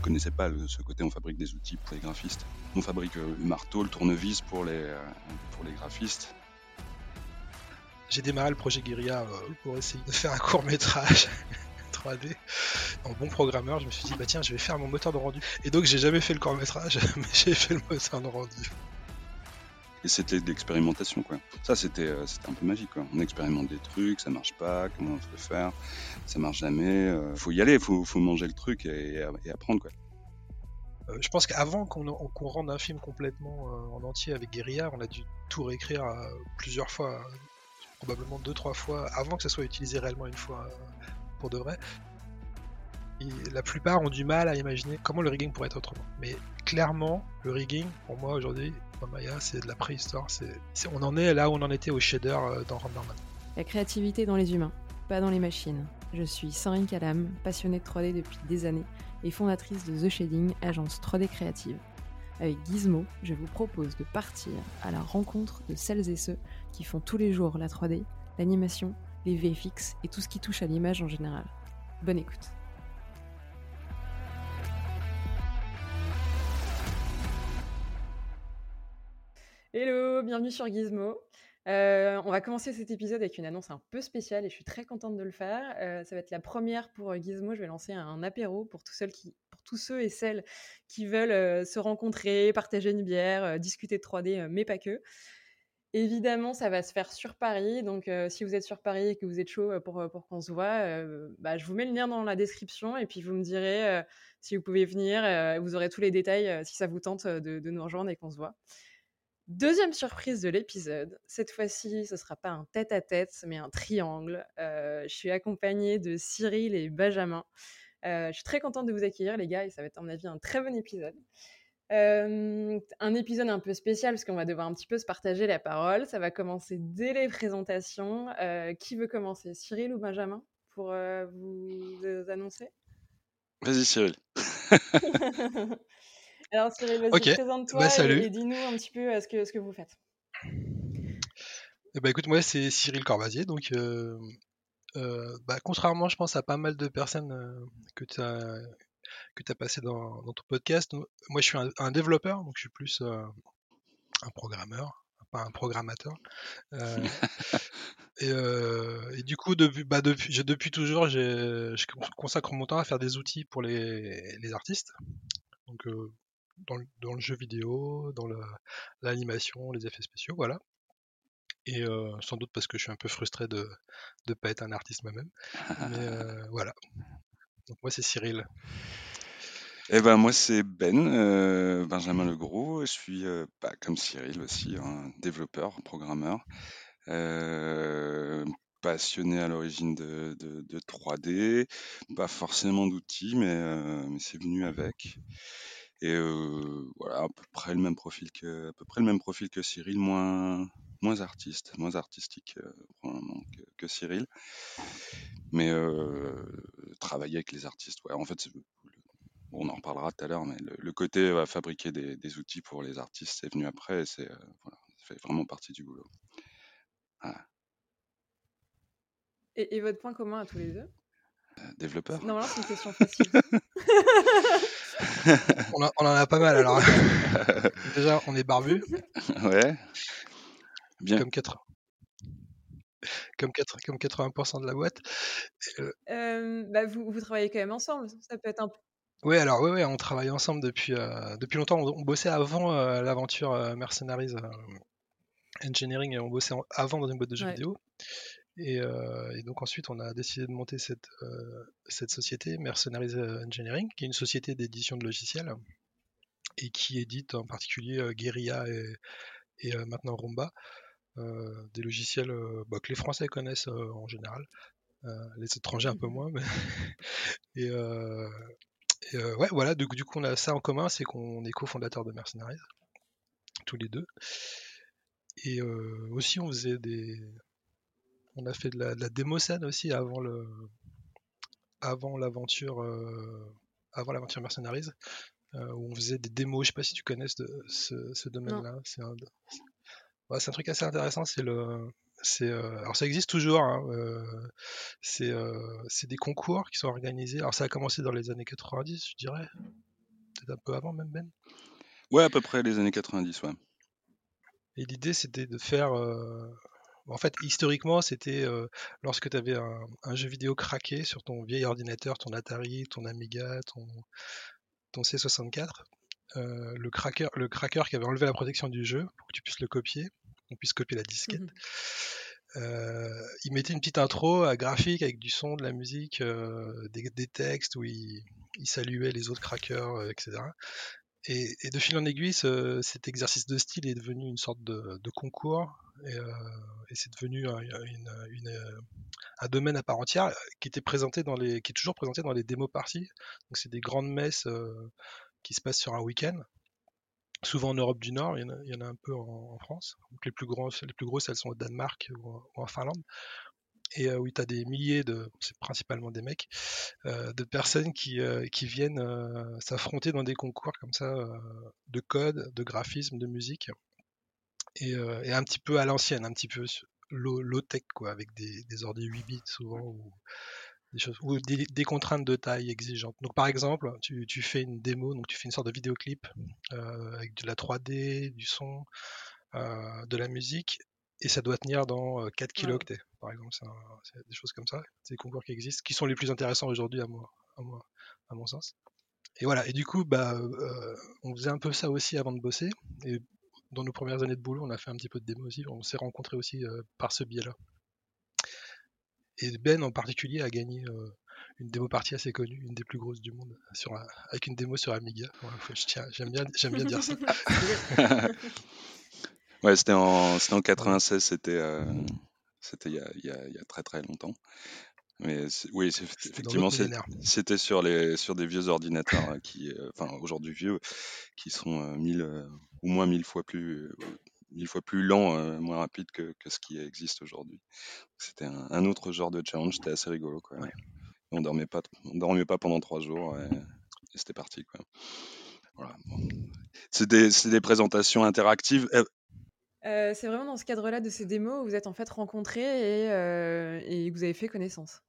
connaissais pas ce côté on fabrique des outils pour les graphistes. On fabrique le marteau, le tournevis pour les, pour les graphistes. J'ai démarré le projet Guerilla pour essayer de faire un court métrage 3D. En bon programmeur, je me suis dit, bah tiens, je vais faire mon moteur de rendu. Et donc, j'ai jamais fait le court métrage, mais j'ai fait le moteur de rendu. Et c'était de l'expérimentation, quoi. Ça, c'était euh, un peu magique. On expérimente des trucs, ça marche pas, comment on peut faire, ça marche jamais. Euh, faut y aller, faut, faut manger le truc et, apprendre, quoi. Euh, je pense qu'avant qu'on rende un film complètement en entier avec Guerilla, on a dû tout réécrire plusieurs fois, probablement deux, trois fois, avant que ça soit utilisé réellement une fois pour de vrai. La plupart ont du mal à imaginer comment le rigging pourrait être autrement. Mais clairement, le rigging, pour moi aujourd'hui, Maya, c'est de la préhistoire. C'est, on en est là où on en était au shader euh, dans Renderman. La créativité dans les humains, pas dans les machines. Je suis Sandrine Calam, passionnée de 3D depuis des années et fondatrice de The Shading, agence 3D créative. Avec Gizmo, je vous propose de partir à la rencontre de celles et ceux qui font tous les jours la 3D, l'animation, les VFX et tout ce qui touche à l'image en général. Bonne écoute. Hello, bienvenue sur Gizmo. Euh, on va commencer cet épisode avec une annonce un peu spéciale et je suis très contente de le faire. Euh, ça va être la première pour Gizmo. Je vais lancer un apéro pour tous, ceux et celles qui veulent euh, se rencontrer, partager une bière, discuter de 3D, mais pas que. Évidemment, ça va se faire sur Paris. Donc, si vous êtes sur Paris et que vous êtes chaud pour, pour qu'on se voit, bah, je vous mets le lien dans la description et puis vous me direz si vous pouvez venir. vous aurez tous les détails si ça vous tente de nous rejoindre et qu'on se voit. Deuxième surprise de l'épisode. Cette fois-ci, ce ne sera pas un tête-à-tête, mais un triangle. Euh, je suis accompagnée de Cyril et Benjamin. Euh, je suis très contente de vous accueillir, les gars, et ça va être, à mon avis, un très bon épisode. Euh, un épisode un peu spécial, parce qu'on va devoir un petit peu se partager la parole. Ça va commencer dès les présentations. qui veut commencer? Cyril ou Benjamin pour vous annoncer? Vas-y, Cyril. Alors Cyril, vas-y, présente-toi bah, et, dis-nous un petit peu euh, ce, que, ce que vous faites. Eh bah, écoute, moi c'est Cyril Corvasier, donc euh, euh, bah, contrairement je pense à pas mal de personnes que tu as que as passé dans, ton podcast, moi je suis un, développeur, donc je suis plus un programmeur, pas un programmateur. et, du coup, depuis, bah, depuis, depuis toujours, je consacre mon temps à faire des outils pour les, les artistes. Donc, dans le, jeu vidéo, dans l'animation, les effets spéciaux, voilà. Et euh, sans doute parce que je suis un peu frustré de ne pas être un artiste moi-même. Mais euh, voilà. Donc moi c'est Cyril. Eh ben moi c'est Ben, euh, Benjamin Legros. Je suis bah, comme Cyril aussi, un développeur, programmeur, passionné à l'origine de, 3D, pas forcément d'outils, mais, mais c'est venu avec. Et voilà, à peu près le même profil que, à peu près le même profil que Cyril, moins, moins artiste, moins artistique que, que, Cyril. Mais travailler avec les artistes, ouais, en fait, on en reparlera tout à l'heure, mais le, côté va fabriquer des, outils pour les artistes, c'est venu après, et c'est voilà, ça fait vraiment partie du boulot. Et, et, votre point commun à tous les deux? Développeur Non, c'est une question facile. on, en a pas mal alors. Déjà, on est barbu. Ouais. Bien. Comme 4 comme, 4, comme 80% de la boîte. Euh, euh, bah vous, vous, travaillez quand même ensemble, ça peut être un Oui, alors oui, oui on travaille ensemble depuis, euh, depuis longtemps. On, bossait avant l'aventure Mercenaries Engineering et on bossait avant dans une boîte de jeux vidéo. Euh, et, donc ensuite, on a décidé de monter cette, euh, cette société, Mercenaries Engineering, qui est une société d'édition de logiciels et qui édite en particulier euh, Guerilla et, maintenant Rumba, des logiciels bah, que les Français connaissent en général, les étrangers un peu mmh moins. Mais et, ouais, voilà, du, du, coup, on a ça en commun, c'est qu'on est cofondateur de Mercenaries, tous les deux. Et aussi, on faisait des, on a fait de la, démo scène aussi avant le avant l'aventure euh, avant l'aventure Mercenaries euh, où on faisait des démos. Je sais pas si tu connais ce, domaine-là. C'est un, un truc assez intéressant. C'est le c'est euh, alors ça existe toujours. Hein, c'est des concours qui sont organisés. Alors ça a commencé dans les années 90, je dirais. peut-être un peu avant même Ben. Ouais, à peu près les années 90, ouais. Et l'idée, c'était de faire. En fait, historiquement, c'était lorsque tu avais un, jeu vidéo craqué sur ton vieil ordinateur, ton Atari, ton Amiga, ton, ton C64, le, cracker, le cracker qui avait enlevé la protection du jeu pour que tu puisses le copier, on puisse copier la disquette. Mmh il mettait une petite intro à graphique avec du son, de la musique, des, textes où il, il, saluait les autres crackers, etc. Et, de fil en aiguille, cet exercice de style est devenu une sorte de, concours et, euh, c'est devenu euh, un, domaine à part entière qui était présenté dans les, qui est toujours présenté dans les démos parties. Donc c'est des grandes messes euh, qui se passent sur un week-end, souvent en Europe du Nord. Il y en a, un peu en, France. Les plus grosses, les plus grosses, elles sont au Danemark ou en Finlande et euh, oui, tu as des milliers de, c'est principalement des mecs, euh, de personnes qui, euh, qui viennent s'affronter dans des concours comme ça de code, de graphisme, de musique, et, un petit peu à l'ancienne, un petit peu low-tech, quoi, avec des, des ordi 8 bits souvent, ou des, choses, ou des, contraintes de taille exigeantes. Donc par exemple, tu, tu, fais une démo, donc tu fais une sorte de vidéoclip avec de la 3D, du son, de la musique, et ça doit tenir dans 4 kilooctets, par exemple. C'est des choses comme ça. C'est des concours qui existent, qui sont les plus intéressants aujourd'hui à, moi, à, moi, à mon sens. Et voilà, et du coup, bah, on faisait un peu ça aussi avant de bosser. Et dans nos premières années de boulot, on a fait un petit peu de démo aussi. On s'est rencontrés aussi par ce biais-là. Et Ben en particulier a gagné une démo partie assez connue, une des plus grosses du monde, avec une démo sur Amiga. j'aime bien, j'aime bien dire ça. Ouais, c'était en, en 96, c'était euh, il y a très très longtemps. Mais oui, effectivement, c'était sur les sur des vieux ordinateurs euh, qui, euh, enfin aujourd'hui vieux, qui sont mille ou moins mille fois plus mille fois plus lents, moins rapides que, que, ce qui existe aujourd'hui. C'était un, autre genre de challenge, c'était assez rigolo quoi. On dormait pas, on dormait pas pendant trois jours et, c'était parti quoi. Voilà. C'est des, des, présentations interactives. Euh, c'est vraiment dans ce cadre-là de ces démos où vous êtes en fait rencontrés et, euh, et vous avez fait connaissance.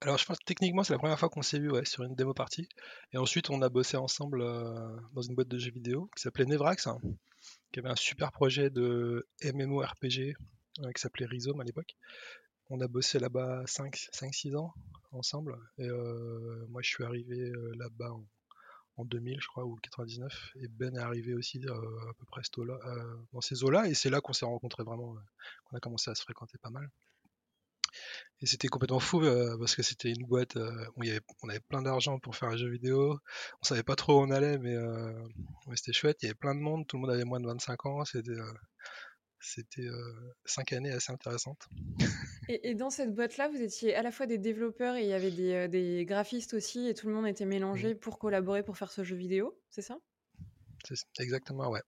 Alors, je pense que techniquement, c'est la première fois qu'on s'est vu sur une démo partie. Et ensuite, on a bossé ensemble euh, dans une boîte de jeux vidéo qui s'appelait Nevrax, hein, qui avait un super projet de MMORPG qui s'appelait Rhizome à l'époque. On a bossé là-bas 5-6 ans ensemble. Et moi, je suis arrivé là-bas en en 2000, je crois, ou 99. Et Ben est arrivé aussi euh, à peu près euh, dans ces eaux-là. Et c'est là qu'on s'est rencontrés vraiment, euh, qu'on a commencé à se fréquenter pas mal. Et c'était complètement fou parce que c'était une boîte où il y avait, on avait plein d'argent pour faire un jeu vidéo. On savait pas trop où on allait, mais, mais c'était chouette. Il y avait plein de monde, tout le monde avait moins de 25 ans. C'était c'était cinq années assez intéressantes. Et, dans cette boîte-là, vous étiez à la fois des développeurs et il y avait des, graphistes aussi, et tout le monde était mélangé mmh. pour collaborer pour faire ce jeu vidéo, c'est ça Exactement, ouais.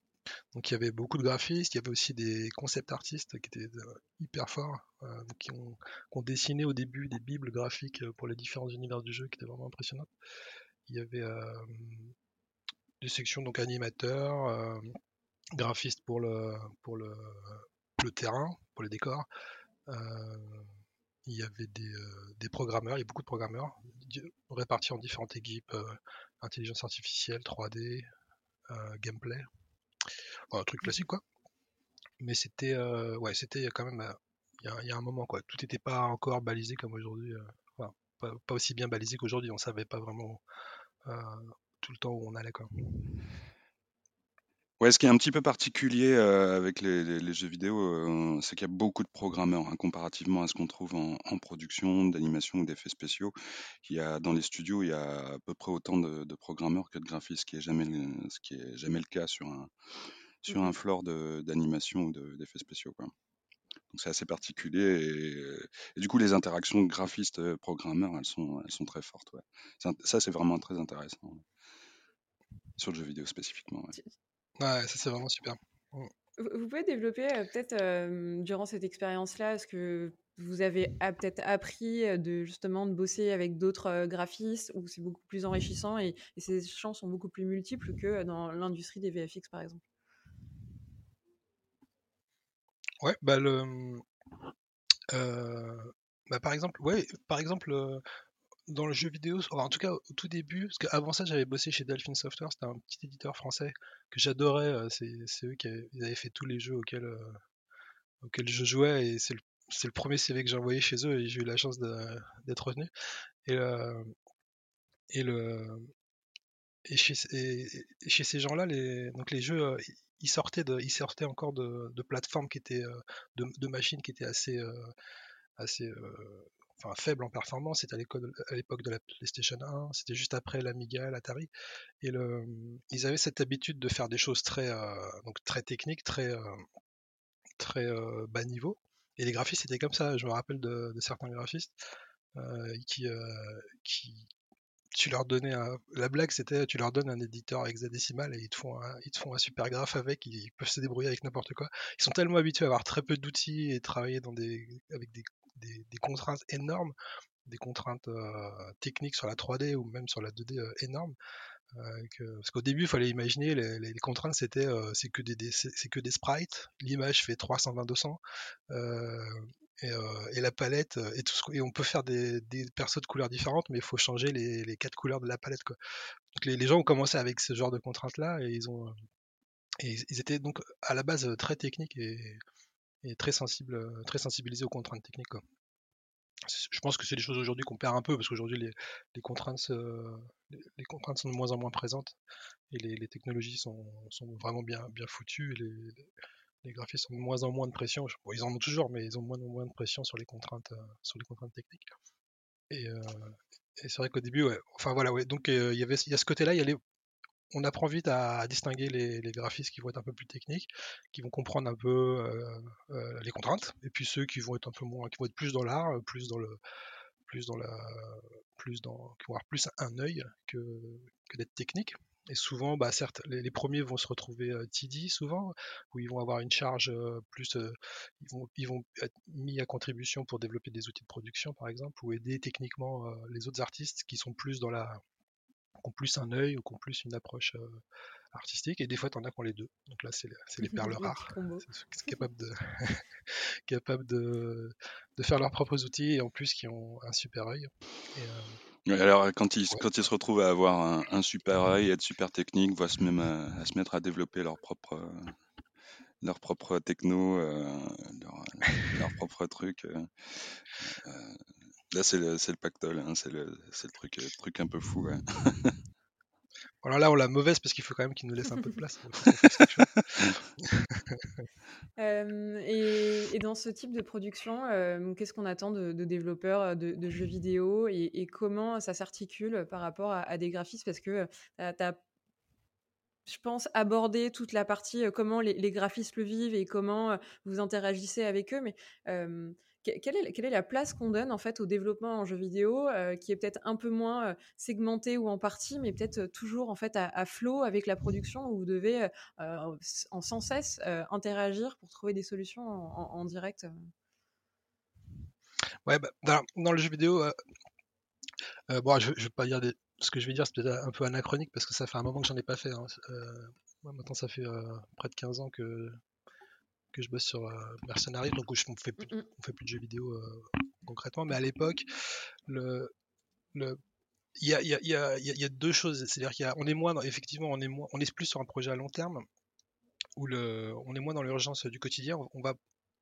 Donc il y avait beaucoup de graphistes, il y avait aussi des concept artistes qui étaient hyper forts, qui, ont, dessiné au début des bibles graphiques pour les différents univers du jeu qui étaient vraiment impressionnantes. Il y avait des sections donc animateurs, graphiste pour le, terrain, pour les décors. Euh, il y avait des, euh, des, programmeurs, il y a beaucoup de programmeurs répartis en différentes équipes, euh, intelligence artificielle, 3D, gameplay. Un truc classique quoi. Mais c'était ouais, c'était quand même il y, a, un moment quoi. Tout n'était pas encore balisé comme aujourd'hui. pas, pas, aussi bien balisé qu'aujourd'hui. On savait pas vraiment tout le temps où on allait quoi. Ouais, ce qui est un petit peu particulier euh, avec les, jeux vidéo, euh, c'est qu'il y a beaucoup de programmeurs hein, comparativement à ce qu'on trouve en, production, d'animation ou d'effets spéciaux. Il y a dans les studios, il y a à peu près autant de, programmeurs que de graphistes, ce qui est jamais le, ce qui est jamais le cas sur un sur un mmh floor d'animation ou d'effets spéciaux. Quoi. Donc c'est assez particulier et, du coup les interactions graphistes programmeurs, elles sont elles sont très fortes. Ouais. Ça c'est vraiment très intéressant sur le jeu vidéo spécifiquement. Ouais. Ouais, ça c'est vraiment super. Mmh. Vous pouvez développer peut-être durant cette expérience-là, ce que vous avez peut-être appris de justement de bosser avec d'autres graphistes où c'est beaucoup plus enrichissant et, ces chances sont beaucoup plus multiples que dans l'industrie des VFX par exemple? Ouais, bah le, bah, par exemple, ouais, par exemple, dans le jeu vidéo, en tout cas au tout début, parce qu'avant ça j'avais bossé chez Delphine Software, c'était un petit éditeur français que j'adorais, c'est eux qui avaient, fait tous les jeux auxquels, auxquels je jouais et c'est le, le, premier CV que j'ai envoyé chez eux et j'ai eu la chance d'être retenu. Et, et, chez, ces gens-là, les, les jeux, ils sortaient, encore de, de plateformes qui étaient, de, de, machines qui étaient assez, assez enfin faible en performance. C'était à l'époque de la PlayStation 1, c'était juste après l'Amiga, l'Atari. Et ils avaient cette habitude de faire des choses très, euh, donc très techniques, très, euh, très euh, bas niveau. Et les graphistes étaient comme ça. Je me rappelle de, certains graphistes qui, qui, tu leur donnais un... la blague c'était tu leur donnes un éditeur hexadécimal et ils te font un, ils te font un super graphe avec ils peuvent se débrouiller avec n'importe quoi ils sont tellement habitués à avoir très peu d'outils et travailler dans des avec des des, contraintes énormes, des contraintes euh, techniques sur la 3D ou même sur la 2D euh, énormes. Euh, parce qu'au début, il fallait imaginer les, contraintes, c'était c'est que des, que des sprites. L'image fait 320-200 et, la palette et tout ce, et on peut faire des, des persos de couleurs différentes, mais il faut changer les, quatre couleurs de la palette. Quoi. Donc les, gens ont commencé avec ce genre de contraintes là et ils ont et ils étaient donc à la base très techniques et, et très sensible, euh, très sensibilisé aux contraintes techniques. Je pense que c'est des choses aujourd'hui qu'on perd un peu parce qu'aujourd'hui les, les, contraintes, les, contraintes sont de moins en moins présentes et les, technologies sont, sont, vraiment bien, bien foutues et les, graphistes ont de moins en moins de pression. ils en ont toujours, mais ils ont de moins en moins de pression sur les contraintes, euh, sur les contraintes techniques. Et, euh, et c'est vrai qu'au début, ouais, enfin voilà, ouais, donc il y avait, il y a ce côté-là, il y a les, on apprend vite à, distinguer les, graphistes qui vont être un peu plus techniques, qui vont comprendre un peu euh, euh, les contraintes, et puis ceux qui vont être un peu moins, qui vont être plus dans l'art, plus dans le, plus dans la, plus dans, qui vont avoir plus un œil que, d'être technique. Et souvent, bah certes, les, premiers vont se retrouver euh, TD souvent, où ils vont avoir une charge plus, ils vont être mis à contribution pour développer des outils de production, par exemple, ou aider techniquement les autres artistes qui sont plus dans la, ont plus un œil ou qui ont plus une approche artistique. Et des fois, tu en as qui ont les deux. Donc là, c'est les perles rares. C'est capables, de, capable de, de, faire leurs propres outils et en plus qui ont un super œil. alors, quand ils, quand ils se retrouvent à avoir un, super œil, être super technique, voient se même à, se mettre à développer leur propre, leur propre techno, leur, leur, propre truc. Là, c'est le, le, pactole, hein, c'est le, le, truc, euh, truc un peu fou. Ouais. Alors là, on l'a mauvaise parce qu'il faut quand même qu'il nous laisse un peu de place. euh, et, et, dans ce type de production, euh, qu'est-ce qu'on attend de, de développeurs de, de, jeux vidéo et, et comment ça s'articule par rapport à, à, des graphistes Parce que euh, tu as je pense, aborder toute la partie comment les, les, graphistes le vivent et comment vous interagissez avec eux. Mais quelle est, la place qu'on donne en fait au développement en jeu vidéo, euh, qui est peut-être un peu moins euh, segmenté ou en partie, mais peut-être euh, toujours en fait à, flot avec la production où vous devez en sans cesse interagir pour trouver des solutions en, direct. Ouais, bah, dans, le jeu vidéo, bon, je, vais pas dire ce que je vais dire, c'est peut-être un peu anachronique parce que ça fait un moment que j'en ai pas fait. Hein. maintenant, ça fait près de 15 ans que que je bosse sur euh, Mercenary, donc je, on fait plus, on fait plus de jeux vidéo euh, concrètement, mais à l'époque, le, le il y a, y, a, y, a, y a, deux choses, c'est-à-dire qu'on est moins, effectivement, on est moins, on est plus sur un projet à long terme où le, on est moins dans l'urgence du quotidien. On, va,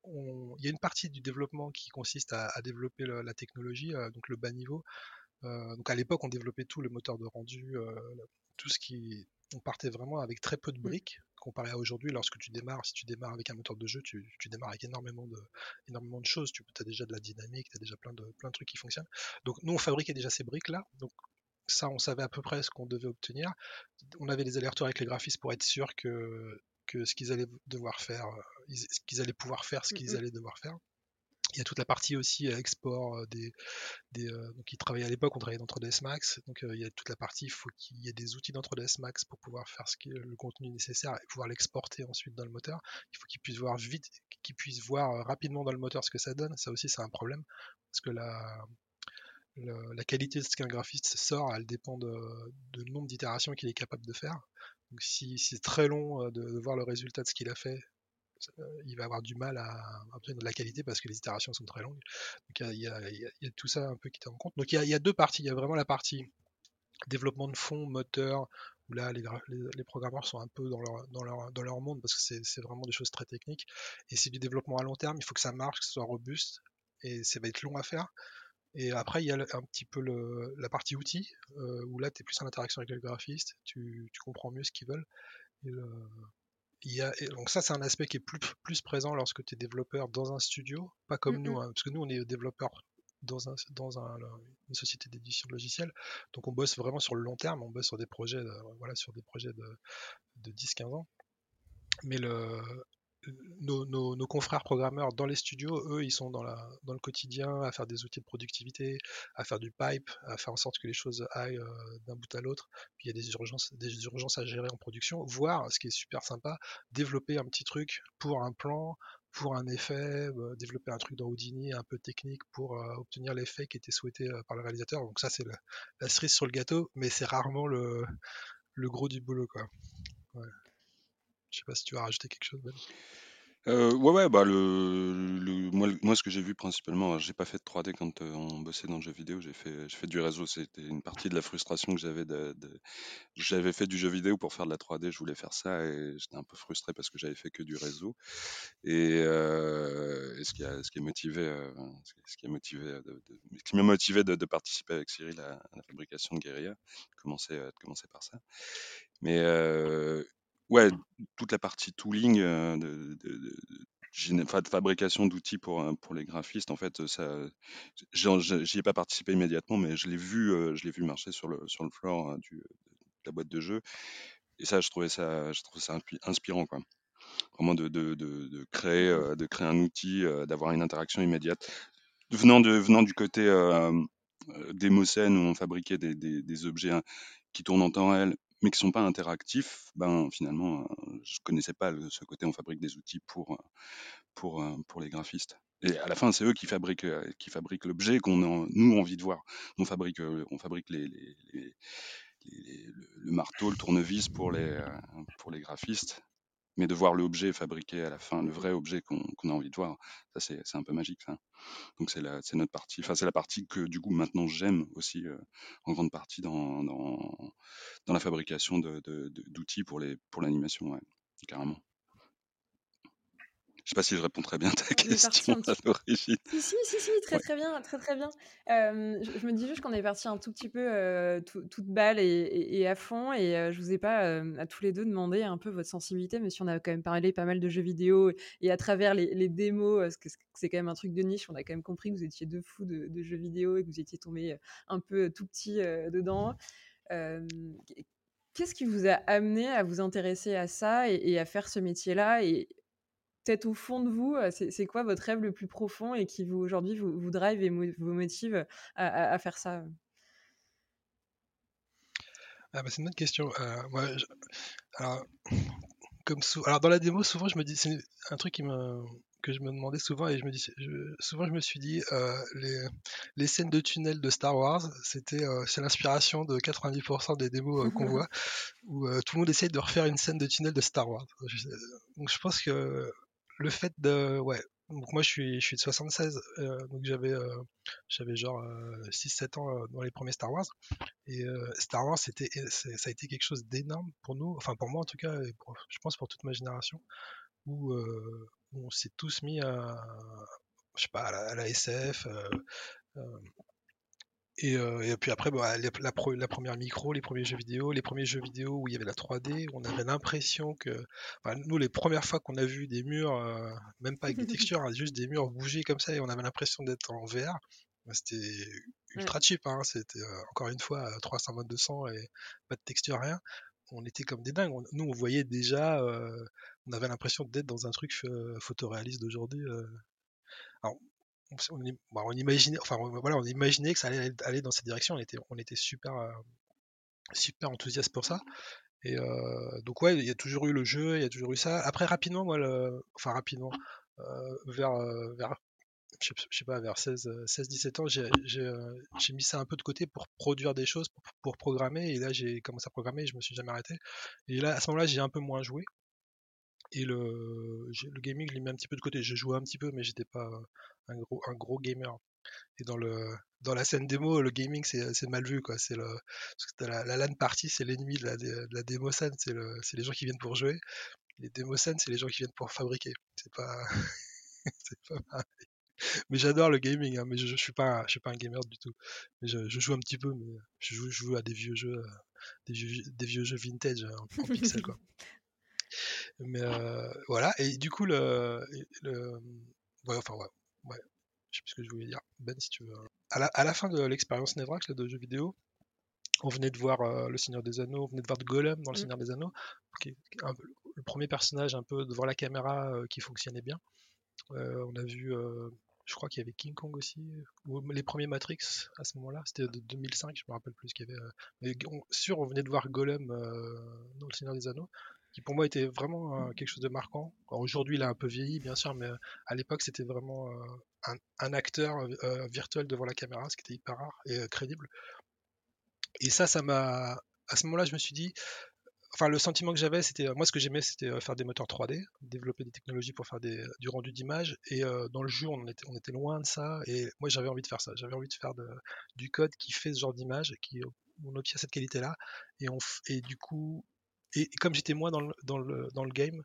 il y a une partie du développement qui consiste à, à développer la technologie, euh, donc le bas niveau. Euh, donc à l'époque, on développait tout, le moteur de rendu, euh, tout ce qui, on partait vraiment avec très peu de mm. briques comparé à aujourd'hui, lorsque tu démarres, si tu démarres avec un moteur de jeu, tu, démarres avec énormément de, énormément de choses. Tu as déjà de la dynamique, tu as déjà plein de, plein de trucs qui fonctionnent. Donc nous, on fabriquait déjà ces briques-là. Donc ça, on savait à peu près ce qu'on devait obtenir. On avait des allers-retours avec les graphistes pour être sûr que, que ce qu'ils allaient devoir faire, euh, qu'ils allaient pouvoir faire ce qu'ils allaient devoir faire. Il y a toute la partie aussi euh, export euh, des, euh, donc ils travaillaient à l'époque, on travaillait dans 3ds Max, donc il y a toute la partie, il faut qu'il y ait des outils dans 3ds Max pour pouvoir faire le contenu nécessaire et pouvoir l'exporter ensuite dans le moteur. Il faut qu'ils puissent voir vite, qu'ils puissent voir rapidement dans le moteur ce que ça donne. Ça aussi c'est un problème parce que la, la qualité de ce qu'un graphiste sort, elle dépend de nombre d'itérations qu'il est capable de faire. Donc si, c'est très long de, voir le résultat de ce qu'il a fait il va avoir du mal à obtenir de la qualité parce que les itérations sont très longues. Donc il y a, tout ça un peu qui est en compte. Donc il y, a, deux parties. Il y a vraiment la partie développement de fond, moteur, où là les, programmeurs sont un peu dans leur, monde parce que c'est vraiment des choses très techniques. Et c'est du développement à long terme, il faut que ça marche, que ce soit robuste, et ça va être long à faire. Et après, il y a un petit peu la partie outils, euh, où là, tu es plus en interaction avec le graphiste, tu, comprends mieux ce qu'ils veulent. Il y a, donc ça, c'est un aspect qui est plus, plus présent lorsque tu es développeur dans un studio, pas comme nous, hein, parce que nous, on est développeur dans, un, dans un, une société d'édition de logiciels, donc on bosse vraiment sur le long terme, on bosse sur des projets, voilà, sur des projets de, de 10-15 ans. Mais le, nos, confrères programmeurs dans les studios, eux, ils sont dans, le quotidien à faire des outils de productivité, à faire du pipe, à faire en sorte que les choses aillent euh, d'un bout à l'autre. Il y a des urgences, des urgences à gérer en production, voire, ce qui est super sympa, développer un petit truc pour un plan, pour un effet, euh, développer un truc dans Houdini un peu technique pour euh, obtenir l'effet qui était souhaité par le réalisateur. Donc ça, c'est la, cerise sur le gâteau, mais c'est rarement le, gros du boulot. Quoi. Je sais pas si tu vas rajouter quelque chose. Ben. Ouais, ouais, bah le, moi, moi, ce que j'ai vu principalement, j'ai pas fait de 3D quand euh, on bossait dans le jeu vidéo, j'ai fait, fait du réseau. C'était une partie de la frustration que j'avais. J'avais fait du jeu vidéo pour faire de la 3D, je voulais faire ça et j'étais un peu frustré parce que j'avais fait que du réseau. Et, euh, ce qui a, ce qui est motivé, ce qui motivé, qui m'a motivé de, participer avec Cyril à, la fabrication de Guerilla, de commencer, de commencer par ça. Mais Ouais, toute la partie tooling euh, de, de, de, de fabrication d'outils pour, euh, pour les graphistes, en fait, ça, j'y ai pas participé immédiatement, mais je l'ai vu, euh, je l'ai vu marcher sur le, sur le floor hein, du, de la boîte de jeu. Et ça, je trouvais ça, je trouvais ça inspirant, quoi. Vraiment de, de, de, de créer, de créer un outil, d'avoir une interaction immédiate. Venant, de, venant du côté démocène où on fabriquait des, des, des objets hein, qui tournent en temps réel, mais qui sont pas interactifs, ben finalement, euh, je connaissais pas ce côté on fabrique des outils pour euh, pour euh, pour les graphistes. Et à la fin, c'est eux qui fabriquent qui fabriquent l'objet qu'on a nous envie de voir. On fabrique on fabrique le marteau, le tournevis pour les pour les graphistes, mais de voir l'objet fabriqué à la fin, le vrai objet qu'on a envie de voir, ça c'est un peu magique. Ça. Donc c'est notre partie, enfin c'est la partie que du coup maintenant j'aime aussi euh, en grande partie dans, dans, dans la fabrication d'outils de, de, pour les pour l'animation, ouais, carrément. Je sais pas si je réponds très bien à ta question à l'origine. Si, si, si, si, très très bien, très très bien. je, me dis juste qu'on est parti un tout petit peu toute balle et, à fond, et je vous ai pas à tous les deux demandé un peu votre sensibilité, mais si on a quand même parlé pas mal de jeux vidéo et à travers les, démos, parce que c'est quand même un truc de niche, on a quand même compris que vous étiez deux fous de, jeux vidéo et que vous étiez tombé un peu tout petit dedans. Qu'est-ce qui vous a amené à vous intéresser à ça et, et à faire ce métier-là et peut-être au fond de vous, c'est quoi votre rêve le plus profond et qui vous aujourd'hui vous, vous, drive et vous motive à, faire ça? Ah bah, C'est une bonne question. moi, alors, comme alors, dans la démo, souvent, je me dis, c'est un truc qui me que je me demandais souvent et je me dis souvent je me suis dit les, les, scènes de tunnel de Star Wars c'était c'est l'inspiration de 90% des démos qu'on voit où tout le monde essaye de refaire une scène de tunnel de Star Wars donc je pense que le fait de ouais donc moi je suis je suis de 76 euh, donc j'avais euh, j'avais genre 6 euh, 7 ans dans les premiers Star Wars. Et Star Wars c'était ça a été quelque chose d'énorme pour nous enfin pour moi en tout cas et je pense pour toute ma génération où, on s'est tous mis à je sais pas à la SF euh, et, puis après, bah, la, la, première micro, les premiers jeux vidéo, les premiers jeux vidéo où il y avait la 3D, on avait l'impression que, nous, les premières fois qu'on a vu des murs, euh, même pas avec des textures, hein, juste des murs bouger comme ça, et on avait l'impression d'être en VR. Bah, c'était ultra cheap, hein, c'était euh, encore une fois 320 200 et pas de texture, rien. On était comme des dingues. nous, on voyait déjà, on avait l'impression d'être dans un truc photoréaliste d'aujourd'hui. Alors, bah, on, imaginait, enfin voilà, on imaginait que ça allait aller dans cette direction. On était, super, euh, super enthousiaste pour ça. Et euh, donc ouais, il y a toujours eu le jeu, il y a toujours eu ça. Après rapidement, enfin rapidement, euh, vers, vers je sais pas, vers 16-17 ans, j'ai mis ça un peu de côté pour produire des choses, pour, pour programmer. Et là, j'ai commencé à programmer et je me suis jamais arrêté. Et là, à ce moment-là, j'ai un peu moins joué. Et le, le gaming, je l'ai mis un petit peu de côté. Je jouais un petit peu, mais j'étais pas un gros, un gros gamer. Et dans le dans la scène démo, le gaming c'est mal vu quoi. Le la, la, LAN party, c'est l'ennemi de la, de démo scène. C'est le, les gens qui viennent pour jouer. Les démo scènes, c'est les gens qui viennent pour fabriquer. C'est pas pas pareil. Mais j'adore le gaming, hein, mais je, je, suis pas je suis pas un gamer du tout. Mais je, joue un petit peu, mais je joue, je joue à des vieux jeux, vieux, des vieux jeux vintage en, en pixel. Mais euh, voilà, et du coup, le. le ouais, enfin, ouais, ouais. Je sais plus ce que je voulais dire. Ben, si tu veux. À la, à la fin de l'expérience Nevrax de jeu vidéo, on venait de voir euh, Le Seigneur des Anneaux, on venait de voir de Golem dans Le mmh. Seigneur des Anneaux, qui est un, le premier personnage un peu devant la caméra euh, qui fonctionnait bien. On a vu, je crois qu'il y avait King Kong aussi, ou les premiers Matrix à ce moment-là, c'était de 2005, je me rappelle plus ce qu'il y avait. mais on, sûr, on venait de voir Golem dans Le Seigneur des Anneaux qui pour moi était vraiment euh, quelque chose de marquant. Aujourd'hui, il a un peu vieilli, bien sûr, mais euh, à l'époque, c'était vraiment euh, un, acteur virtuel devant la caméra, ce qui était hyper rare et crédible. Et ça, ça m'a. À ce moment-là, je me suis dit. Enfin, le sentiment que j'avais, c'était. Moi, ce que j'aimais, c'était faire des moteurs 3D, développer des technologies pour faire des, du rendu d'image. Et dans le jeu, on était, on était loin de ça. Et moi, j'avais envie de faire ça. J'avais envie de faire du code qui fait ce genre d'image, qui on obtient cette qualité-là. Et, on, et du coup, et, comme j'étais moins dans le, dans le, dans le game,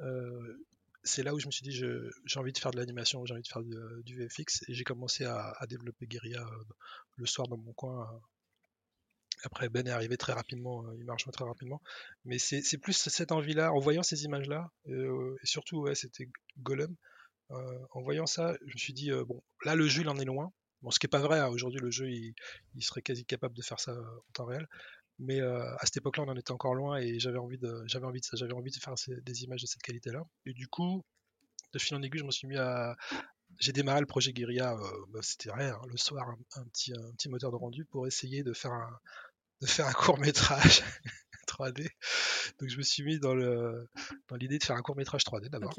euh, c'est là où je me suis dit j'ai envie de faire de l'animation, j'ai envie de faire du, VFX et j'ai commencé à, développer Guerilla euh, le soir dans mon coin. Après Ben est arrivé très rapidement, euh, il marche très rapidement, mais c'est plus cette envie-là, en voyant ces images-là, et surtout ouais, c'était Golem, en voyant ça, je me suis dit bon là le jeu il en est loin, Bon, ce qui n'est pas vrai, hein, aujourd'hui le jeu il, serait quasi capable de faire ça en temps réel, mais euh, à cette époque-là, on en était encore loin et j'avais envie de, j'avais envie de faire des images de cette qualité-là. Et du coup, de fil en aiguille, je me suis mis à, j'ai démarré le projet Guerilla, euh, bah, c'était rien, hein, le soir, un, petit, un petit moteur de rendu pour essayer de faire un, de faire un court métrage 3D. Donc je me suis mis dans le, dans l'idée de faire un court métrage 3D d'abord.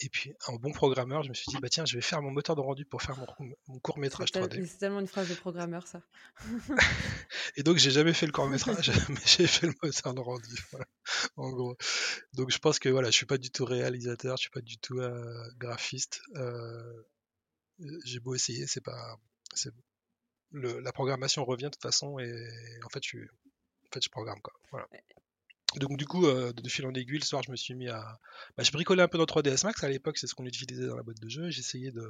Et puis, en bon programmeur, je me suis dit, bah tiens, je vais faire mon moteur de rendu pour faire mon, court métrage 3D. C'est tellement une phrase de programmeur, ça. et donc, j'ai jamais fait le court métrage, mais j'ai fait le moteur de rendu. en gros. Donc, je pense que voilà, je suis pas du tout réalisateur, je suis pas du tout euh, graphiste. Euh, j'ai beau essayer, c'est pas. Le, la programmation revient de toute façon, et en fait, je, en fait, je programme quoi. Voilà. Donc du coup, euh, de fil en aiguille, le soir, je me suis mis à... Bah, je bricolais un peu dans 3ds Max, à l'époque, c'est ce qu'on utilisait dans la boîte de jeu, j'essayais de...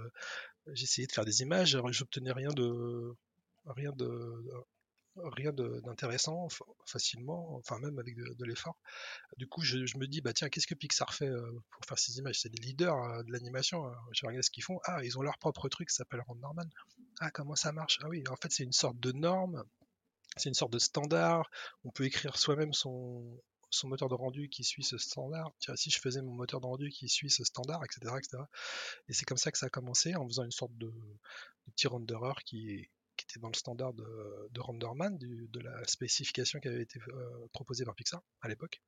j'essayais de faire des images, j'obtenais rien de... rien de... rien d'intéressant facilement, enfin même avec de, l'effort. Du coup, je, me dis, bah tiens, qu'est-ce que Pixar fait euh, pour faire ces images? C'est des leaders euh, de l'animation, hein. je regarde ce qu'ils font. Ah, ils ont leur propre truc, ça s'appelle Norman. Ah, comment ça marche? Ah oui, en fait, c'est une sorte de norme c'est une sorte de standard. On peut écrire soi-même son, moteur de rendu qui suit ce standard. Si je faisais mon moteur de rendu qui suit ce standard, etc. etc. Et c'est comme ça que ça a commencé, en faisant une sorte de, petit renderer qui, était dans le standard de, de Renderman, de la spécification qui avait été euh, proposée par Pixar à l'époque.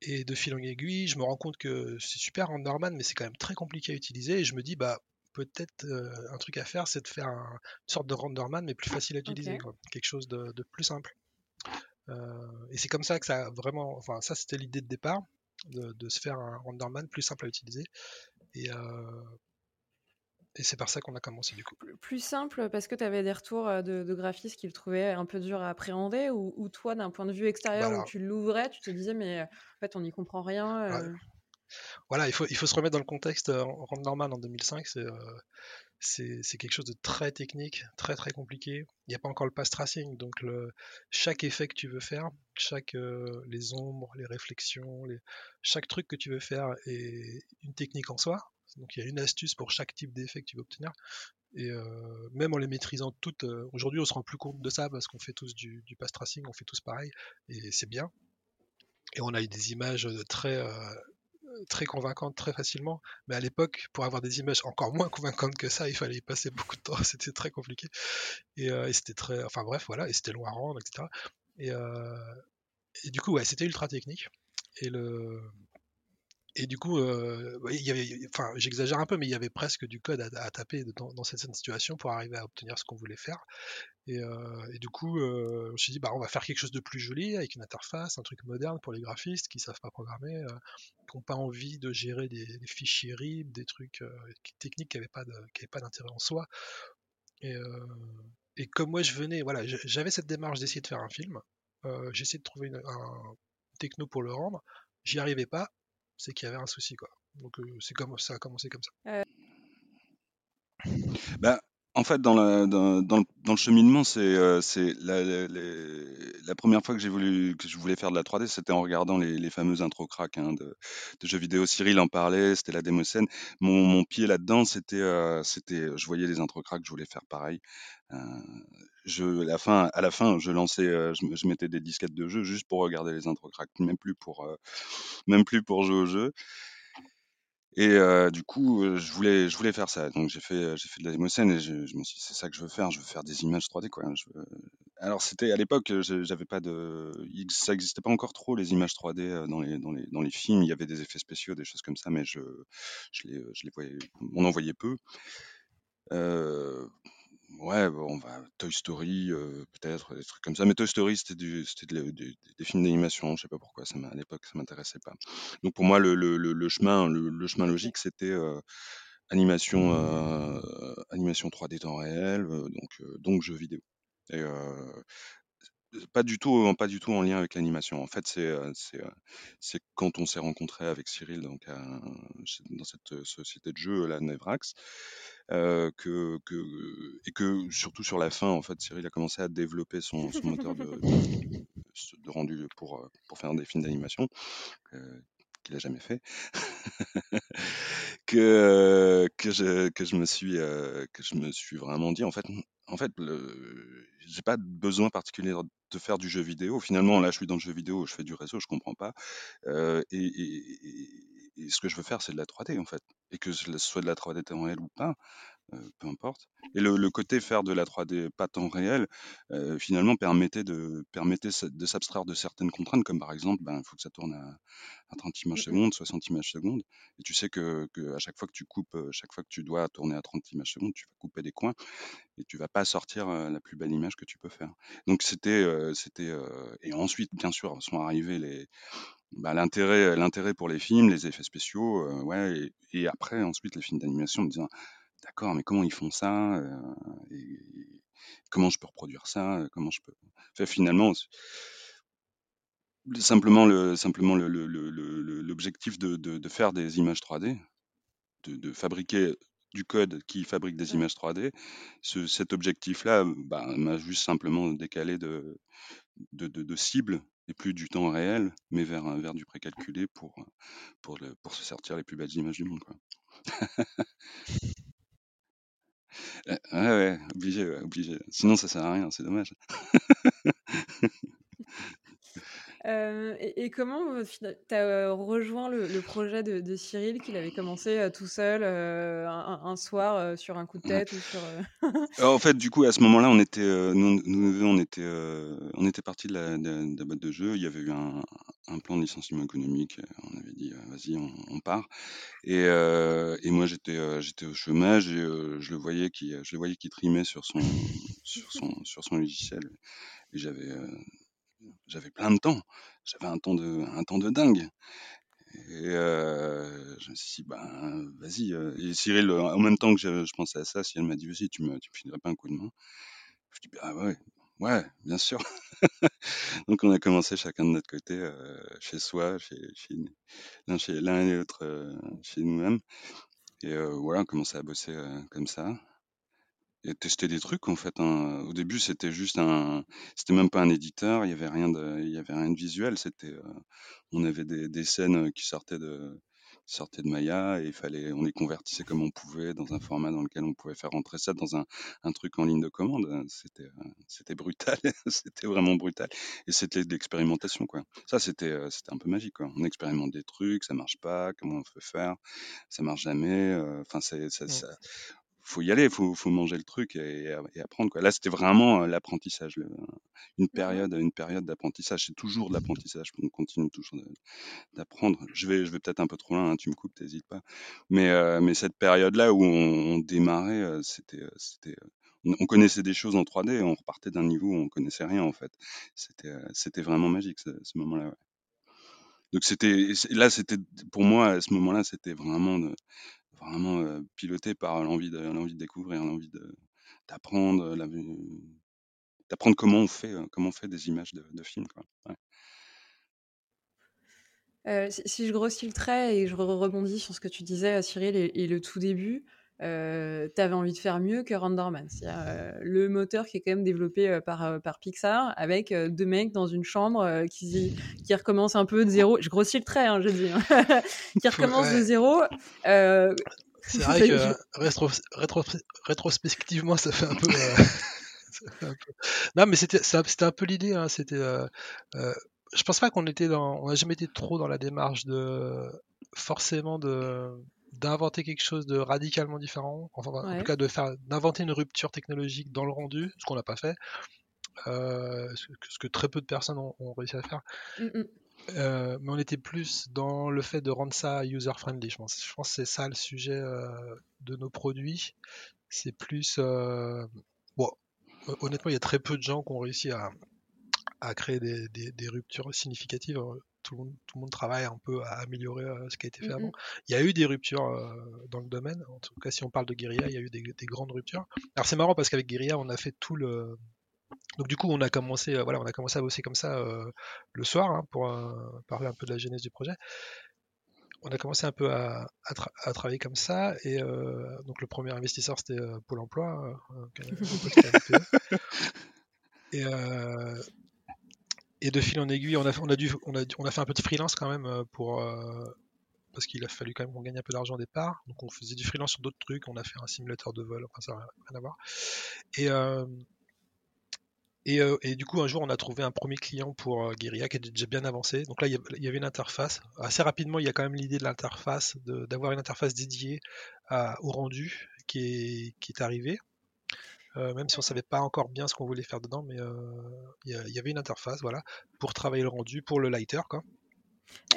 Et de fil en aiguille, je me rends compte que c'est super Renderman, mais c'est quand même très compliqué à utiliser. Et je me dis, bah, peut-être euh, un truc à faire, c'est de faire une sorte de Renderman, mais plus facile à utiliser, quelque chose de, de plus simple. Euh, et c'est comme ça que ça a vraiment, enfin ça c'était l'idée de départ, de, se faire un renderman plus simple à utiliser. Et, euh, et c'est par ça qu'on a commencé du coup. Plus simple parce que tu avais des retours de, graphistes qui le trouvaient un peu dur à appréhender ou, toi d'un point de vue extérieur où tu l'ouvrais, tu te disais mais en fait on n'y comprend rien. Voilà, il faut, il faut se remettre dans le contexte. Renderman en 2005, c'est c'est quelque chose de très technique, très très compliqué. Il n'y a pas encore le pass tracing, donc chaque effet que tu veux faire, chaque euh, les ombres, les réflexions, chaque truc que tu veux faire est une technique en soi. Donc il y a une astuce pour chaque type d'effet que tu veux obtenir. Et euh, même en les maîtrisant toutes, euh, aujourd'hui on se rend plus compte de ça parce qu'on fait tous du, du pass tracing, on fait tous pareil, et c'est bien. Et on a eu des images très très convaincante très facilement. Mais à l'époque, pour avoir des images encore moins convaincantes que ça, il fallait y passer beaucoup de temps. C'était très compliqué. Euh, et, c'était très. Enfin bref, voilà. Et c'était loin à rendre, etc. Et, euh, et du coup, ouais, c'était ultra technique. Et le. Et du coup, euh, enfin, j'exagère un peu, mais il y avait presque du code à, taper dans, cette, situation pour arriver à obtenir ce qu'on voulait faire. Et, euh, du coup, euh, je me dit, bah, on va faire quelque chose de plus joli avec une interface, un truc moderne pour les graphistes qui savent pas programmer, qui n'ont pas envie de gérer des, fichiers RIB, des trucs techniques qui n'avaient pas d'intérêt en soi. Et, comme moi, je venais, voilà, j'avais cette démarche d'essayer de faire un film. essayé de trouver un techno pour le rendre. J'y arrivais pas c'est qu'il y avait un souci, quoi. Donc c'est comme ça a commencé comme ça. Bah, en fait, dans, dans, dans, le, cheminement, c'est la, la, première fois que j'ai voulu que je voulais faire de la 3D, c'était en regardant les, les fameuses intro crack hein, de, de, jeux vidéo. Cyril en parlait, c'était la démo scène. Mon, mon pied là-dedans, c'était, c'était, je voyais les intro crack, je voulais faire pareil. je, la fin, à la fin, je lançais, je, je, mettais des disquettes de jeu juste pour regarder les intro crack, même plus pour, même plus pour jouer au jeu. Et du coup, je voulais, je voulais faire ça. Donc j'ai fait, j'ai fait de la démoscène et je, me suis dit, c'est ça que je veux faire. Je veux faire des images 3D, quoi. Alors c'était à l'époque, j'avais pas de, ça existait pas encore trop les images 3D dans les, dans les, dans les films. Il y avait des effets spéciaux, des choses comme ça, mais je, je les, je les voyais, on en voyait peu. Euh, Ouais, on va Toy Story, peut-être, des trucs comme ça. Mais Toy Story, c'était c'était des films d'animation, je sais pas pourquoi, à l'époque, ça m'intéressait pas. Donc pour moi, le le le chemin le chemin logique, c'était, animation, animation 3D temps réel, donc donc jeux vidéo et pas du tout, pas du tout en lien avec l'animation. En fait, c'est, c'est, c'est quand on s'est rencontré avec Cyril donc dans cette, société de jeux, la Nevrax, que, que et que surtout sur la fin, en fait, Cyril a commencé à développer son moteur de rendu pour, faire des films d'animation, qu'il a jamais fait. Que, que je que je me suis vraiment dit: «En fait, en fait, le j'ai pas besoin particulier de faire du jeu vidéo. Finalement, là, je suis dans le jeu vidéo, je fais du réseau, je comprends pas. et, ce que je veux faire, c'est de la 3D en fait. Et que ce soit de la 3D temps réel ou pas, peu importe. Et le, côté faire de la 3D pas temps réel, finalement, permettait de, permettait de s'abstraire de certaines contraintes, comme par exemple, ben, il faut que ça tourne à, à 30 images mmh secondes, 60 images secondes. Et tu sais que, que, à chaque fois que tu coupes, chaque fois que tu dois tourner à 30 images secondes, tu vas couper des coins et tu vas pas sortir la plus belle image que tu peux faire. Donc c'était, c'était, et ensuite, bien sûr, sont arrivés les, bah, l'intérêt, l'intérêt pour les films, les effets spéciaux, ouais, et, après, ensuite, les films d'animation, me disant, d'accord, mais comment ils font ça et, Comment je peux reproduire ça Comment je peux. Enfin, finalement, simplement le simplement l'objectif de, de, faire des images 3D, de, de, fabriquer du code qui fabrique des images 3D, ce, cet objectif-là bah, m'a juste simplement décalé de, de, de, cible et plus du temps réel, mais vers, vers du précalculé pour, pour, pour se sortir les plus belles images du monde. Quoi. ouais, ouais, obligé, obligé. Sinon, ça sert à rien, c'est dommage. Et, comment tu as rejoint le, projet de, Cyril qu'il avait commencé tout seul un, soir sur un coup de tête ou sur en fait, du coup, à ce moment-là, on était, nous, nous on était, on était parti de la, de, boîte de jeu. Il y avait eu un, plan de licenciement économique. On avait dit, vas-y, on, part. Et, et moi, j'étais, j'étais au chômage et je le voyais qui, je le voyais qui trimait sur son, sur son, sur son logiciel. Et j'avais j'avais plein de temps. J'avais un temps de, un temps de dingue. Et je me suis dit, ben, vas-y. Et Cyril, en même temps que je, pensais à ça, Cyril m'a dit, vas-y, tu me, tu me filerais pas un coup de main. Je dis, bah ouais, ouais, bien sûr. Donc on a commencé chacun de notre côté, chez soi, chez, l'un chez l'un et l'autre, chez nous-mêmes. Et voilà, on commençait à bosser comme ça et tester des trucs en fait. Hein. Au début, c'était juste un, c'était même pas un éditeur, il y avait rien de, il y avait rien de visuel. C'était, euh, on avait des, des, scènes qui sortaient de, qui sortaient de Maya et il fallait, on les convertissait comme on pouvait dans un format dans lequel on pouvait faire rentrer ça dans un, un truc en ligne de commande. C'était, euh, c'était brutal, c'était vraiment brutal. Et c'était de l'expérimentation quoi. Ça, c'était, euh, c'était un peu magique quoi. On expérimente des trucs, ça marche pas, comment on peut faire, ça marche jamais. Enfin, c'est, ça, ça faut y aller, faut, faut manger le truc et, et apprendre. Quoi. Là, c'était vraiment l'apprentissage, une Mmh période, une période d'apprentissage. C'est toujours de l'apprentissage. On continue toujours d'apprendre. Je vais, je vais peut-être un peu trop loin. Hein, tu me coupes, t'hésites pas. Mais, mais cette période-là où on, on démarrait, c'était, c'était on connaissait des choses en 3D et on repartait d'un niveau où on connaissait rien en fait. C'était, c'était vraiment magique ce, ce moment-là. Ouais. Donc c'était là, c'était pour moi à ce moment-là, c'était vraiment de, vraiment piloté par l'envie de l'envie de découvrir, l'envie d'apprendre, d'apprendre comment on fait comment on fait des images de, films. Si, je grossis le trait et je rebondis sur ce que tu disais, Cyril, et le tout début, euh, tu avais envie de faire mieux que Renderman. Euh, le moteur qui est quand même développé euh, par, euh, par Pixar avec deux mecs dans une chambre qui, qui recommencent un peu de zéro. Je grossis le trait, hein, je dis. Hein. qui recommence ouais. de zéro. C'est vrai que rétro, rétro, rétrospectivement, ça fait un peu. un peu... Non, mais c'était un peu l'idée. Hein. C'était. je pense pas qu'on était dans. On n'a jamais été trop dans la démarche de forcément de d'inventer quelque chose de radicalement différent, enfin ouais. en tout cas de faire d'inventer une rupture technologique dans le rendu, ce qu'on n'a pas fait, euh, ce, que, ce, que, très peu de personnes ont, ont réussi à faire. Mm -hmm. euh, mais on était plus dans le fait de rendre ça user friendly. Je pense, je pense que c'est ça le sujet euh, de nos produits. C'est plus bon. Honnêtement, il y a très peu de gens qui ont réussi à, à créer des, des, des, ruptures significatives tout le, monde, tout le monde travaille un peu à améliorer ce qui a été fait Mm-hmm. avant. Il y a eu des ruptures dans le domaine, en tout cas si on parle de guérilla, il y a eu des, des grandes ruptures. Alors c'est marrant parce qu'avec guérilla, on a fait tout le... Donc du coup, on a commencé, voilà, on a commencé à bosser comme ça euh, le soir hein, pour parler un peu de la genèse du projet. On a commencé un peu à, à, tra à travailler comme ça et donc le premier investisseur c'était Pôle Emploi, et et de fil en aiguille, on a, on a, dû, on a, on a fait un peu de freelance quand même pour, euh, parce qu'il a fallu quand même qu'on gagne un peu d'argent au départ. Donc on faisait du freelance sur d'autres trucs, on a fait un simulateur de vol, enfin ça n'a rien à voir. Et, euh, et, euh, et, du coup, un jour, on a trouvé un premier client pour euh, Guerilla qui était déjà bien avancé. Donc là, il y avait une interface. Assez rapidement, il y a quand même l'idée de l'interface, d'avoir une interface dédiée au rendu qui est, qui est arrivée. Euh, même si on savait pas encore bien ce qu'on voulait faire dedans, mais il euh, y, y, avait une interface, voilà, pour travailler le rendu, pour le lighter, quoi.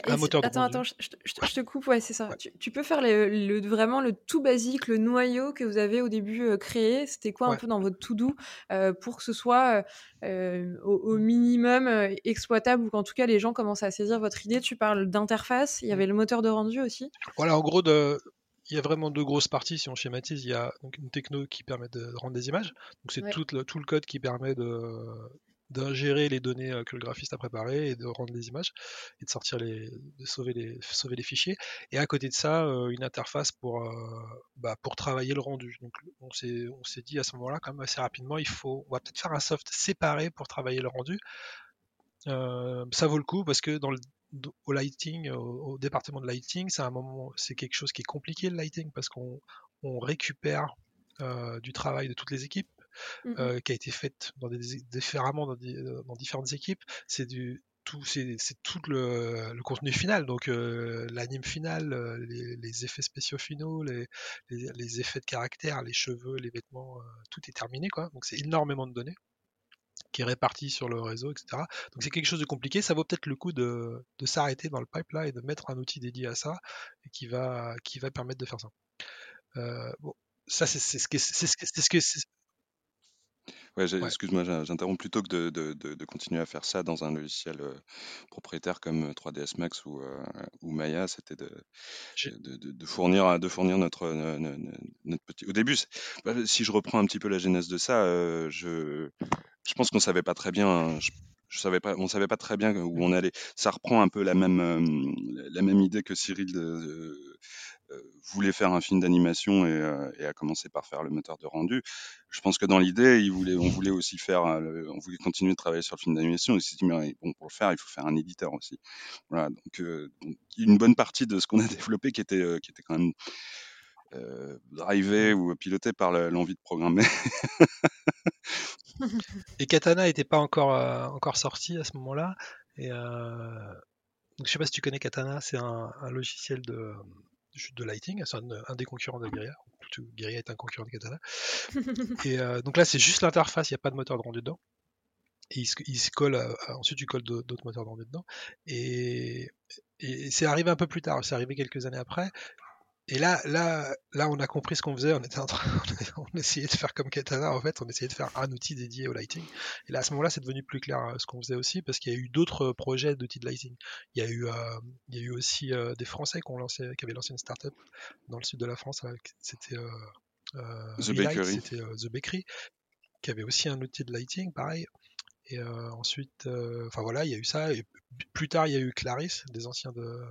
Et un moteur attends, attends, je, je, je, te coupe, ouais, c'est ça. Ouais. Tu, tu, peux faire le, le, vraiment le tout basique, le noyau que vous avez au début euh, créé. C'était quoi un peu dans votre to-do euh, pour que ce soit euh, au, au, minimum exploitable ou qu'en tout cas les gens commencent à saisir votre idée? Tu parles d'interface, il y avait le moteur de rendu aussi? Voilà, en gros, de, il y a vraiment deux grosses parties si on schématise. Il y a donc une techno qui permet de rendre des images. Donc c'est ouais. tout, le, tout le code qui permet de d'ingérer les données que le graphiste a préparées et de rendre des images et de sortir les de sauver les sauver les fichiers et à côté de ça une interface pour euh, bah, pour travailler le rendu donc on s'est on s'est dit à ce moment-là quand même assez rapidement il faut on va peut-être faire un soft séparé pour travailler le rendu euh, ça vaut le coup parce que dans le au lighting, au, au, département de lighting, c'est un moment, c'est quelque chose qui est compliqué le lighting parce qu'on on récupère euh, du travail de toutes les équipes mm -hmm. euh, qui a été fait dans des, différemment dans, des, dans différentes équipes. C'est du tout, c'est tout le, le, contenu final, donc euh, l'anime final, les, les, effets spéciaux finaux, les, les, les, effets de caractère, les cheveux, les vêtements, euh, tout est terminé quoi. Donc c'est énormément de données qui est réparti sur le réseau, etc. Donc c'est quelque chose de compliqué. Ça vaut peut-être le coup de, s'arrêter dans le pipe là et de mettre un outil dédié à ça et qui va, permettre de faire ça. Euh, bon, ça c'est ce que c'est ce que Ouais, ouais. excuse-moi, j'interromps plutôt que de, de, de, de, continuer à faire ça dans un logiciel euh, propriétaire comme 3ds Max ou, euh, ou Maya, c'était de, fournir, de fournir notre, notre, petit. Au début, bah, si je reprends un petit peu la genèse de ça, euh, je, je pense qu'on savait pas très bien. Je, je savais pas, on savait pas très bien où on allait. Ça reprend un peu la même, euh, la même idée que Cyril de, voulait faire un film d'animation et, euh, et, a commencé par faire le moteur de rendu. Je pense que dans l'idée, on voulait aussi faire, euh, on voulait continuer de travailler sur le film d'animation. Il s'est dit, mais bon, pour le faire, il faut faire un éditeur aussi. Voilà, donc, donc une bonne partie de ce qu'on a développé qui était, qui était quand même euh, drivé ou piloté par l'envie de programmer. et Katana n'était pas encore, euh, encore sorti à ce moment-là. Et euh, donc, je sais pas si tu connais Katana, c'est un, logiciel de, de lighting, c'est un, des concurrents de Guerilla. Guerilla est un concurrent de Katana. et donc là, c'est juste l'interface, il n'y a pas de moteur de rendu dedans. Et il se, colle, ensuite tu colles d'autres moteurs de rendu dedans. Et, et c'est arrivé un peu plus tard, c'est arrivé quelques années après. Et là, là, là, on a compris ce qu'on faisait. On était en train, on essayait de faire comme Katana. En fait, on essayait de faire un outil dédié au lighting. Et là, à ce moment-là, c'est devenu plus clair euh, ce qu'on faisait aussi, parce qu'il y a eu d'autres projets d'outils de lighting. Il y a eu, euh, il y a eu aussi euh, des Français qui ont lancé, qui avaient lancé une startup dans le sud de la France. C'était The Bakery. C'était The Bakery, qui avait aussi un outil de lighting, pareil. Et ensuite, enfin voilà, il y a eu ça. Et plus tard, il y a eu Clarisse, des anciens de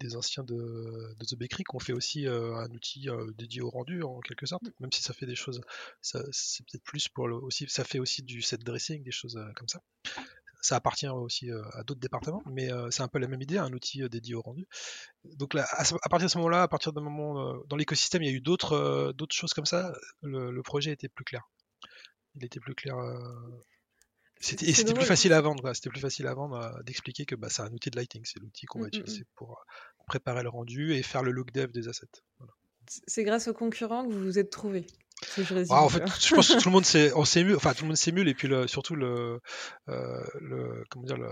des anciens de, The Bakery qui ont fait aussi euh, un outil euh, dédié au rendu en quelque sorte, mm. même si ça fait des choses, c'est peut-être plus pour le, aussi, ça fait aussi du set dressing, des choses euh, comme ça. Ça appartient aussi à d'autres départements, mais c'est un peu la même idée, un outil dédié au rendu. Donc là, à, partir de ce moment-là, à partir d'un moment dans l'écosystème, il y a eu d'autres d'autres choses comme ça. Le, projet était plus clair. Il était plus clair c'était plus facile à vendre, c'était plus facile à vendre d'expliquer que bah, c'est un outil de lighting, c'est l'outil qu'on va mmh, mmh, utiliser mmh. pour préparer le rendu et faire le look dev des assets. C'est grâce aux concurrents que vous vous êtes trouvés. je, en fait, je pense que tout le monde s'émule, enfin tout le monde s'émule et puis le, surtout le, euh, le, comment dire le,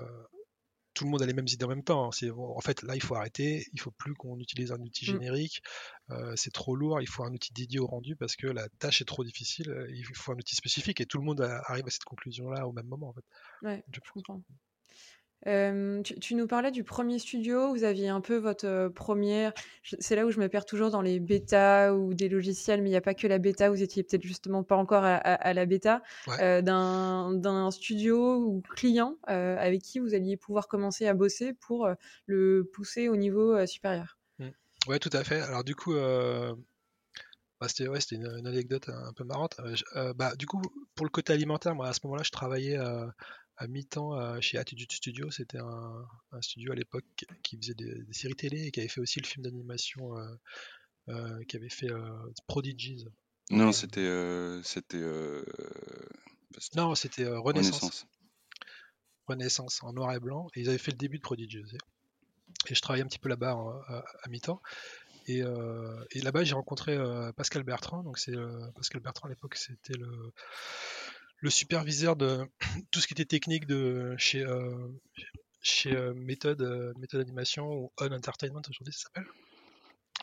tout le monde a les mêmes idées en même temps. C'est en fait là il faut arrêter, il faut plus qu'on utilise un outil mm. générique, euh, c'est trop lourd, il faut un outil dédié au rendu parce que la tâche est trop difficile, il faut un outil spécifique et tout le monde arrive à cette conclusion là au même moment en fait. Ouais, je comprends tu, nous parlais du premier studio, vous aviez un peu votre première. C'est là où je me perds toujours dans les bêtas ou des logiciels, mais il n'y a pas que la bêta, vous étiez peut-être justement pas encore à, la bêta, d'un studio ou client avec qui vous alliez pouvoir commencer à bosser pour le pousser au niveau supérieur. Mmh. Ouais, tout à fait. Alors, du coup. Bah, c'était ouais, une, une, anecdote un peu marrante. bah, du coup, pour le côté alimentaire, moi à ce moment-là, je travaillais à mi-temps euh, chez Attitude Studio. C'était un, studio à l'époque qui faisait des, séries télé et qui avait fait aussi le film d'animation euh, euh, qui avait fait Prodigies. Non, c'était. c'était non, c'était Renaissance. Renaissance. en noir et blanc. Et ils avaient fait le début de Prodigies. Et je travaillais un petit peu là-bas à, mi-temps. Et, et là-bas, j'ai rencontré Pascal Bertrand. Donc, c'est Pascal Bertrand à l'époque, c'était le le superviseur de tout ce qui était technique de chez, euh, chez euh, méthode, euh, méthode Animation ou On Entertainment aujourd'hui ça s'appelle,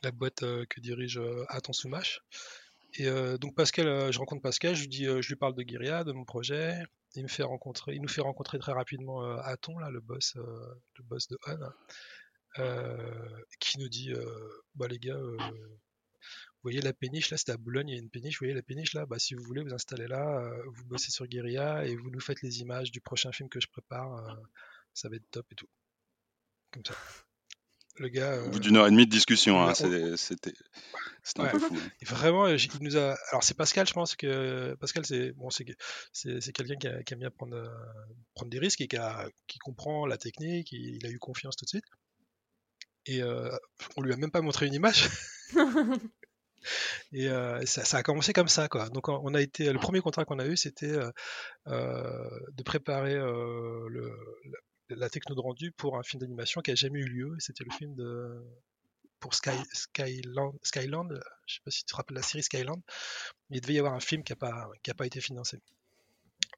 la boîte que dirige Aton Soumache. Et donc Pascal, je rencontre Pascal, je lui je lui parle de Guiria, de mon projet. Il me fait rencontrer, il nous fait rencontrer très rapidement Aton là, le boss, le boss de On, qui nous dit, bah les gars vous voyez la péniche là, c'était à Boulogne, il y a une péniche, vous voyez la péniche là, bah, si vous voulez vous installez là, euh, vous bossez sur Guerilla et vous nous faites les images du prochain film que je prépare, euh, ça va être top et tout. Comme ça. Le gars. Au bout euh, d'une heure et demie de discussion, hein, c'était un peu fou. Hein. vraiment, il nous a. Alors c'est Pascal, je pense que Pascal, c'est bon, c'est quelqu'un qui, qui, aime bien prendre, prendre des risques et qui, a, qui comprend la technique, il, il, a eu confiance tout de suite. Et on lui a même pas montré une image. Et euh, ça, a commencé comme ça, quoi. Donc on a été, le premier contrat qu'on a eu, c'était euh, euh, de préparer la, techno de rendu pour un film d'animation qui a jamais eu lieu. C'était le film pour Sky, Skyland, Skyland, je sais pas si tu te rappelles la série Skyland, il devait y avoir un film qui n'a pas, qui a pas été financé.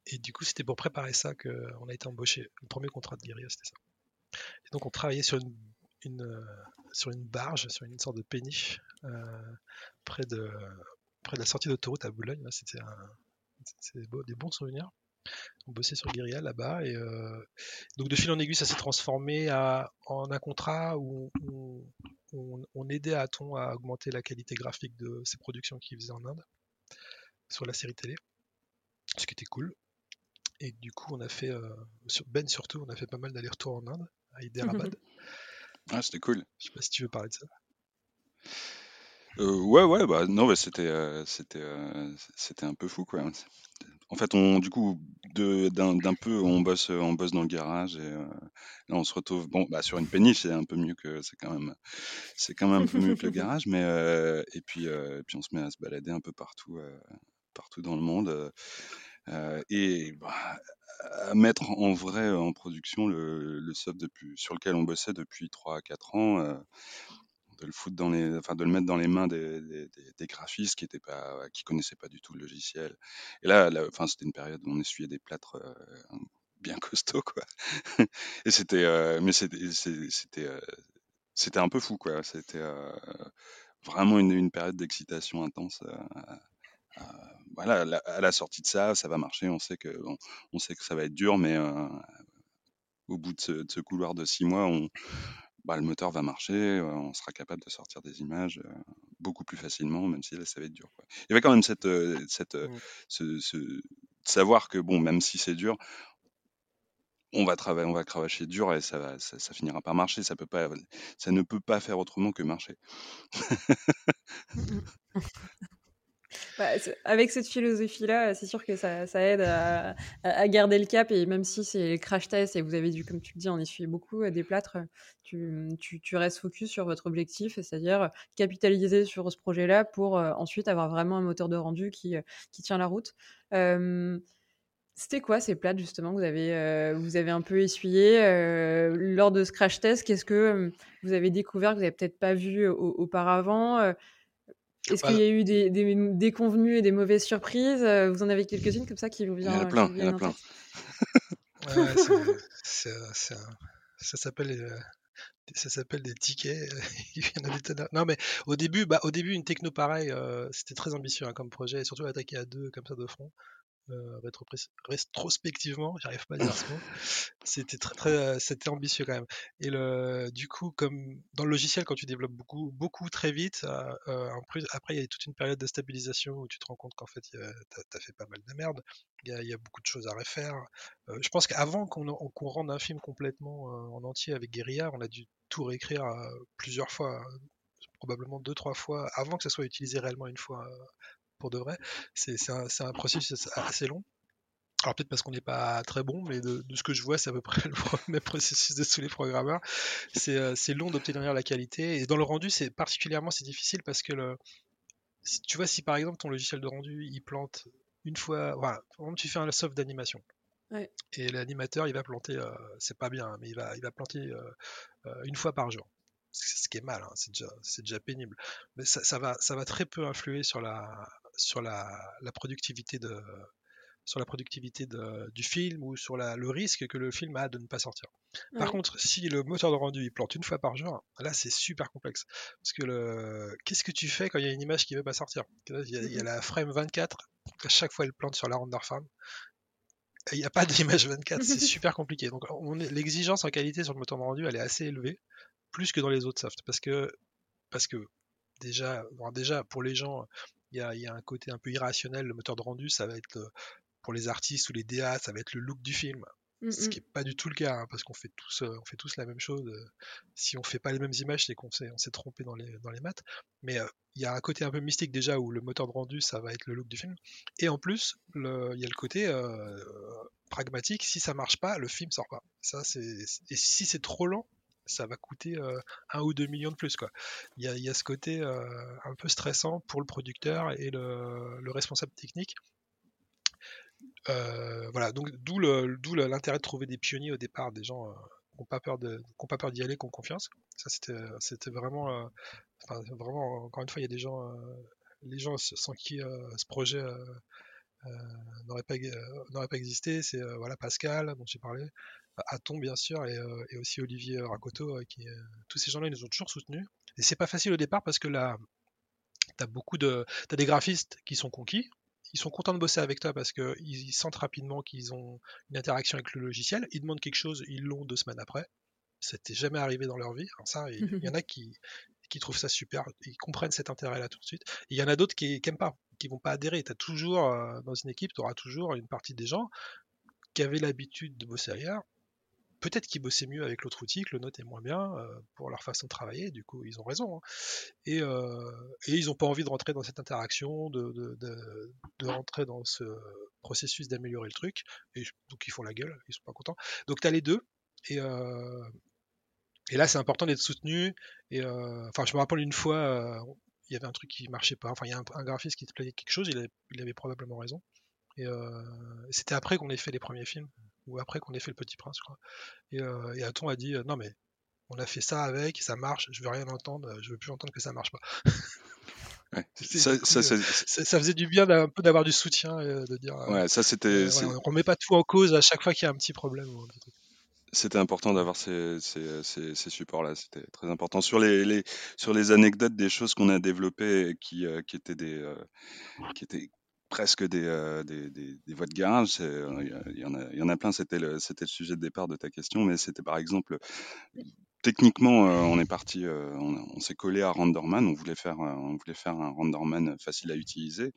Et du coup, c'était pour préparer ça qu'on a été embauché. Le premier contrat de Guerilla, c'était ça. Et donc, on travaillait sur une, sur une barge, sur une sorte de péniche, près de, près de la sortie d'autoroute à Boulogne. C'était des bons souvenirs. On bossait sur Guerilla là-bas. Et euh, donc de fil en aiguille, ça s'est transformé en un contrat où, on, aidait Aton à augmenter la qualité graphique de ses productions qu'il faisait en Inde sur la série télé, ce qui était cool. Et du coup, on a fait, euh, Ben surtout, on a fait pas mal d'allers-retours en Inde, à Hyderabad. ah, c'était cool. Je sais pas si tu veux parler de ça. Euh, ouais, ouais, bah non, c'était euh, c'était euh, c'était un peu fou quoi. En fait, on du coup de d'un peu on bosse on bosse dans le garage et là on se retrouve bon bah sur une péniche c'est un peu mieux que c'est quand même c'est quand même un peu mieux que le garage mais et puis puis on se met à se balader un peu partout partout dans le monde et bah, mettre en vrai en production le, soft sur lequel on bossait depuis 3 à 4 ans enfin de le mettre dans les mains des, graphistes qui qui connaissaient pas du tout le logiciel. Et là, c'était une période où on essuyait des plâtres euh, bien costauds et c'était, euh, mais c'était, euh, un peu fou. C'était vraiment une, période d'excitation intense. Voilà, à la sortie de ça, ça va marcher. On sait que, on, sait que ça va être dur, mais au bout de ce, de ce, couloir de six mois, on, bah, le moteur va marcher, on sera capable de sortir des images beaucoup plus facilement, même si là, ça va être dur. Quoi. Il y avait quand même cette, cette, mmh. ce, ce, savoir que, bon, même si c'est dur, on va travailler, on va cravacher dur et ça, va, ça, ça, finira par marcher. Ça, peut pas, ça ne peut pas faire autrement que marcher. Bah, avec cette philosophie-là, c'est sûr que ça, aide à, garder le cap. Et même si c'est crash test et vous avez dû, comme tu le dis, en essuyer beaucoup euh, des plâtres, tu, restes focus sur votre objectif, c'est-à-dire capitaliser sur ce projet-là pour euh, ensuite avoir vraiment un moteur de rendu qui, euh, tient la route. c'était quoi ces plâtres justement que vous avez, vous avez un peu essuyé lors de ce crash test? Qu'est-ce que vous avez découvert que vous n'avez peut-être pas vu auparavant est-ce qu'il y a eu des, des, déconvenus et des mauvaises surprises euh, Vous en avez quelques-unes comme ça qui vous viennent Il y en a plein, il y en a plein. ça s'appelle euh, ça s'appelle des tickets. non, mais au début, bah, au début, une techno pareille, euh, c'était très ambitieux hein, comme projet, et surtout attaquer à deux comme ça de front euh, rétrospectivement, j'arrive pas à dire ce mot. C'était très, euh, ambitieux quand même. Et le, du coup, comme dans le logiciel, quand tu développes beaucoup, beaucoup très vite, euh, euh après il y a toute une période de stabilisation où tu te rends compte qu'en fait, tu as, fait pas mal de merde. Il y a, beaucoup de choses à refaire. Je pense qu'avant qu'on qu rende un film complètement en entier avec Guerilla, on a dû tout réécrire plusieurs fois probablement deux trois fois avant que ça soit utilisé réellement une fois pour de vrai. C'est un, un, processus assez long. Alors peut-être parce qu'on n'est pas très bon, mais de, ce que je vois, c'est à peu près le même processus de tous les programmeurs. C'est euh, long d'obtenir la qualité. Et dans le rendu, c'est particulièrement c'est difficile parce que le, tu vois, si par exemple ton logiciel de rendu, il plante une fois, voilà, tu fais un soft d'animation. Et l'animateur, il va planter, euh, c'est pas bien, mais il va, il va planter euh, une fois par jour ce qui est mal, hein, c'est déjà, déjà, pénible. Mais ça, ça, va, ça va très peu influer sur la, sur la, la productivité de sur la productivité de, du film ou sur la, le risque que le film a de ne pas sortir. Par contre, si le moteur de rendu il plante une fois par jour, là c'est super complexe. Parce que le... qu'est-ce que tu fais quand il y a une image qui ne veut pas sortir? Il y, a, il y, a, la frame 24, à chaque fois elle plante sur la render farm. Il n'y a pas d'image 24, c'est super compliqué. Donc l'exigence en qualité sur le moteur de rendu elle est assez élevée, plus que dans les autres softs. Parce que, parce que déjà, déjà pour les gens, il y a, un côté un peu irrationnel. Le moteur de rendu, ça va être euh, pour les artistes ou les DA, ça va être le look du film. Mmh, Ce mmh. qui n'est pas du tout le cas, hein, parce qu'on fait tous, euh, on fait tous la même chose. Euh. Si on fait pas les mêmes images, c'est qu'on s'est, on s'est trompé dans les, dans les maths. Mais il y a un côté un peu mystique déjà où le moteur de rendu, ça va être le look du film. Et en plus, il y a le côté pragmatique. Si ça marche pas, le film sort pas. Ça, c'est, et si c'est trop lent, ça va coûter euh, un ou deux millions de plus. Quoi. Il, y a, ce côté euh, un peu stressant pour le producteur et le, responsable technique. Euh, voilà, donc d'où l'intérêt de trouver des pionniers au départ, des gens qui n'ont pas peur d'y aller, qui ont confiance. Ça, c'était vraiment, encore une fois, il y a des gens, les gens sans qui ce projet n'aurait pas, pas existé. C'est voilà Pascal dont j'ai parlé, Aton bien sûr et, euh, aussi Olivier euh, qui euh, tous ces gens-là ils nous ont toujours soutenus. Et c'est pas facile au départ parce que là t'as beaucoup de t'as des graphistes qui sont conquis. Ils sont contents de bosser avec toi parce qu'ils sentent rapidement qu'ils ont une interaction avec le logiciel. Ils demandent quelque chose ils l'ont deux semaines après. C'était jamais arrivé dans leur vie ça il y en a qui qui trouvent ça super. Ils comprennent cet intérêt là tout de suite. Il y en a d'autres qui n'aiment pas qui vont pas adhérer. Tu as toujours dans une équipe tu auras toujours une partie des gens qui avaient l'habitude de bosser ailleurs peut-être qu'ils bossaient mieux avec l'autre outil, que le Note est moins bien euh, pour leur façon de travailler, du coup ils ont raison. Hein. Et, euh, et, ils n'ont pas envie de rentrer dans cette interaction, de, rentrer dans ce processus d'améliorer le truc, et donc ils font la gueule, ils sont pas contents. Donc tu as les deux, et, euh, et là c'est important d'être soutenu. Enfin, je me rappelle une fois, il y avait un truc qui marchait pas, enfin il y a un, graphiste qui te plaisait quelque chose, il avait probablement raison. Et c'était après qu'on ait fait les premiers films ou après qu'on ait fait le Petit Prince, je crois. Et, euh, et Aton a dit euh, non mais on a fait ça avec, ça marche, je veux rien entendre, je veux plus entendre que ça marche pas. ça, ça, ça, faisait du bien un peu d'avoir du soutien, de dire. Ouais, ça c'était. on remet pas tout en cause à chaque fois qu'il y a un petit problème. C'était important d'avoir ces, ces, ces, supports-là, c'était très important. Sur les, les, sur les anecdotes des choses qu'on a développées qui, qui étaient des, qui étaient presque des, euh, des, des, des, voies de garage. Euh, il y, en a, il y en a plein, c'était le, c'était le sujet de départ de ta question, mais c'était par exemple, techniquement, euh, on est parti, on, on s'est collé à Renderman, on voulait faire, on voulait faire un Renderman facile à utiliser.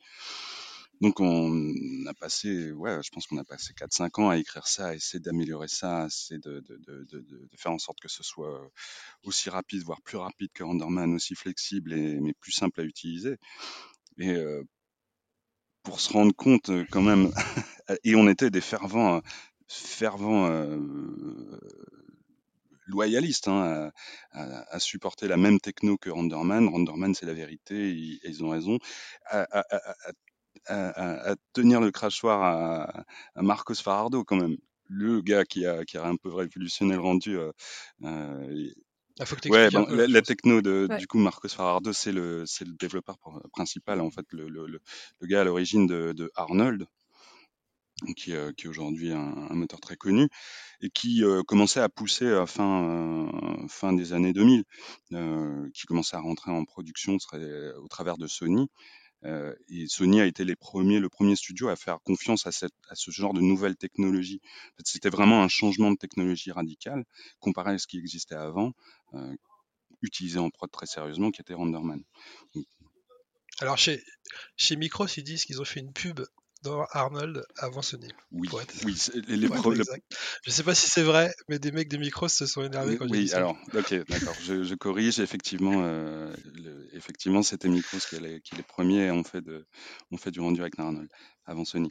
Donc on a passé, ouais, je pense qu'on a passé 4-5 ans à écrire ça, à essayer d'améliorer ça, à essayer de, de, de, de, faire en sorte que ce soit aussi rapide, voire plus rapide que Renderman, aussi flexible et mais plus simple à utiliser. Et pour se rendre compte quand même, et on était des fervents, fervents loyalistes hein, à, supporter la même techno que Renderman. Renderman, c'est la vérité, ils ont raison. À, à, tenir le crachoir à, Marcos Farardo quand même, le gars qui a, qui a un peu révolutionné le rendu. Euh, ah, ouais, la, techno de du coup Marcos Farardo c'est le c'est le développeur principal en fait le, le, le gars à l'origine de, de, Arnold qui, euh, qui est aujourd'hui un, un, moteur très connu et qui euh, commençait à pousser à fin euh, fin des années 2000 qui commençait à rentrer en production au travers de Sony euh, et Sony a été le premier studio à faire confiance à, ce genre de nouvelles technologies. C'était vraiment un changement de technologie radical comparé à ce qui existait avant, euh, utilisé en prod très sérieusement, qui était Renderman. Alors chez, chez Micros, ils disent qu'ils ont fait une pub dans Arnold avant Sony. Oui, oui les, les Je sais pas si c'est vrai, mais des mecs de Micros se sont énervés quand Oui, alors, ok, d'accord, je, je, corrige. Effectivement, euh, effectivement c'était Micros qui, est qui les premiers ont fait, de, ont fait du rendu avec Arnold avant Sony.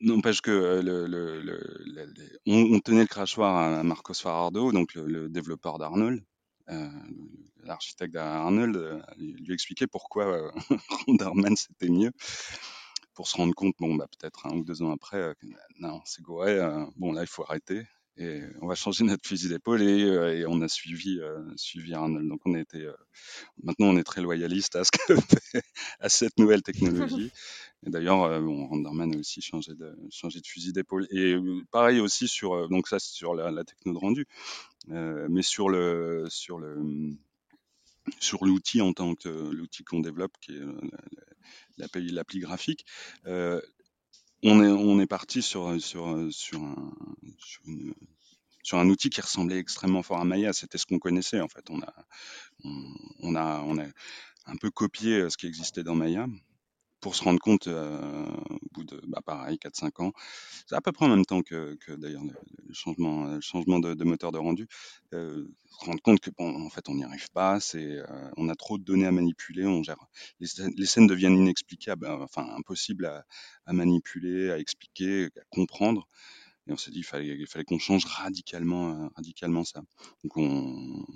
N'empêche que euh, le, le, le, on, tenait le crachoir à Marcos Farardo, donc le, développeur d'Arnold, euh, l'architecte d'Arnold, euh, lui expliquer pourquoi euh, c'était mieux pour se rendre compte, bon, bah, peut-être un ou deux ans après, euh, non, c'est gouré, euh, bon, là, il faut arrêter. Et on va changer notre fusil d'épaule et, euh, et, on a suivi, suivi Arnold. Donc on été, maintenant on est très loyaliste à, ce que à cette nouvelle technologie. Et d'ailleurs, bon, Renderman a aussi changé de, changé de fusil d'épaule. Et pareil aussi sur, donc ça c'est sur la, la, techno de rendu, mais sur le, sur le, sur l'outil en tant que l'outil qu'on développe, qui est l'appli, graphique. Euh, on est, parti sur, un, outil qui ressemblait extrêmement fort à Maya. C'était ce qu'on connaissait en fait. On a, on, a, on a un peu copié ce qui existait dans Maya pour se rendre compte euh, au bout de bah, pareil 4-5 ans c'est à peu près en même temps que, que d'ailleurs le, changement le changement de, moteur de rendu euh, se rendre compte que bon en fait on n'y arrive pas c'est euh, on a trop de données à manipuler on gère les, scènes deviennent inexplicables euh, enfin impossibles à, à, manipuler à expliquer à comprendre et on s'est dit il fallait il fallait qu'on change radicalement radicalement ça. Donc on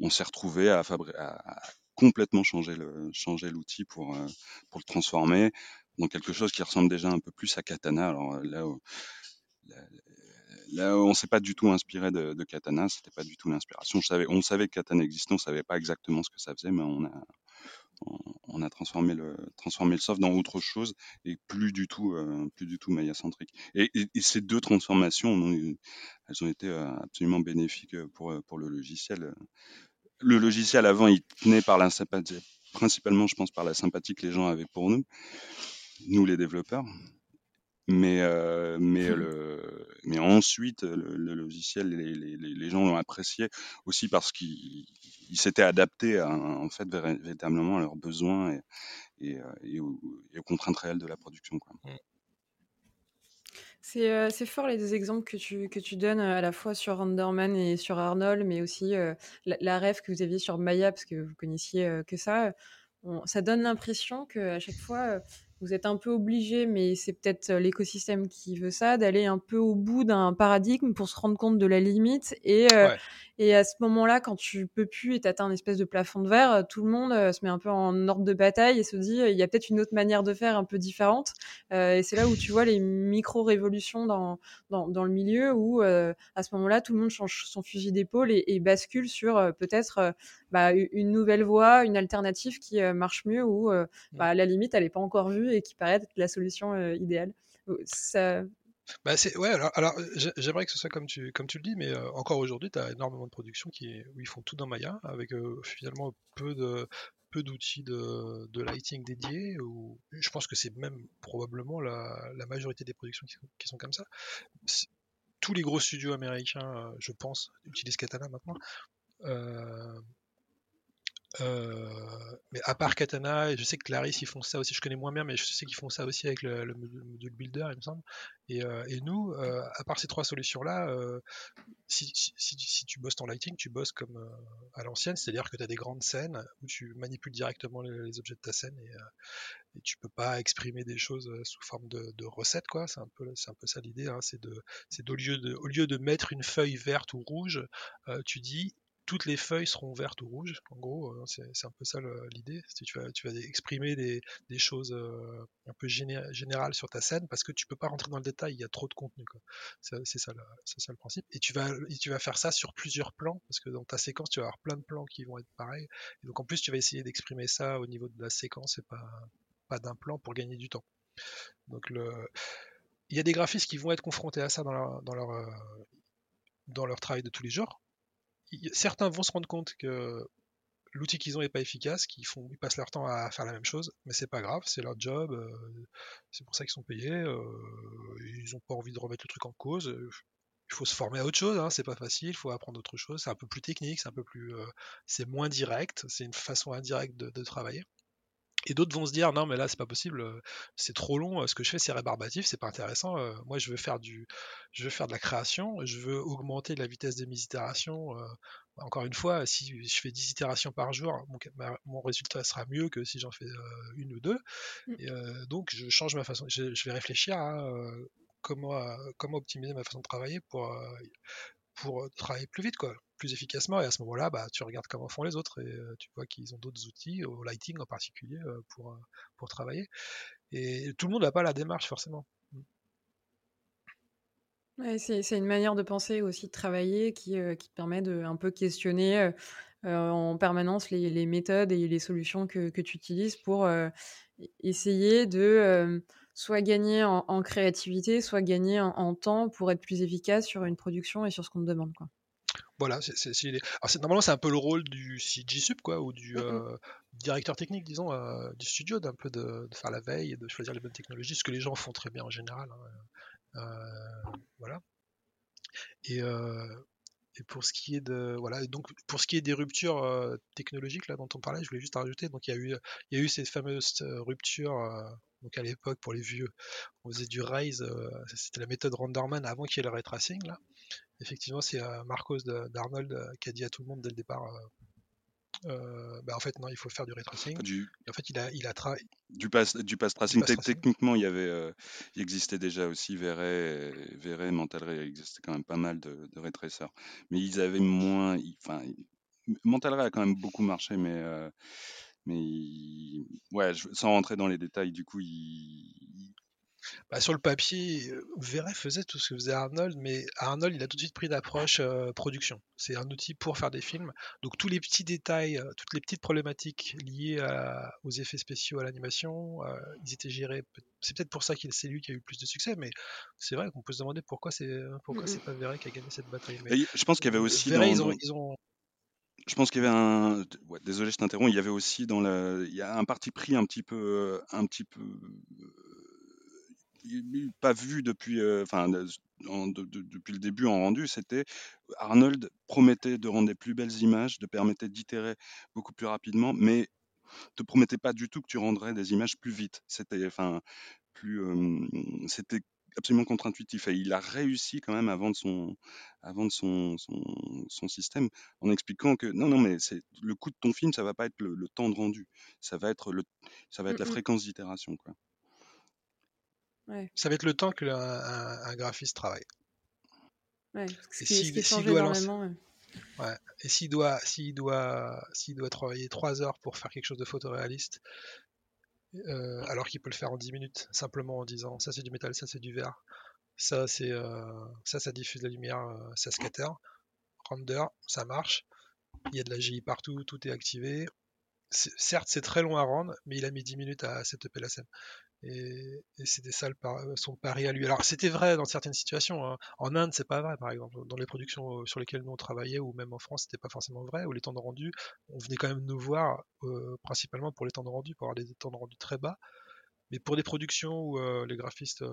on s'est retrouvé à, à, complètement changer le changer l'outil pour euh, pour le transformer dans quelque chose qui ressemble déjà un peu plus à Katana. Alors euh, là, là, là on s'est pas du tout inspiré de, de Katana, c'était pas du tout l'inspiration. Je savais, on savait que Katana existait, on savait pas exactement ce que ça faisait, mais on a on, a transformé le transformé le soft dans autre chose et plus du tout euh, plus du tout Maya centrique. Et, ces deux transformations, elles ont été absolument bénéfiques pour pour le logiciel le logiciel avant, il tenait par la sympathie, principalement, je pense, par la sympathie que les gens avaient pour nous, nous les développeurs. Mais, euh, mais, le, mais ensuite, le, logiciel, les, les, les gens l'ont apprécié aussi parce qu'il s'était adapté à, en fait, véritablement à leurs besoins et, et, euh, et, aux, et, aux, contraintes réelles de la production. Quoi. Mmh. C'est, fort les deux exemples que tu, donnes à la fois sur Renderman et sur Arnold, mais aussi la, rêve que vous aviez sur Maya, parce que vous connaissiez que ça. ça donne l'impression qu'à chaque fois, vous êtes un peu obligé, mais c'est peut-être l'écosystème qui veut ça, d'aller un peu au bout d'un paradigme pour se rendre compte de la limite et. Et à ce moment-là, quand tu peux plus et t'atteins un espèce de plafond de verre, tout le monde se met un peu en ordre de bataille et se dit il y a peut-être une autre manière de faire un peu différente. et c'est là où tu vois les micro-révolutions dans, dans, dans, le milieu où à ce moment-là, tout le monde change son fusil d'épaule et, et, bascule sur peut-être bah, une nouvelle voie, une alternative qui marche mieux ou mmh. bah, à la limite, elle n'est pas encore vue et qui paraît être la solution idéale. Ça, bah c'est ouais alors, j'aimerais que ce soit comme tu comme tu le dis mais euh, encore aujourd'hui tu as énormément de production qui où ils font tout dans Maya avec euh, finalement peu de peu d'outils de, de, lighting dédiés ou je pense que c'est même probablement la, majorité des productions qui, sont comme ça. Tous les gros studios américains euh, je pense utilisent Katana maintenant mais à part Katana, et je sais que Clarisse ils font ça aussi, je connais moins bien, mais je sais qu'ils font ça aussi avec le, module builder, il me semble. Et, euh, nous, euh, à part ces trois solutions-là, si, tu bosses ton lighting, tu bosses comme à l'ancienne, c'est-à-dire que tu as des grandes scènes où tu manipules directement les, objets de ta scène et, et, tu peux pas exprimer des choses sous forme de, recettes, quoi. C'est un peu, un peu ça l'idée, hein. c'est de, au lieu de mettre une feuille verte ou rouge, tu dis toutes les feuilles seront vertes ou rouges. En gros, euh, c'est un peu ça l'idée. Tu vas, tu vas exprimer des, choses euh, un peu générales sur ta scène parce que tu peux pas rentrer dans le détail, il y a trop de contenu. C'est ça, le principe. Et tu, vas, faire ça sur plusieurs plans parce que dans ta séquence, tu vas avoir plein de plans qui vont être pareils. Donc en plus, tu vas essayer d'exprimer ça au niveau de la séquence et pas, d'un plan pour gagner du temps. Donc il y a des graphistes qui vont être confrontés à ça dans leur, euh, dans leur travail de tous les jours certains vont se rendre compte que l'outil qu'ils ont n'est pas efficace, qu'ils font, ils passent leur temps à faire la même chose, mais c'est pas grave, c'est leur job, euh, c'est pour ça qu'ils sont payés, euh, ils n'ont pas envie de remettre le truc en cause. Il faut se former à autre chose, hein, c'est pas facile, il faut apprendre autre chose, c'est un peu plus technique, c'est un peu plus, euh, c'est moins direct, c'est une façon indirecte de travailler. Et d'autres vont se dire non mais là c'est pas possible, c'est trop long, ce que je fais c'est rébarbatif, c'est pas intéressant. Moi je veux faire du, je veux faire de la création, je veux augmenter la vitesse de mes itérations. encore une fois, si je fais 10 itérations par jour, mon, résultat sera mieux que si j'en fais une ou deux. Mmh. Donc je change ma façon, je, vais réfléchir à comment, comment optimiser ma façon de travailler pour pour travailler plus vite, quoi, plus efficacement. Et à ce moment-là, bah, tu regardes comment font les autres et tu vois qu'ils ont d'autres outils, au lighting en particulier, pour, pour travailler. Et tout le monde n'a pas la démarche forcément. Ouais, c'est une manière de penser aussi de travailler qui, qui permet de un peu questionner en permanence les, méthodes et les solutions que, tu utilises pour essayer de soit gagner en, créativité, soit gagner en, temps pour être plus efficace sur une production et sur ce qu'on te demande. Voilà, c'est. Normalement, c'est un peu le rôle du CG Sup, quoi, ou du euh, directeur technique, disons, euh, du studio, d'un peu de, faire la veille et de choisir les bonnes technologies, ce que les gens font très bien en général. Hein, euh, voilà. Et, et pour ce qui est de voilà donc pour ce qui est des ruptures technologiques là dont on parlait, je voulais juste rajouter donc il y a eu il y a eu ces fameuses ruptures donc à l'époque, pour les vieux, on faisait du raise, euh, c'était la méthode Renderman avant qu'il y ait le ray tracing. Là. Effectivement, c'est euh, Marcos d'Arnold euh, qui a dit à tout le monde dès le départ. bah en fait non il faut faire du ray tracing du, en fait il a il a du pass du pass tracing, techniquement il y avait il existait déjà aussi Verret Verret Mental Ray il existait quand même pas mal de, de mais ils avaient moins enfin Mental Ray a quand même beaucoup marché mais mais ouais, sans rentrer dans les détails, du coup, il, bah, sur le papier, euh, Verret faisait tout ce que faisait Arnold, mais Arnold, il a tout de suite pris d'approche euh, production. C'est un outil pour faire des films. Donc tous les petits détails, euh, toutes les petites problématiques liées aux effets spéciaux, à l'animation, ils étaient gérés. C'est peut-être pour ça qu'il c'est lui qui a eu le plus de succès, mais c'est vrai qu'on peut se demander pourquoi c'est pourquoi c'est pas Verret qui a gagné cette bataille. je pense qu'il y avait aussi ils ont je pense qu'il y avait un. désolé, je t'interromps. Il y avait aussi dans la. Il y a un parti pris un petit peu, un petit peu, pas vu depuis, euh, enfin, depuis le début en rendu. C'était Arnold promettait de rendre des plus belles images, de permettre d'itérer beaucoup plus rapidement, mais te promettait pas du tout que tu rendrais des images plus vite. C'était, enfin, plus, c'était absolument contre-intuitif. Et il a réussi quand même à vendre son, à vendre son, son, système en expliquant que non, non, mais c'est le coût de ton film, ça va pas être le, temps de rendu, ça va être le, ça va être la fréquence d'itération, quoi. Ça va être le temps que un, graphiste travaille. Ouais, doit lancer... Ouais. Et s'il doit, s'il doit, s'il doit travailler 3 heures pour faire quelque chose de photoréaliste, euh, alors qu'il peut le faire en 10 minutes, simplement en disant ça c'est du métal, ça c'est du verre, ça c'est euh, ça ça diffuse la lumière, euh, ça scatter, render, ça marche, il y a de la GI partout, tout est activé. certes c'est très long à rendre, mais il a mis 10 minutes à setuper la scène. Et, c'était ça son pari à lui. Alors c'était vrai dans certaines situations. Hein. En Inde, c'est pas vrai, par exemple. Dans les productions euh, sur lesquelles nous on travaillait, ou même en France, c'était pas forcément vrai. Où les temps de rendu, on venait quand même nous voir euh, principalement pour les temps de rendu, pour avoir des temps de rendu très bas. Mais pour des productions où euh, les graphistes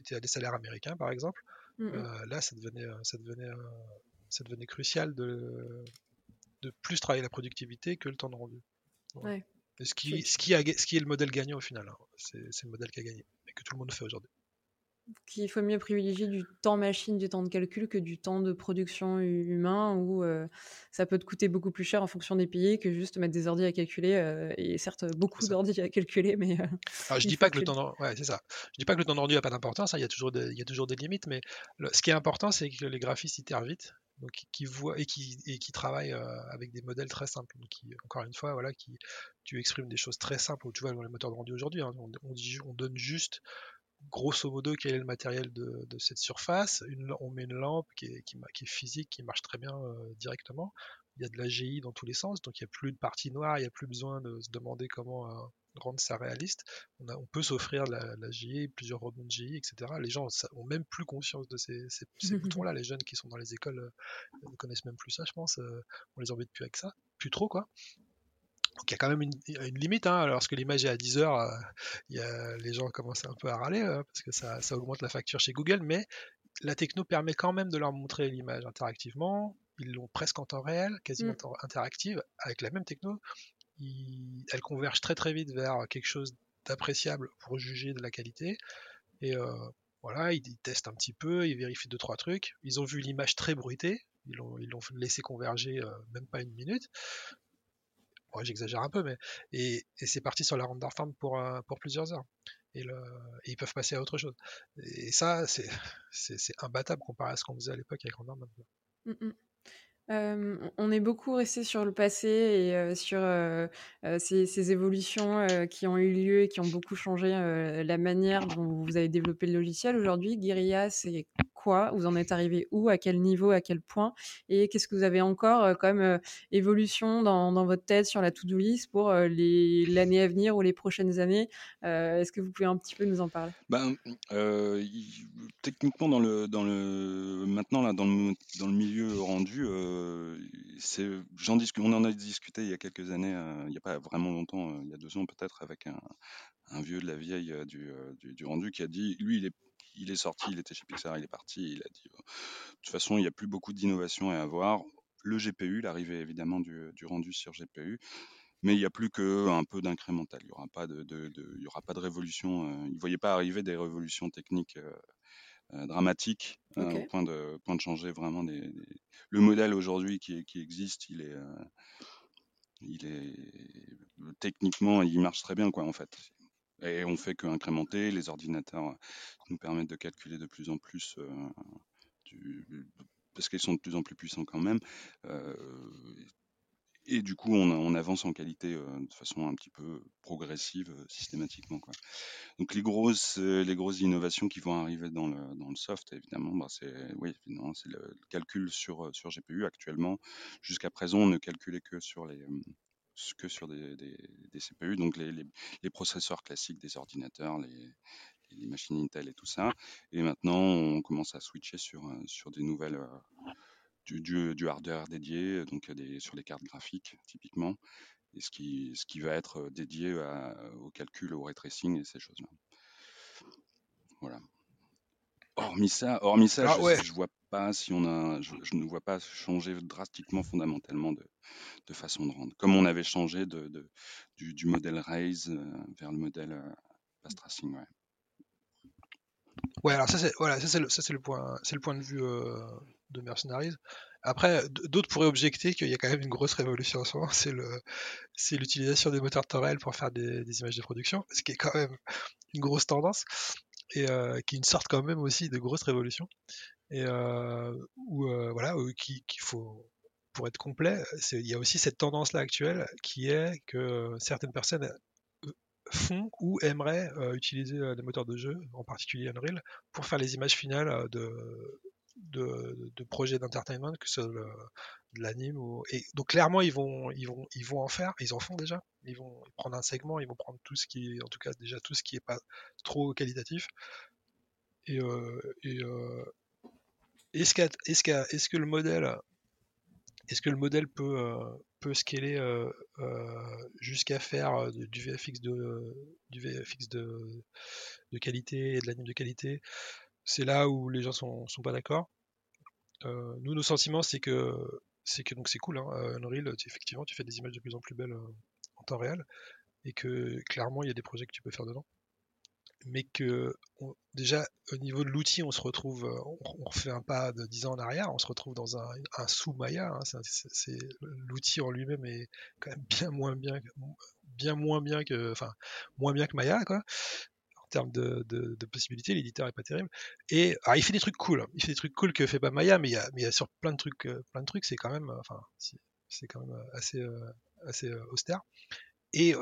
étaient à des salaires américains, par exemple, mmh là, ça devenait, ça devenait, ça devenait crucial de, de plus travailler la productivité que le temps de rendu. Ouais. Ce qui, ce, qui a, ce qui est le modèle gagnant au final, hein. c'est le modèle qui a gagné et que tout le monde fait aujourd'hui. Qu'il faut mieux privilégier du temps machine, du temps de calcul que du temps de production humain où euh, ça peut te coûter beaucoup plus cher en fonction des pays que juste mettre des ordi à calculer euh, et certes beaucoup d'ordi à calculer mais euh, je dis pas que le temps ouais, c'est ça je dis pas que le temps rendu n'a pas d'importance hein. il y a toujours des, il y a toujours des limites mais ce qui est important c'est que les graphistes itèrent vite donc qui voit et qui et qui travaille euh, avec des modèles très simples. Donc encore une fois, voilà, qui tu exprimes des choses très simples. Tu vois dans les moteurs de rendu aujourd'hui, hein, on, on, donne juste grosso modo quel est le matériel de, de cette surface. On met une lampe qui est, qui est physique, qui marche très bien euh, directement. Il y a de la GI dans tous les sens, donc il n'y a plus de partie noire, il n'y a plus besoin de se demander comment euh, rendre ça réaliste. On, a, on peut s'offrir la, la GI, plusieurs rebonds de GI, etc. Les gens ont même plus conscience de ces, ces, boutons-là. Les jeunes qui sont dans les écoles euh, ne connaissent même plus ça, je pense. Euh, on les embête plus avec ça. Plus trop, quoi. Donc il y a quand même une, une limite. Hein. Lorsque l'image est à 10 heures, euh, y a, les gens commencent un peu à râler parce que ça, ça augmente la facture chez Google. Mais la techno permet quand même de leur montrer l'image interactivement. Ils l'ont presque en temps réel, quasiment mm. interactive, avec la même techno elle converge très très vite vers quelque chose d'appréciable pour juger de la qualité. Et euh, voilà, ils, testent un petit peu, ils vérifient deux trois trucs. Ils ont vu l'image très bruitée, ils l'ont ils laissé converger euh, même pas une minute. Moi, j'exagère un peu, mais et, c'est parti sur la render farm pour euh, pour plusieurs heures. Et, ils peuvent passer à autre chose. Et ça, c'est imbattable comparé à ce qu'on faisait à l'époque avec Render mmh, on est beaucoup resté sur le passé et sur ces, évolutions qui ont eu lieu et qui ont beaucoup changé la manière dont vous avez développé le logiciel. Aujourd'hui, Guerilla, c'est Vous en êtes arrivé où À quel niveau À quel point Et qu'est-ce que vous avez encore comme évolution dans, votre tête sur la to-do list pour l'année à venir ou les prochaines années Est-ce que vous pouvez un petit peu nous en parler? Ben, Techniquement, dans le, maintenant, là, dans, le, milieu rendu, j'en on en a discuté il y a quelques années, il n'y a pas vraiment longtemps, il y a deux ans peut-être, avec un, vieux de la vieille du, rendu qui a dit, lui, il est il est sorti, il était chez Pixar, il est parti, il a dit, de toute façon, il n'y a plus beaucoup d'innovation à avoir. Le GPU, l'arrivée évidemment du, rendu sur GPU, mais il n'y a plus qu'un peu d'incrémental. Il n'y aura pas de, il y aura pas de révolution. Euh, il ne voyait pas arriver des révolutions techniques euh, euh, dramatiques au point de, point de changer vraiment des, le modèle aujourd'hui qui, qui, existe. Il est, il est techniquement, il marche très bien quoi en fait. Et on fait qu'incrémenter. Les ordinateurs nous permettent de calculer de plus en plus, parce qu'ils sont de plus en plus puissants quand même. et du coup, on, avance en qualité de façon un petit peu progressive, systématiquement. Donc les grosses, les grosses innovations qui vont arriver dans le, dans le soft, évidemment, bah, c'est oui, c'est le calcul sur, sur GPU. Actuellement, jusqu'à présent, on ne calculait que sur les, que sur des, CPU, donc les, processeurs classiques des ordinateurs, les, machines Intel et tout ça. Et maintenant, on commence à switcher sur, euh, sur des nouvelles, euh, du, du, hardware dédié, donc sur les cartes graphiques typiquement, et ce qui, ce qui va être euh, dédié au calcul, au ray tracing et ces choses-là. Voilà. Hormis ça, hormis ça ah je, je, vois pas si on a, je, ne vois pas changer drastiquement, fondamentalement de, de, façon de rendre. Comme on avait changé de, de du, du, modèle Raise euh, vers le modèle euh, Fast Tracing. Ouais. ouais, alors ça c'est voilà, ça c'est le, ça le point, c'est le point de vue euh, de Mercenaries. Après, d'autres pourraient objecter qu'il y a quand même une grosse révolution en ce moment, c'est le, c'est l'utilisation des moteurs Torel pour faire des, des, images de production, ce qui est quand même une grosse tendance et euh, qui est une sorte quand même aussi de grosse révolution. et où voilà, qu'il faut pour être complet, il y a aussi cette tendance-là actuelle qui est que certaines personnes font ou aimeraient utiliser des moteurs de jeu, en particulier Unreal, pour faire les images finales de, de, projets d'entertainment, que ce soit de l'anime. Et donc clairement, ils vont, en faire, ils en font déjà. Ils vont prendre un segment, ils vont prendre tout ce qui, en tout cas déjà tout ce qui est pas trop qualitatif. Et, et est-ce, est-ce que le modèle peut, euh, scaler euh, euh, jusqu'à faire du VFX de, du VFX de, de qualité et de l'anime de qualité C'est là où les gens sont, sont pas d'accord. nous, nos sentiments, c'est que c'est que donc c'est cool. Hein, Unreal, effectivement, tu fais des images de plus en plus belles en temps réel et que clairement, il y a des projets que tu peux faire dedans mais que déjà au niveau de l'outil, on se retrouve, euh, on, refait un pas de 10 ans en arrière, on se retrouve dans un, sous Maya. Hein, l'outil en lui-même est quand même bien moins bien, bien moins bien que, enfin, moins bien que Maya, quoi. Termes de, possibilités, l'éditeur est pas terrible. Et il fait des trucs cool. Il fait des trucs cool que fait pas Maya, mais il y a, mais il y a sur plein de trucs, euh, plein de trucs, c'est quand même, enfin, c'est quand même assez, euh, assez austère. Et,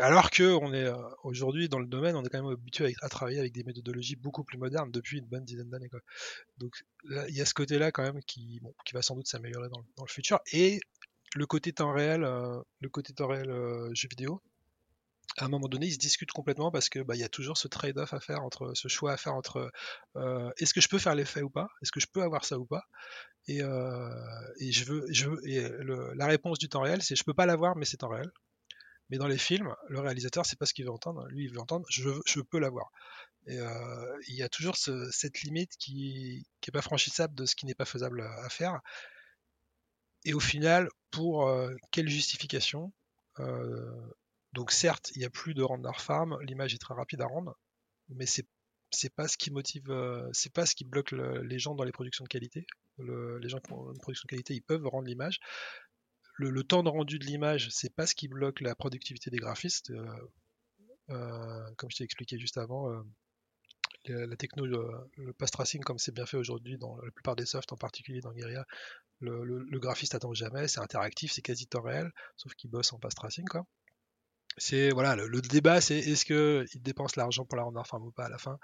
alors que on est euh, aujourd'hui dans le domaine, on est quand même habitué à, travailler avec des méthodologies beaucoup plus modernes depuis une bonne dizaine d'années. Donc il y a ce côté-là quand même qui, qui va sans doute s'améliorer dans, le futur. Et le côté temps réel, euh, le côté temps réel euh, jeu vidéo, à un moment donné, il se discute complètement parce que bah, il y a toujours ce trade-off à faire entre ce choix à faire entre est-ce que je peux faire l'effet ou pas, est-ce que je peux avoir ça ou pas, et, et et la réponse du temps réel, c'est je peux pas l'avoir, mais c'est temps réel. Mais dans les films, le réalisateur, c'est pas ce qu'il veut entendre. Lui, il veut entendre je, je peux l'avoir. Euh, il y a toujours cette limite qui n'est pas franchissable de ce qui n'est pas faisable à, faire. Et au final, pour euh, quelle justification euh, Donc certes, il n'y a plus de render farm, l'image est très rapide à rendre, mais c'est pas ce qui motive, c'est pas ce qui bloque les gens dans les productions de qualité. les gens qui ont une production de qualité, ils peuvent rendre l'image le, temps de rendu de l'image, c'est pas ce qui bloque la productivité des graphistes. Euh, euh, comme je t'ai expliqué juste avant, euh, techno, le, pass tracing, comme c'est bien fait aujourd'hui dans la plupart des softs, en particulier dans Guerilla, le, graphiste attend jamais, c'est interactif, c'est quasi temps réel, sauf qu'il bosse en pass tracing, quoi. C'est voilà, le, débat, c'est est-ce qu'il dépense l'argent pour la rendre farm ou pas à la fin.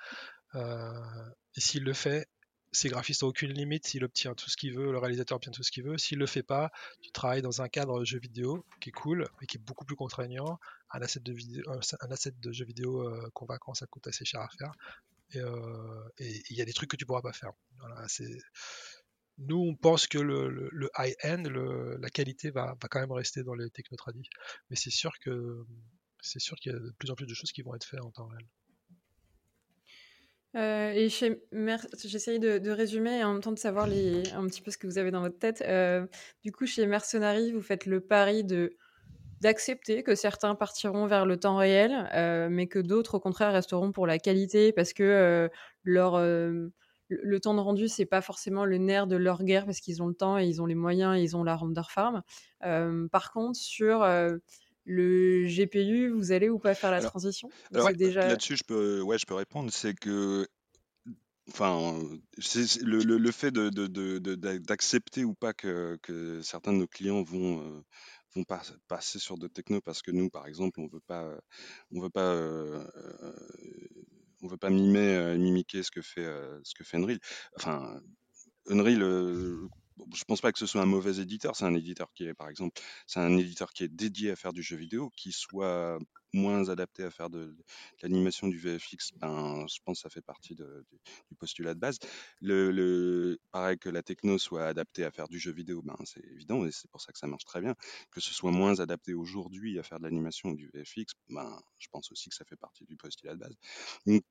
et s'il le fait, ces graphistes n'ont aucune limite, s'il obtient tout ce qu'il veut, le réalisateur obtient tout ce qu'il veut. S'il le fait pas, tu travailles dans un cadre jeu vidéo qui est cool, mais qui est beaucoup plus contraignant. Un asset de, vidéo, jeu vidéo euh, convaincant, ça coûte assez cher à faire. Et euh, il y a des trucs que tu pourras pas faire. Nous, on pense que le, high-end, la qualité va, quand même rester dans les technotradis. Mais c'est sûr que c'est sûr qu'il y a de plus en plus de choses qui vont être faites en temps réel. Euh, et chez j'essaye de, résumer et en même temps de savoir un petit peu ce que vous avez dans votre tête. Euh, du coup, chez Mercenary, vous faites le pari de d'accepter que certains partiront vers le temps réel, euh, mais que d'autres, au contraire, resteront pour la qualité parce que leur le temps de rendu, c'est pas forcément le nerf de leur guerre parce qu'ils ont le temps et ils ont les moyens et ils ont la render farm. par contre, sur le GPU, vous allez ou pas faire la transition? Déjà... Là-dessus, je peux, ouais, je peux répondre. C'est que Enfin, le, le, fait d'accepter de, de, ou pas que, que, certains de nos clients vont, euh, vont passer sur de techno parce que nous, par exemple, on veut pas, on veut pas, euh, on veut pas mimer, mimiquer ce que fait, ce que fait Unreal. Enfin, Unreal, je pense pas que ce soit un mauvais éditeur. C'est un éditeur qui est, par exemple, c'est un éditeur qui est dédié à faire du jeu vidéo, qui soit moins adapté à faire de, l'animation du VFX. Ben, je pense que ça fait partie du, postulat de base. Le, pareil que la techno soit adaptée à faire du jeu vidéo, ben, c'est évident et c'est pour ça que ça marche très bien. Que ce soit moins adapté aujourd'hui à faire de l'animation du VFX, ben, je pense aussi que ça fait partie du postulat de base. Donc,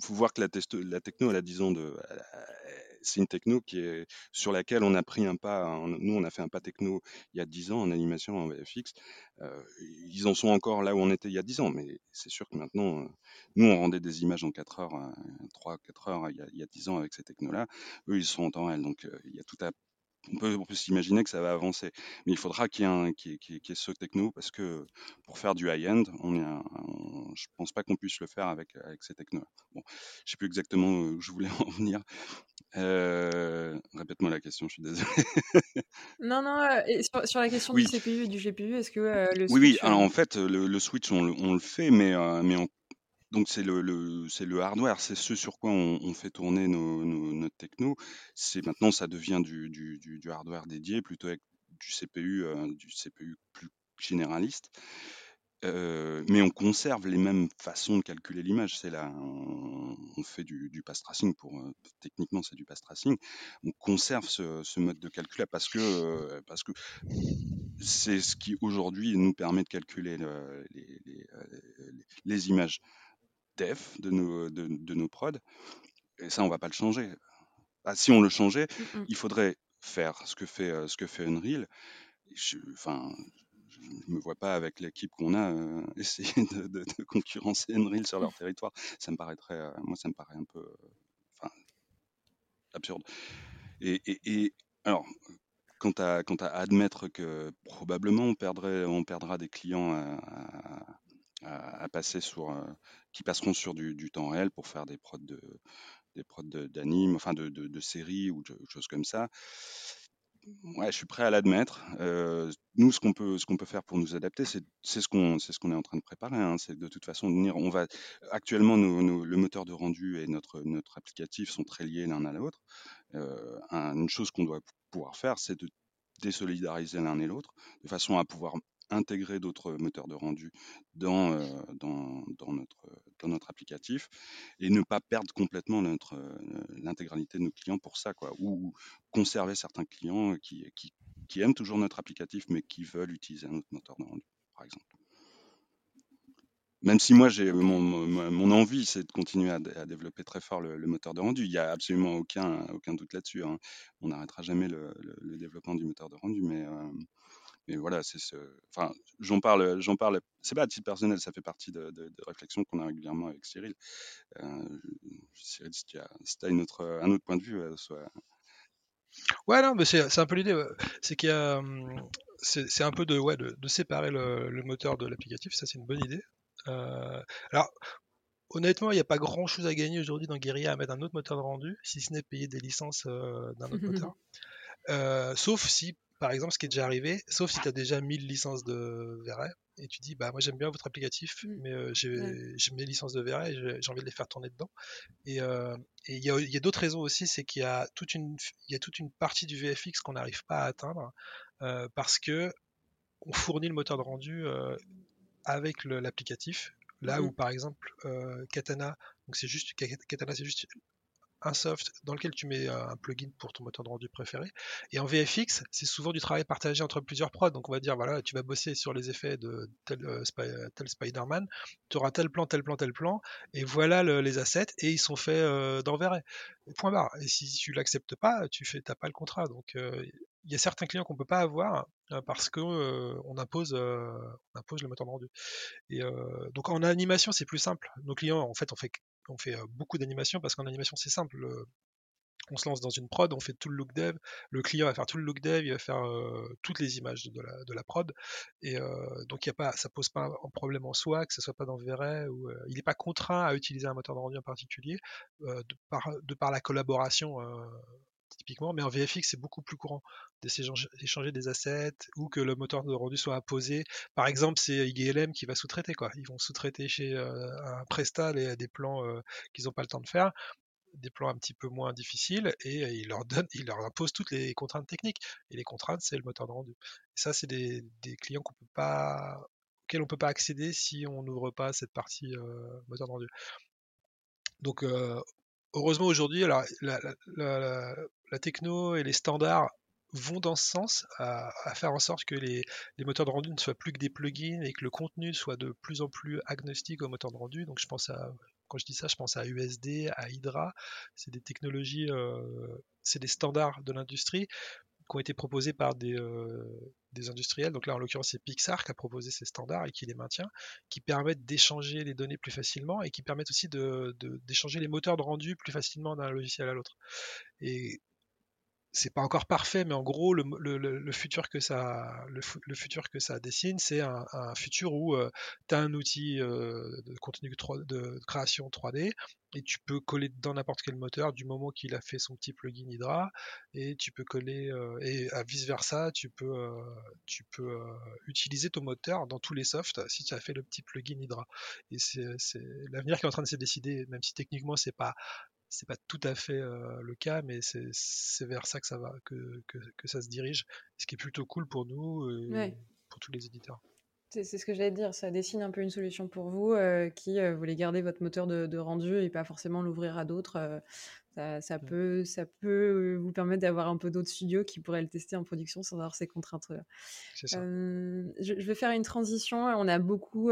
faut voir que la, la techno, elle a disons de, c'est une techno qui est sur laquelle on a pris un pas. nous, on a fait un pas techno il y a 10 ans en animation en VFX. Euh, ils en sont encore là où on était il y a 10 ans, mais c'est sûr que maintenant, euh, nous, on rendait des images en 4 heures, 3-4 heures il y, a, il y, a, 10 ans avec ces technos-là. Eux, ils sont en temps réel, donc euh, il y a tout à on peut, on peut s'imaginer que ça va avancer. Mais il faudra qu'il y ait, qu qu qu ce techno parce que pour faire du high-end, on est on, je pense pas qu'on puisse le faire avec, avec ces technos. Bon, je sais plus exactement où je voulais en venir. Euh, Répète-moi la question, je suis désolé. non, non, euh, sur, sur, la question oui. du CPU et du GPU, est-ce que euh, le Oui, oui, alors en fait, le, le switch, on, on, le fait, mais, euh, mais on, donc c'est le, c'est le hardware, c'est ce sur quoi on, fait tourner nos, nos, notre techno. C'est maintenant ça devient du, du, hardware dédié plutôt avec du CPU, euh, du CPU plus généraliste. Euh, mais on conserve les mêmes façons de calculer l'image. C'est là, on, fait du, du pass tracing pour euh, techniquement c'est du pass tracing. On conserve ce, mode de calcul là parce que parce que c'est ce qui aujourd'hui nous permet de calculer le, les, les, les, les images def de nos, de, de, nos prods. Et ça, on va pas le changer. Ah, si on le changeait, mm -mm. il faudrait faire ce que fait, euh, ce que fait Unreal. Je, enfin, je me vois pas avec l'équipe qu'on a euh, essayer de, de, de, concurrencer Unreal sur leur territoire. Ça me paraîtrait, euh, moi, ça me paraît un peu, absurde. Et, et, et alors, quant à, quant à admettre que probablement on perdrait, on perdra des clients à, à, à passer sur, qui passeront sur du, temps réel pour faire des prods de des prods d'anime, enfin de, de, séries ou de choses comme ça. Ouais, je suis prêt à l'admettre. Euh, nous, ce qu'on peut, peut faire pour nous adapter, c'est ce qu'on, ce est en train de préparer. Hein. C'est de toute façon venir. On va actuellement, le moteur de rendu et notre notre applicatif sont très liés l'un à l'autre. Euh, une chose qu'on doit pouvoir faire, c'est de désolidariser l'un et l'autre, de façon à pouvoir intégrer d'autres moteurs de rendu dans, euh, dans, dans, notre, dans notre applicatif et ne pas perdre complètement euh, l'intégralité de nos clients pour ça, quoi, ou conserver certains clients qui, qui, aiment toujours notre applicatif mais qui veulent utiliser un autre moteur de rendu, par exemple. Même si moi, j'ai mon, mon, mon, envie, c'est de continuer à, développer très fort le, moteur de rendu. Il n'y a absolument aucun, aucun doute là-dessus. Hein. On n'arrêtera jamais le, le, développement du moteur de rendu, mais, euh, mais voilà, c'est ce. Enfin, j'en parle, j'en parle. C'est pas à titre personnel, ça fait partie de, de, de réflexions qu'on a régulièrement avec Cyril. Euh, Cyril, si tu as, si as une autre, un autre point de vue, euh, soit. Ouais, non, mais c'est un peu l'idée. Ouais. C'est qu'il y a, hum, c'est un peu de, ouais, de, de séparer le, le, moteur de l'applicatif. Ça, c'est une bonne idée. Euh, alors, honnêtement, il n'y a pas grand chose à gagner aujourd'hui dans Guerilla à mettre un autre moteur de rendu, si ce n'est payer des licences euh, d'un autre moteur. Euh, sauf si par exemple, ce qui est déjà arrivé, sauf si tu as déjà 1000 licences de Verret, et tu dis, bah moi j'aime bien votre applicatif, mmh. mais euh, j'ai mes licences de Verret et j'ai envie de les faire tourner dedans. Et euh, il y a, y a d'autres raisons aussi, c'est qu'il y, a toute une, y a toute une partie du VFX qu'on n'arrive pas à atteindre euh, parce que on fournit le moteur de rendu avec l'applicatif. Là mmh. où par exemple Katana, donc c'est juste Katana, c'est juste un soft dans lequel tu mets euh, un plugin pour ton moteur de rendu préféré. Et en VFX, c'est souvent du travail partagé entre plusieurs prods. Donc on va dire, voilà, tu vas bosser sur les effets de tel, euh, tel Spider-Man, tu auras tel plan, tel plan, tel plan, et voilà le, les assets, et ils sont faits euh, dans Verret. Point barre. Et si tu l'acceptes pas, tu fais, t'as pas le contrat. Donc euh, il y a certains clients qu'on peut pas avoir euh, parce que euh, on impose on impose le moteur de rendu. Et donc en animation c'est plus simple. Nos clients en fait on fait on fait beaucoup d'animation parce qu'en animation c'est simple. On se lance dans une prod, on fait tout le look dev, le client va faire tout le look dev, il va faire euh, toutes les images de la, prod, et euh, donc y a pas, ça pose pas un problème en soi, que ce soit pas dans Verret, ou euh, il n'est pas contraint à utiliser un moteur de rendu en particulier, de par, de, par, la collaboration typiquement, mais en VFX c'est beaucoup plus courant d'échanger des assets ou que le moteur de rendu soit imposé. Par exemple, c'est IGLM qui va sous-traiter quoi. Ils vont sous-traiter chez euh, un Presta les, des plans euh, qu'ils n'ont pas le temps de faire, des plans un petit peu moins difficiles et euh, ils leur donnent, ils leur imposent toutes les contraintes techniques. Et les contraintes, c'est le moteur de rendu. Et ça, c'est des, clients qu'on peut pas auxquels on peut pas accéder si on n'ouvre pas cette partie moteur de rendu. Donc heureusement aujourd'hui, alors la, la, la, la, techno et les standards vont dans ce sens, à, faire en sorte que les, moteurs de rendu ne soient plus que des plugins et que le contenu soit de plus en plus agnostique au moteur de rendu. Donc je pense à, quand je dis ça, je pense à USD, à Hydra. C'est des technologies, euh, c'est des standards de l'industrie qui ont été proposés par des, euh, des industriels. Donc là, en l'occurrence, c'est Pixar qui a proposé ces standards et qui les maintient, qui permettent d'échanger les données plus facilement et qui permettent aussi d'échanger les moteurs de rendu plus facilement d'un logiciel à l'autre. C'est pas encore parfait, mais en gros, le, futur que ça, dessine, c'est un, futur où euh, tu as un outil euh, de contenu 3, de création 3D et tu peux coller dans n'importe quel moteur du moment qu'il a fait son petit plugin Hydra et tu peux coller euh, et à vice versa, tu peux, tu peux utiliser ton moteur dans tous les softs si tu as fait le petit plugin Hydra. Et c'est l'avenir qui est en train de se décider, même si techniquement c'est pas c'est pas tout à fait le cas, mais c'est vers ça que ça va, que, que, que, ça se dirige, ce qui est plutôt cool pour nous et pour tous les éditeurs. C'est ce que j'allais dire, ça dessine un peu une solution pour vous qui voulez garder votre moteur de, de, rendu et pas forcément l'ouvrir à d'autres. Ça, ça, peut, ça peut vous permettre d'avoir un peu d'autres studios qui pourraient le tester en production sans avoir ces contraintes. Euh, je, je, vais faire une transition. On a beaucoup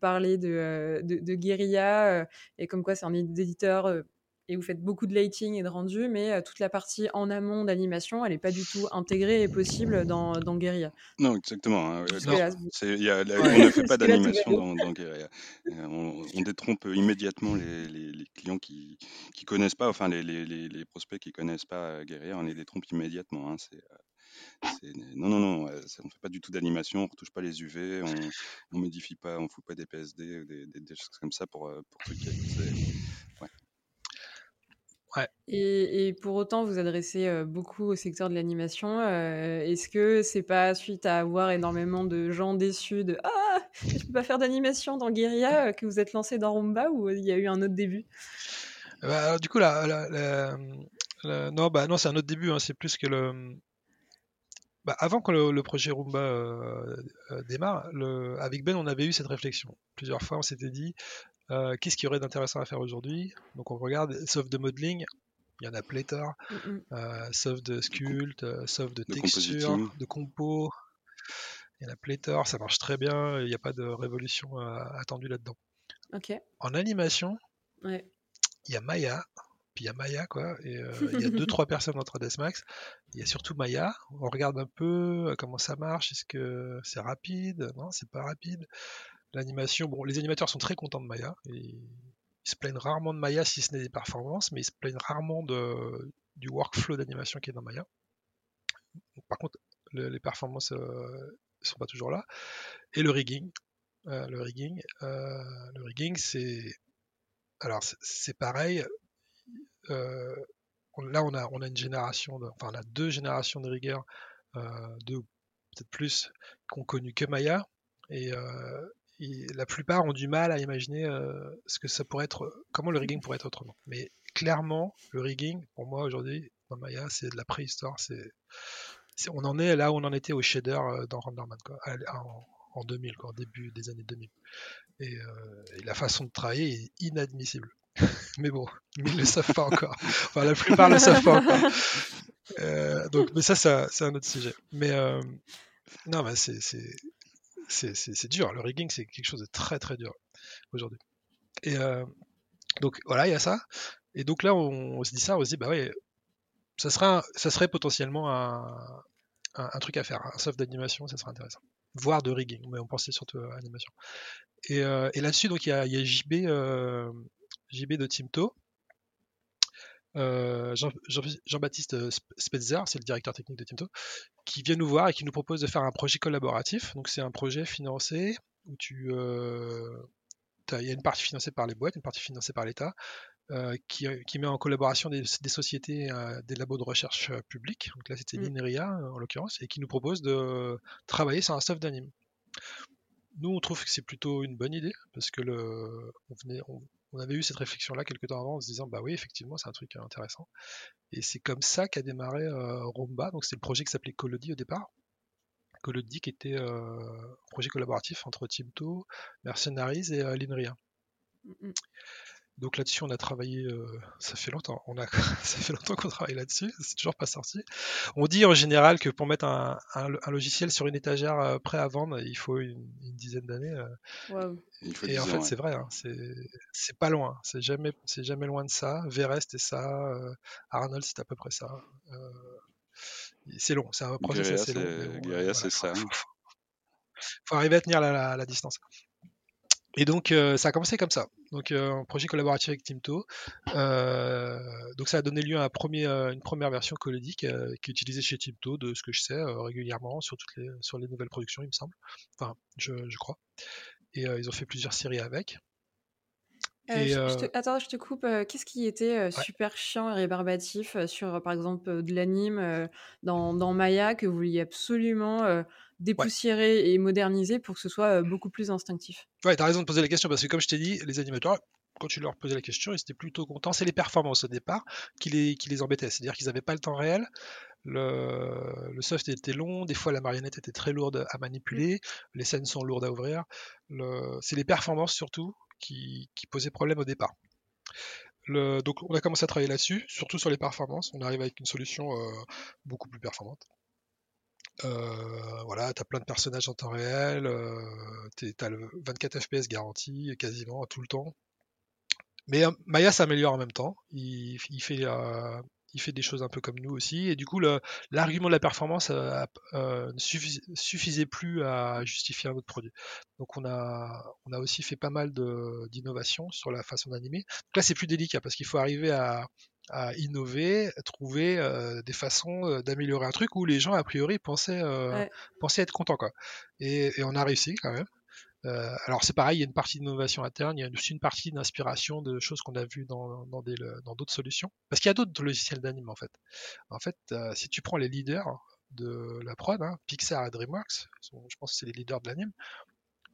parlé de, de, de Guerilla et comme quoi c'est un éditeur et vous faites beaucoup de lighting et de rendu, mais euh, toute la partie en amont d'animation, elle n'est pas du tout intégrée et possible dans, dans Guerilla. Non, exactement. Hein, y a, on ne fait pas d'animation dans, dans, Guerilla. Euh, on, on, détrompe immédiatement les, les, les clients qui ne connaissent pas, enfin les, les, prospects qui ne connaissent pas Guerilla, on les détrompe immédiatement. Hein, euh, non, non, non, on ne fait pas du tout d'animation, on ne retouche pas les UV, on ne modifie pas, on ne fout pas des PSD, des, des, des, choses comme ça pour, pour truquer. Ouais. Et, pour autant, vous adressez beaucoup au secteur de l'animation. Est-ce que c'est pas suite à avoir énormément de gens déçus de Ah, je peux pas faire d'animation dans Guerilla que vous êtes lancé dans Rumba ou il y a eu un autre début? Bah, alors, Du coup, là, non, bah, non c'est un autre début. Hein, c'est plus que le. Bah, avant que le, projet Roomba démarre, le... avec Ben, on avait eu cette réflexion. Plusieurs fois, on s'était dit qu'est-ce qu'il y aurait d'intéressant à faire aujourd'hui? Donc on regarde, sauf de modeling, il y en a pléthore, mmh sauf de sculpte, sauf de, texture, de compo. Il y en a pléthore, ça marche très bien, il n'y a pas de révolution attendue là-dedans. En animation, il y a Maya, puis il y a Maya, quoi. Et il y a deux, trois personnes entre Desmax. Il y a surtout Maya. On regarde un peu comment ça marche. Est-ce que c'est rapide? Non, c'est pas rapide. L'animation, bon, les animateurs sont très contents de Maya. Ils se plaignent rarement de Maya si ce n'est des performances, mais ils se plaignent rarement de, du workflow d'animation qui est dans Maya. Par contre, les performances euh, sont pas toujours là. Et le rigging. Euh, le rigging, euh, rigging, c'est alors c'est pareil. là, on a, on a une génération, enfin, on a deux générations de riggers, deux peut-être plus, qui ont connu que Maya. Et, la plupart ont du mal à imaginer euh, ce que ça pourrait être, comment le rigging pourrait être autrement. Mais clairement, le rigging, pour moi aujourd'hui, dans Maya, c'est de la préhistoire. C'est, on en est là où on en était au shader euh, dans Renderman, quoi, en, 2000, quoi, début des années 2000. Euh, et, la façon de travailler est inadmissible. mais bon, ils ne le savent pas encore. Enfin, la plupart ne le savent pas encore. donc, mais ça, ça c'est un autre sujet. Mais non, mais c'est, c'est dur. Le rigging, c'est quelque chose de très très dur aujourd'hui. Et euh, donc voilà, il y a ça. Et donc là, on, se dit ça, on se dit, bah oui, ça, sera, ça serait potentiellement un, truc à faire, un soft d'animation, ça serait intéressant. Voire de rigging, mais on pensait surtout à animation. Et, euh, et là-dessus, donc il y a, y a JB, euh, JB de Timto, euh, Jean-Baptiste euh, Spetzer, c'est le directeur technique de Timto, qui vient nous voir et qui nous propose de faire un projet collaboratif. Donc c'est un projet financé où tu, euh, il y a une partie financée par les boîtes, une partie financée par l'État, qui, met en collaboration des, sociétés, des labos de recherche publics. Donc là c'était mmh. l'INRIA en l'occurrence, et qui nous propose de travailler sur un soft d'anime. Nous, on trouve que c'est plutôt une bonne idée parce que le, on, venait, on avait eu cette réflexion-là quelques temps avant en se disant bah oui effectivement c'est un truc intéressant et c'est comme ça qu'a démarré euh, Romba donc c'est le projet qui s'appelait Colody au départ Colody qui était euh, un projet collaboratif entre Timto, Mercenaries et euh, Linria. Mm, mm. Donc là-dessus, on a travaillé, euh, ça fait longtemps, on a, ça fait longtemps qu'on travaille là-dessus, c'est toujours pas sorti. On dit en général que pour mettre un, logiciel sur une étagère euh, prêt à vendre, il faut une, dizaine d'années. Euh. Et en fait, c'est vrai, hein, c'est pas loin, c'est jamais, c'est jamais loin de ça. Verest et ça, Arnold, c'est à peu près ça. c'est long, c'est un process assez long. c'est ça. Faut, faut, arriver à tenir la, la distance. Et donc, euh, ça a commencé comme ça. Donc, euh, un projet collaboratif avec Timto. Euh, donc, ça a donné lieu à un premier, une première version Colody qui, est utilisée chez Timto, de ce que je sais, régulièrement sur, toutes les, sur les nouvelles productions, il me semble. Enfin, je, je crois. Et ils ont fait plusieurs séries avec. je, te, attends, je te coupe. Qu'est-ce qui était super chiant et rébarbatif sur, par exemple, de l'anime dans, dans, Maya que vous vouliez absolument dépoussiérer et moderniser pour que ce soit beaucoup plus instinctif. Ouais, t'as raison de poser la question parce que comme je t'ai dit, les animateurs, quand tu leur posais la question, ils étaient plutôt contents. C'est les performances au départ qui les, qui les embêtaient. C'est-à-dire qu'ils n'avaient pas le temps réel. Le, le, soft était long, des fois la marionnette était très lourde à manipuler, mmh. les scènes sont lourdes à ouvrir. Le, c'est les performances surtout qui, qui posaient problème au départ. Le, donc on a commencé à travailler là-dessus, surtout sur les performances. On arrive avec une solution euh, beaucoup plus performante. Euh, voilà, t'as plein de personnages en temps réel, euh, t'as le 24 FPS garanti quasiment tout le temps. Mais euh, Maya s'améliore en même temps. Il, fait, il fait des choses un peu comme nous aussi. Et du coup, l'argument de la performance ne suffisait plus à justifier un autre produit. Donc on a, on a aussi fait pas mal d'innovations sur la façon d'animer. Là, c'est plus délicat parce qu'il faut arriver à, à innover, trouver euh, des façons d'améliorer un truc où les gens a priori pensaient, euh, pensaient être contents quoi. Et, on a réussi quand même. alors c'est pareil, il y a une partie d'innovation interne, il y a aussi une partie d'inspiration de choses qu'on a vues dans, dans, dans d'autres solutions. Parce qu'il y a d'autres logiciels d'anime en fait. En fait, si tu prends les leaders de la prod, hein, Pixar et DreamWorks, je pense que c'est les leaders de l'anime,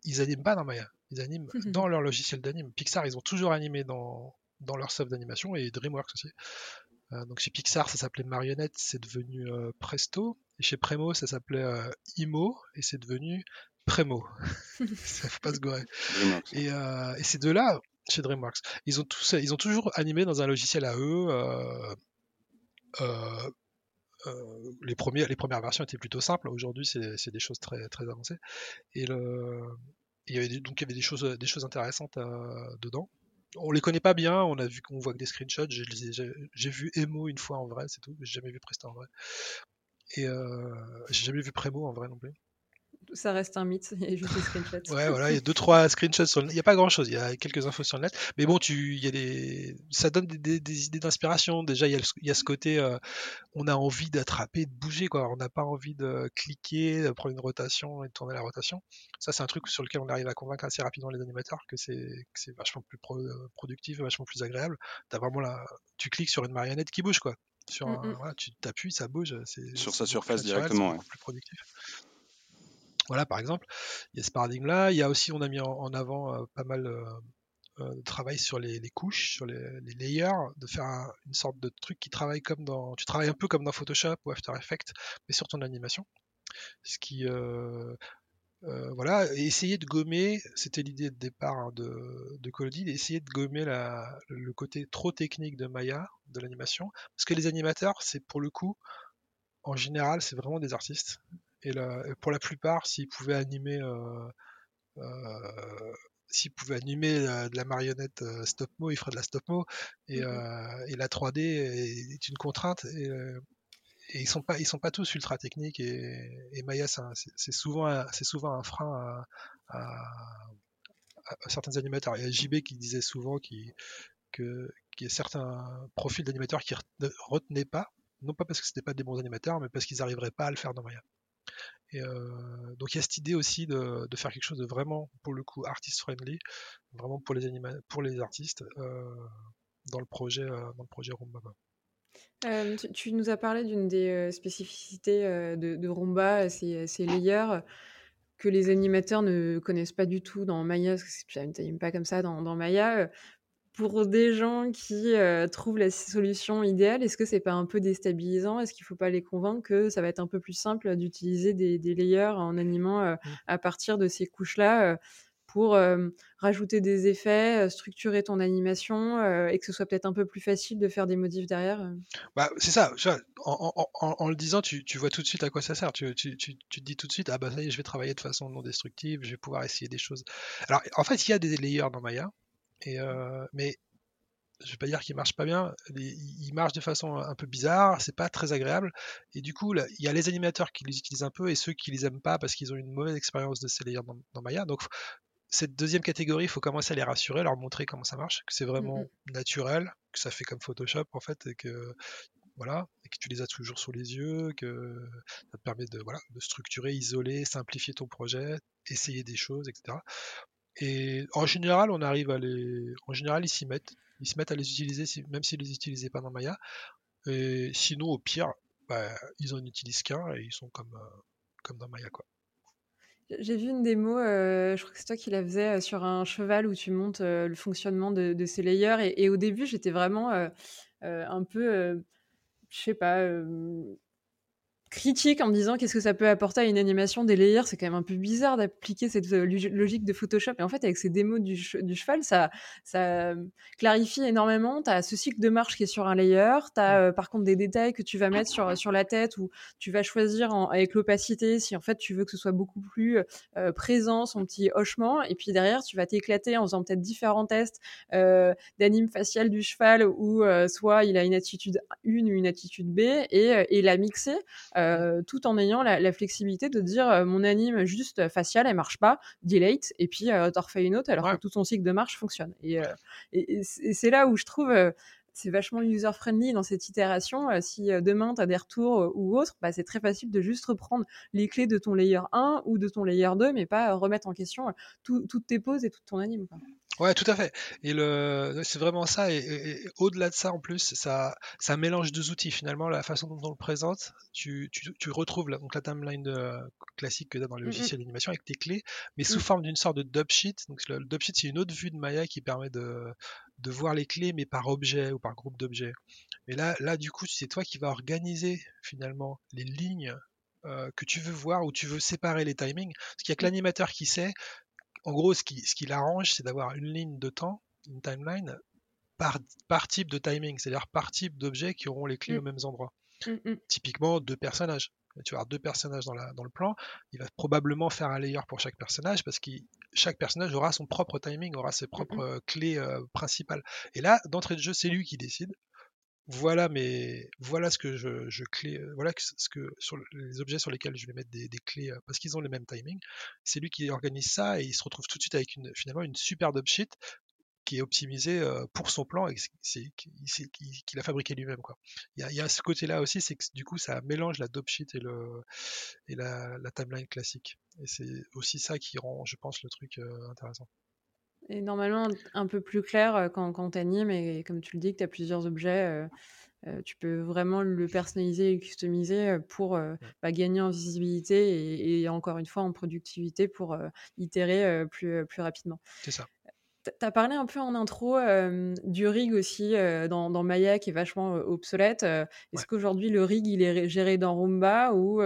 ils animent pas dans Maya, ils animent dans leur logiciel d'anime. Pixar, ils ont toujours animé dans, dans leur soft d'animation et DreamWorks aussi. Euh, donc chez Pixar, ça s'appelait Marionnette, c'est devenu euh, Presto. Et chez Premo, ça s'appelait euh, Imo et c'est devenu Premo. ça faut pas se gorer. Et, et, ces deux-là, chez DreamWorks, ils ont, tous, ils ont toujours animé dans un logiciel à eux. les, premiers, les premières versions étaient plutôt simples. Aujourd'hui, c'est des choses très, très avancées. Et le, il y avait, donc il y avait des choses, des choses intéressantes dedans on les connaît pas bien, on a vu qu'on voit que des screenshots, j'ai vu Emo une fois en vrai, c'est tout, j'ai jamais vu Presta en vrai. Et euh, j'ai jamais vu Premo en vrai non plus ça reste un mythe. Il y a juste des screenshots. ouais, voilà, il y a deux trois screenshots sur le... Il n'y a pas grand chose. Il y a quelques infos sur le net, mais bon, tu, il y a des, ça donne des, idées d'inspiration. Déjà, il y, a ce côté, euh, on a envie d'attraper, de bouger, quoi. On n'a pas envie de cliquer, de prendre une rotation et de tourner la rotation. Ça, c'est un truc sur lequel on arrive à convaincre assez rapidement les animateurs que c'est, c'est vachement plus productif, vachement plus agréable. As vraiment la, tu cliques sur une marionnette qui bouge, quoi. Sur mm, mm. voilà, tu t'appuies, ça bouge. Sur sa surface directement. Ouais. Plus productif. Voilà, par exemple, il y a ce paradigme-là. Il y a aussi, on a mis en, avant euh, pas mal euh, euh, de travail sur les, couches, sur les, layers, de faire une sorte de truc qui travaille comme dans. Un peu comme dans Photoshop ou After Effects, mais sur ton animation. Ce voilà, essayer de gommer, c'était l'idée de départ hein, de, de Collody, essayer de gommer le côté trop technique de Maya, de l'animation, parce que les animateurs, c'est pour le coup, en général, c'est vraiment des artistes. Et, pour la plupart, s'ils pouvaient animer, euh, euh, s'ils pouvaient animer de la marionnette euh, stop mo, ils feraient de la stop mo. Et, mmh et la 3D est, une contrainte. Et, et, ils sont pas, ils sont pas tous ultra techniques. Et, et Maya, c'est souvent, c'est souvent un frein à, à, certains animateurs. Il y a JB qui disait souvent qu'il que, qu'il y a certains profils d'animateurs qui ne retenaient pas, non pas parce que c'était pas des bons animateurs, mais parce qu'ils n'arriveraient pas à le faire dans Maya. Et euh, donc il y a cette idée aussi de, faire quelque chose de vraiment, pour le coup, artist friendly, vraiment pour les, pour les artistes euh, dans le projet, euh, dans le projet Rumba. Tu, nous as parlé d'une des spécificités de, de, Rumba, c'est layers que les animateurs ne connaissent pas du tout dans Maya, parce que ça ne pas comme ça dans Maya pour des gens qui trouvent la solution idéale, est-ce que c'est pas un peu déstabilisant? Est-ce qu'il faut pas les convaincre que ça va être un peu plus simple d'utiliser des, layers en animant mmh. à partir de ces couches-là pour rajouter des effets, structurer ton animation et que ce soit peut-être un peu plus facile de faire des modifs derrière bah, C'est ça, en, le disant, tu, vois tout de suite à quoi ça sert. Tu, te dis tout de suite, ah bah ça y est, je vais travailler de façon non destructive, je vais pouvoir essayer des choses. Alors en fait, il y a des layers dans Maya, et, euh, mais je vais pas dire qu'il marche pas bien, il marche de façon un peu bizarre, c'est pas très agréable. Et du coup, il y a les animateurs qui les utilisent un peu et ceux qui les aiment pas parce qu'ils ont une mauvaise expérience de ces layers dans, Maya. Donc, cette deuxième catégorie, il faut commencer à les rassurer, leur montrer comment ça marche, que c'est vraiment naturel, que ça fait comme Photoshop en fait, et que voilà, et que tu les as toujours sous les yeux, que ça te permet de, voilà, de structurer, isoler, simplifier ton projet, essayer des choses, etc. Et en général, on arrive à les, en général, ils s'y mettent, ils se mettent à les utiliser, même s'ils les utilisaient pas dans Maya. Et sinon, au pire, bah, ils en utilisent qu'un et ils sont comme, euh, comme dans Maya, quoi. J'ai vu une démo, euh, je crois que c'est toi qui la faisais, euh, sur un cheval où tu montes le fonctionnement de, ces layers. Et, au début, j'étais vraiment un peu, je sais pas, critique en me disant qu'est-ce que ça peut apporter à une animation des layers. C'est quand même un peu bizarre d'appliquer cette euh, logique de Photoshop. Et en fait, avec ces démos du, cheval, ça, ça clarifie énormément. Tu as ce cycle de marche qui est sur un layer. Tu as euh, par contre des détails que tu vas mettre sur, sur la tête ou tu vas choisir avec l'opacité si en fait tu veux que ce soit beaucoup plus euh, présent, son petit hochement. Et puis derrière, tu vas t'éclater en faisant peut-être différents tests d'anime facial du cheval où soit il a une attitude 1 ou une attitude B et, et la mixer. Euh, tout en ayant la, flexibilité de dire euh, mon anime juste facial, elle marche pas, delete, et puis euh, t'en refais une autre alors que tout son cycle de marche fonctionne. Et, c'est là où je trouve c'est vachement user-friendly dans cette itération. si demain tu as des retours ou autre, bah, c'est très facile de juste reprendre les clés de ton layer 1 ou de ton layer 2, mais pas remettre en question toutes tes poses et tout ton anime. Ouais, tout à fait. Et le, c'est vraiment ça. Et, au-delà de ça, en plus, ça, ça mélange deux outils. Finalement, la façon dont on le présente, tu, tu, tu retrouves la, donc la timeline de, classique que tu as dans le mmh logiciel d'animation avec tes clés, mais sous mmh. forme d'une sorte de dub sheet. Donc le, dub sheet, c'est une autre vue de Maya qui permet de, de voir les clés, mais par objet ou par groupe d'objets. Mais là, là, du coup, c'est toi qui vas organiser finalement les lignes euh, que tu veux voir ou tu veux séparer les timings. Parce qu'il n'y a que mmh. l'animateur qui sait en gros, ce qui, ce l'arrange, c'est d'avoir une ligne de temps, une timeline, par, par type de timing, c'est-à-dire par type d'objet qui auront les clés mmh. aux mêmes endroits. Mmh, mmh. Typiquement, deux personnages. Tu vas avoir deux personnages dans, la, dans le plan. Il va probablement faire un layer pour chaque personnage parce que chaque personnage aura son propre timing, aura ses propres euh, clés euh, principales. Et là, d'entrée de jeu, c'est lui qui décide voilà mais voilà ce que je, je clé, euh, voilà ce que sur les objets sur lesquels je vais mettre des, clés euh, parce qu'ils ont le même timing. C'est lui qui organise ça et il se retrouve tout de suite avec une finalement une super sheet qui est optimisée euh, pour son plan et qu'il a fabriqué lui-même quoi. Il y, a, ce côté-là aussi, c'est que du coup ça mélange la dope et le et la, timeline classique. Et c'est aussi ça qui rend, je pense, le truc intéressant. Et normalement, un peu plus clair quand, quand tu animes, et comme tu le dis, que tu as plusieurs objets, tu peux vraiment le personnaliser et le customiser pour bah, gagner en visibilité et, encore une fois en productivité pour itérer plus, plus rapidement. C'est ça. Tu as parlé un peu en intro du rig aussi dans, dans, Maya qui est vachement obsolète. Est-ce qu'aujourd'hui le rig il est géré dans Roomba ou,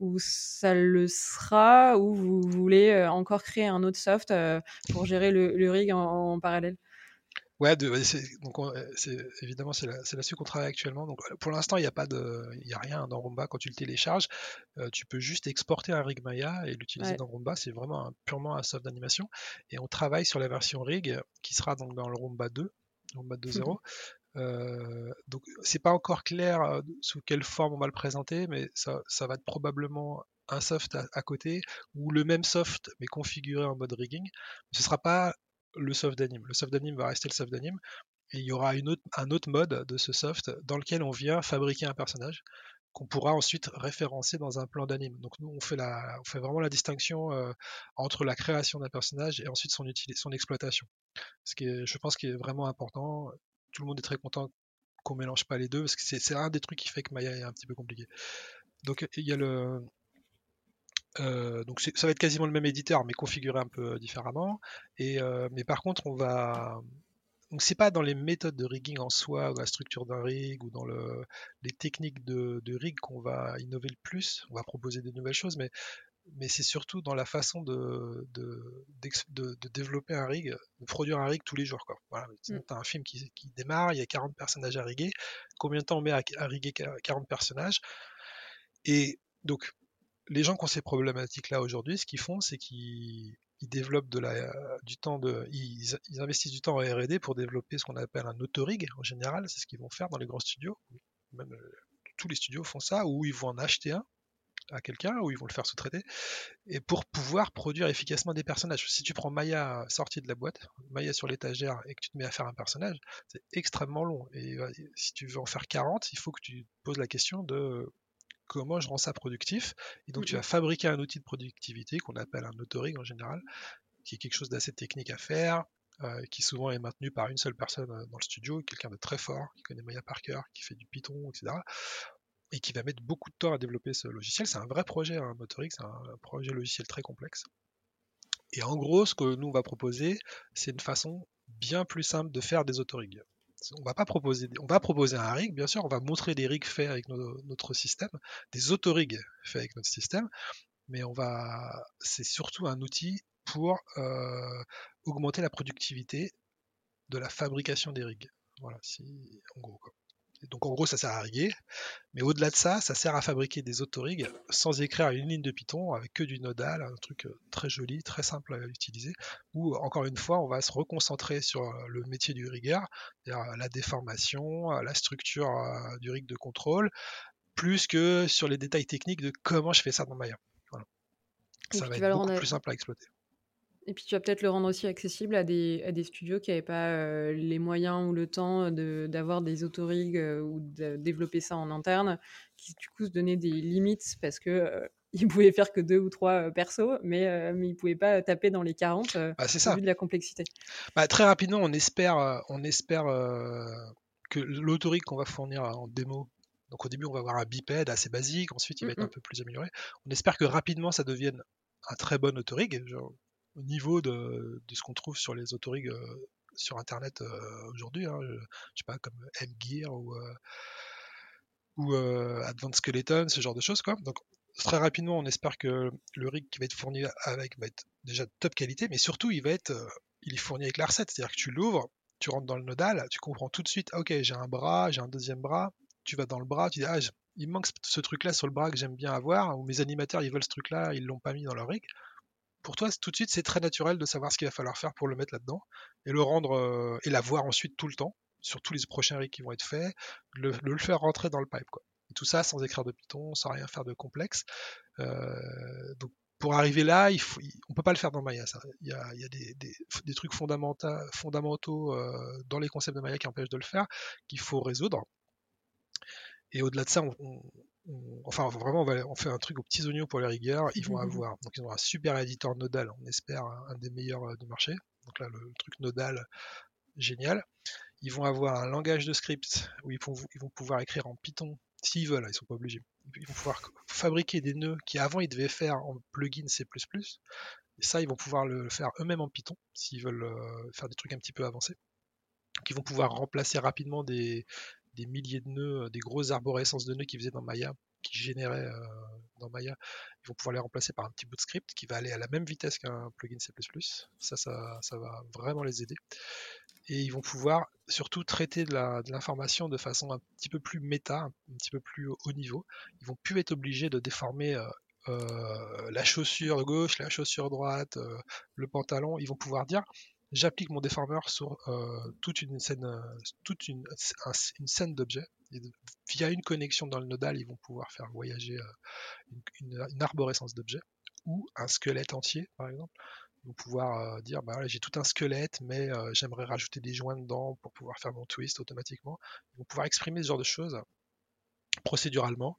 ou ça le sera ou vous voulez encore créer un autre soft pour gérer le, rig en parallèle? Ouais, de, donc c'est évidemment c'est là-dessus qu'on travaille actuellement. Donc pour l'instant il n'y a pas de, il y a rien dans Roomba quand tu le télécharges. tu peux juste exporter un rig Maya et l'utiliser dans Roomba. C'est vraiment purement un soft d'animation. Et on travaille sur la version rig qui sera donc dans le Roomba 2, Roomba 2.0. Euh, donc c'est pas encore clair sous quelle forme on va le présenter, mais ça, ça va être probablement un soft à, côté ou le même soft mais configuré en mode rigging. Ce sera pas le soft d'anime. Le soft d'anime va rester le soft d'anime. Et il y aura un autre mode de ce soft dans lequel on vient fabriquer un personnage qu'on pourra ensuite référencer dans un plan d'anime. Donc nous, on fait, vraiment la distinction euh, entre la création d'un personnage et ensuite son, exploitation. Ce qui est, je pense, est vraiment important. Tout le monde est très content qu'on mélange pas les deux, parce que c'est un des trucs qui fait que Maya est un petit peu compliqué. Donc il y a le, euh, donc ça va être quasiment le même éditeur, mais configuré un peu différemment. Et, euh, mais par contre, on va donc c'est pas dans les méthodes de rigging en soi, dans la structure d'un rig ou dans le, les techniques de, rig qu'on va innover le plus. On va proposer des nouvelles choses, mais, mais c'est surtout dans la façon de, de, de, développer un rig, de produire un rig tous les jours. Quoi. Voilà, mm. as un film qui, qui, démarre, il y a 40 personnages à riguer. Combien de temps on met à, à riguer 40 personnages? Et donc, les gens qui ont ces problématiques-là aujourd'hui, ce qu'ils font, c'est qu'ils développent du temps de, ils, investissent du temps en R&D pour développer ce qu'on appelle un autorig. En général, c'est ce qu'ils vont faire dans les grands studios. Même euh, tous les studios font ça, ou ils vont en acheter un à quelqu'un ou ils vont le faire sous-traiter, et pour pouvoir produire efficacement des personnages. Si tu prends Maya sorti de la boîte, Maya sur l'étagère, et que tu te mets à faire un personnage, c'est extrêmement long. Et si tu veux en faire 40, il faut que tu poses la question de comment je rends ça productif. Et donc, tu vas fabriquer un outil de productivité qu'on appelle un autoring en général, qui est quelque chose d'assez technique à faire, euh, qui souvent est maintenu par une seule personne euh, dans le studio, quelqu'un de très fort, qui connaît Maya par cœur, qui fait du Python, etc. Et qui va mettre beaucoup de temps à développer ce logiciel. C'est un vrai projet, un Motorix, c'est un projet logiciel très complexe. Et en gros, ce que nous on va proposer, c'est une façon bien plus simple de faire des autorigs on va proposer, un rig, bien sûr, on va montrer des rigs faits avec notre système, des autorigs faits avec notre système, mais on va, c'est surtout un outil pour euh, augmenter la productivité de la fabrication des rigs. Voilà, en gros. Quoi donc en gros, ça sert à riguer. Mais au-delà de ça, ça sert à fabriquer des autorigs sans écrire une ligne de Python, avec que du nodal, un truc euh, très joli, très simple à utiliser. Où encore une fois, on va se reconcentrer sur euh, le métier du rigueur, c'est-à-dire la déformation, la structure euh, du rig de contrôle, plus que sur les détails techniques de comment je fais ça dans Maya. Ça va être beaucoup plus simple à exploiter. Et puis tu vas peut-être le rendre aussi accessible à des, à des studios qui n'avaient pas euh, les moyens ou le temps d'avoir des autorigs euh, ou de développer ça en interne, qui du coup se donnaient des limites parce que euh, ils pouvaient faire que deux ou trois persos, mais, mais ils ne pouvaient pas taper dans les 40 bah, ça. vu de la complexité. Bah, très rapidement, on espère, on espère que l'autorig qu'on va fournir en démo donc au début, on va avoir un bipède assez basique, ensuite il va être un peu plus amélioré. On espère que rapidement ça devienne un très bon autorig, au niveau de, ce qu'on trouve sur les autorigs euh, sur Internet euh, aujourd'hui. Hein, je, sais pas, comme M-Gear ou, euh, Advanced Skeleton, ce genre de choses. Quoi. Donc très rapidement, on espère que le rig qui va être fourni avec va être déjà de top qualité, mais surtout il va être il est fourni avec la recette, c'est-à-dire que tu l'ouvres, tu rentres dans le nodal, tu comprends tout de suite, ah, ok, j'ai un bras, j'ai un deuxième bras, tu vas dans le bras, tu dis, ah, il manque ce truc-là sur le bras que j'aime bien avoir, ou mes animateurs, ils veulent ce truc-là, ils l'ont pas mis dans leur rig pour toi, tout de suite, c'est très naturel de savoir ce qu'il va falloir faire pour le mettre là-dedans et le rendre euh, et l'avoir ensuite tout le temps sur tous les prochains rigs qui vont être faits, le, faire rentrer dans le pipe. Quoi. tout ça sans écrire de Python, sans rien faire de complexe. Euh, donc pour arriver là, il faut, on peut pas le faire dans Maya. Il y a, des, trucs fondamentaux, fondamentaux euh, dans les concepts de Maya qui empêchent de le faire, qu'il faut résoudre. Et au-delà de ça, on, enfin vraiment on, fait un truc aux petits oignons pour les rigueurs. Ils vont avoir donc ils ont un super éditeur nodal, on espère un, des meilleurs euh, du marché. Donc là le, truc nodal génial. Ils vont avoir un langage de script où ils, vont, pouvoir écrire en Python s'ils veulent, ils sont pas obligés. Ils vont pouvoir fabriquer des nœuds qui avant ils devaient faire en plugin C++. Et ça, ils vont pouvoir le faire eux-mêmes en Python s'ils veulent euh, faire des trucs un petit peu avancés. Ils vont pouvoir remplacer rapidement des, des milliers de nœuds, euh, des grosses arborescences de nœuds qu'ils faisaient dans Maya, qui généraient euh, dans Maya, ils vont pouvoir les remplacer par un petit bout de script qui va aller à la même vitesse qu'un plugin C++. Ça, ça, va vraiment les aider. Et ils vont pouvoir surtout traiter de l'information de, façon un petit peu plus méta, un petit peu plus haut niveau. Ils vont plus être obligés de déformer euh, la chaussure gauche, la chaussure droite, le pantalon. Ils vont pouvoir dire j'applique mon déformeur sur euh, toute une scène, euh, toute une, une scène d'objets. Via une connexion dans le nodal, ils vont pouvoir faire voyager euh, une, arborescence d'objets ou un squelette entier, par exemple. Ils vont pouvoir dire bah, j'ai tout un squelette, mais j'aimerais rajouter des joints dedans pour pouvoir faire mon twist automatiquement. Ils vont pouvoir exprimer ce genre de choses procéduralement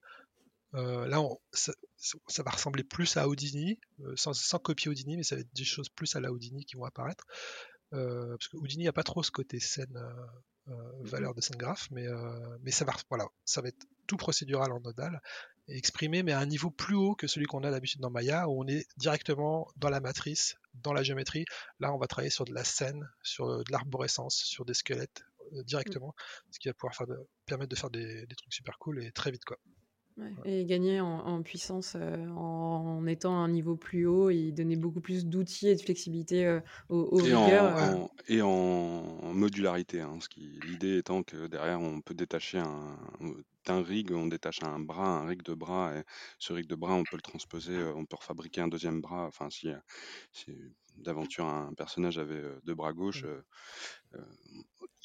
euh, là, ça, va ressembler plus à Houdini, euh, sans, copier Houdini, mais ça va être des choses plus à la Houdini qui vont apparaître. Euh, parce que Houdini n'a pas trop ce côté scène, mmh valeur de scène graph, mais, mais ça, va, voilà, ça va être tout procédural en nodal, et exprimé, mais à un niveau plus haut que celui qu'on a d'habitude dans Maya, où on est directement dans la matrice, dans la géométrie. Là, on va travailler sur de la scène, sur de l'arborescence, sur des squelettes directement, ce qui va pouvoir faire permettre de faire des, des trucs super cool et très vite. quoi. Et gagner en, puissance euh, en, étant à un niveau plus haut et donner beaucoup plus d'outils et de flexibilité euh, aux, et rigueurs. En, euh. et en, modularité. Hein, L'idée étant que derrière, on peut détacher un, d'un rig, on détache un bras, un rig de bras, et ce rig de bras, on peut le transposer, on peut refabriquer un deuxième bras. Enfin, si, si d'aventure un personnage avait deux bras gauches, mmh.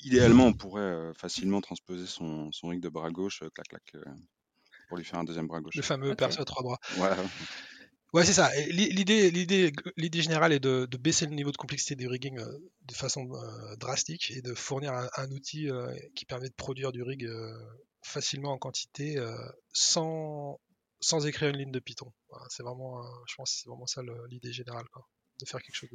idéalement, on pourrait facilement transposer son, son rig de bras gauche, clac, clac pour lui faire un deuxième bras gauche. Le fameux perso à trois bras. Ouais. Ouais, c'est ça. L'idée, l'idée, l'idée générale est de, baisser le niveau de complexité du rigging euh, de façon euh, drastique et de fournir un, outil euh, qui permet de produire du rig facilement en quantité sans, sans écrire une ligne de Python. c'est vraiment, je pense, que c'est vraiment ça l'idée générale, de faire quelque chose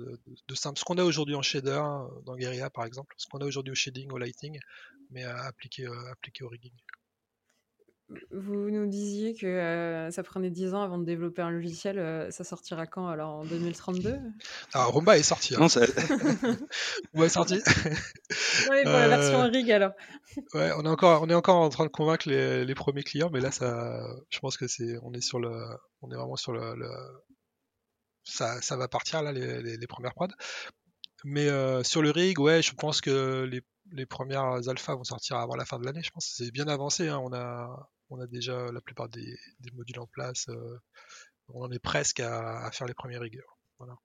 de, simple. Ce qu'on a aujourd'hui en shader dans Guerilla par exemple, ce qu'on a aujourd'hui au shading, au lighting, mais appliqué, appliqué au rigging. Vous nous disiez que euh, ça prenait 10 ans avant de développer un logiciel. Euh, ça sortira quand Alors en 2032 Alors Rumba est sorti. Hein. Non, ça... Rumba est sorti. Oui, pour la version euh, rig alors. Ouais, on est encore, on est encore en train de convaincre les, les premiers clients, mais là, ça, je pense que c'est, on est sur le, on est vraiment sur le, le... Ça, ça, va partir là les, les, les premières prods. Mais sur le rig, ouais, je pense que les, les premières alphas vont sortir avant la fin de l'année. Je pense c'est bien avancé. Hein. On a on a déjà la plupart des, modules en place. Euh, on en est presque à, faire les premiers rigueurs. Voilà.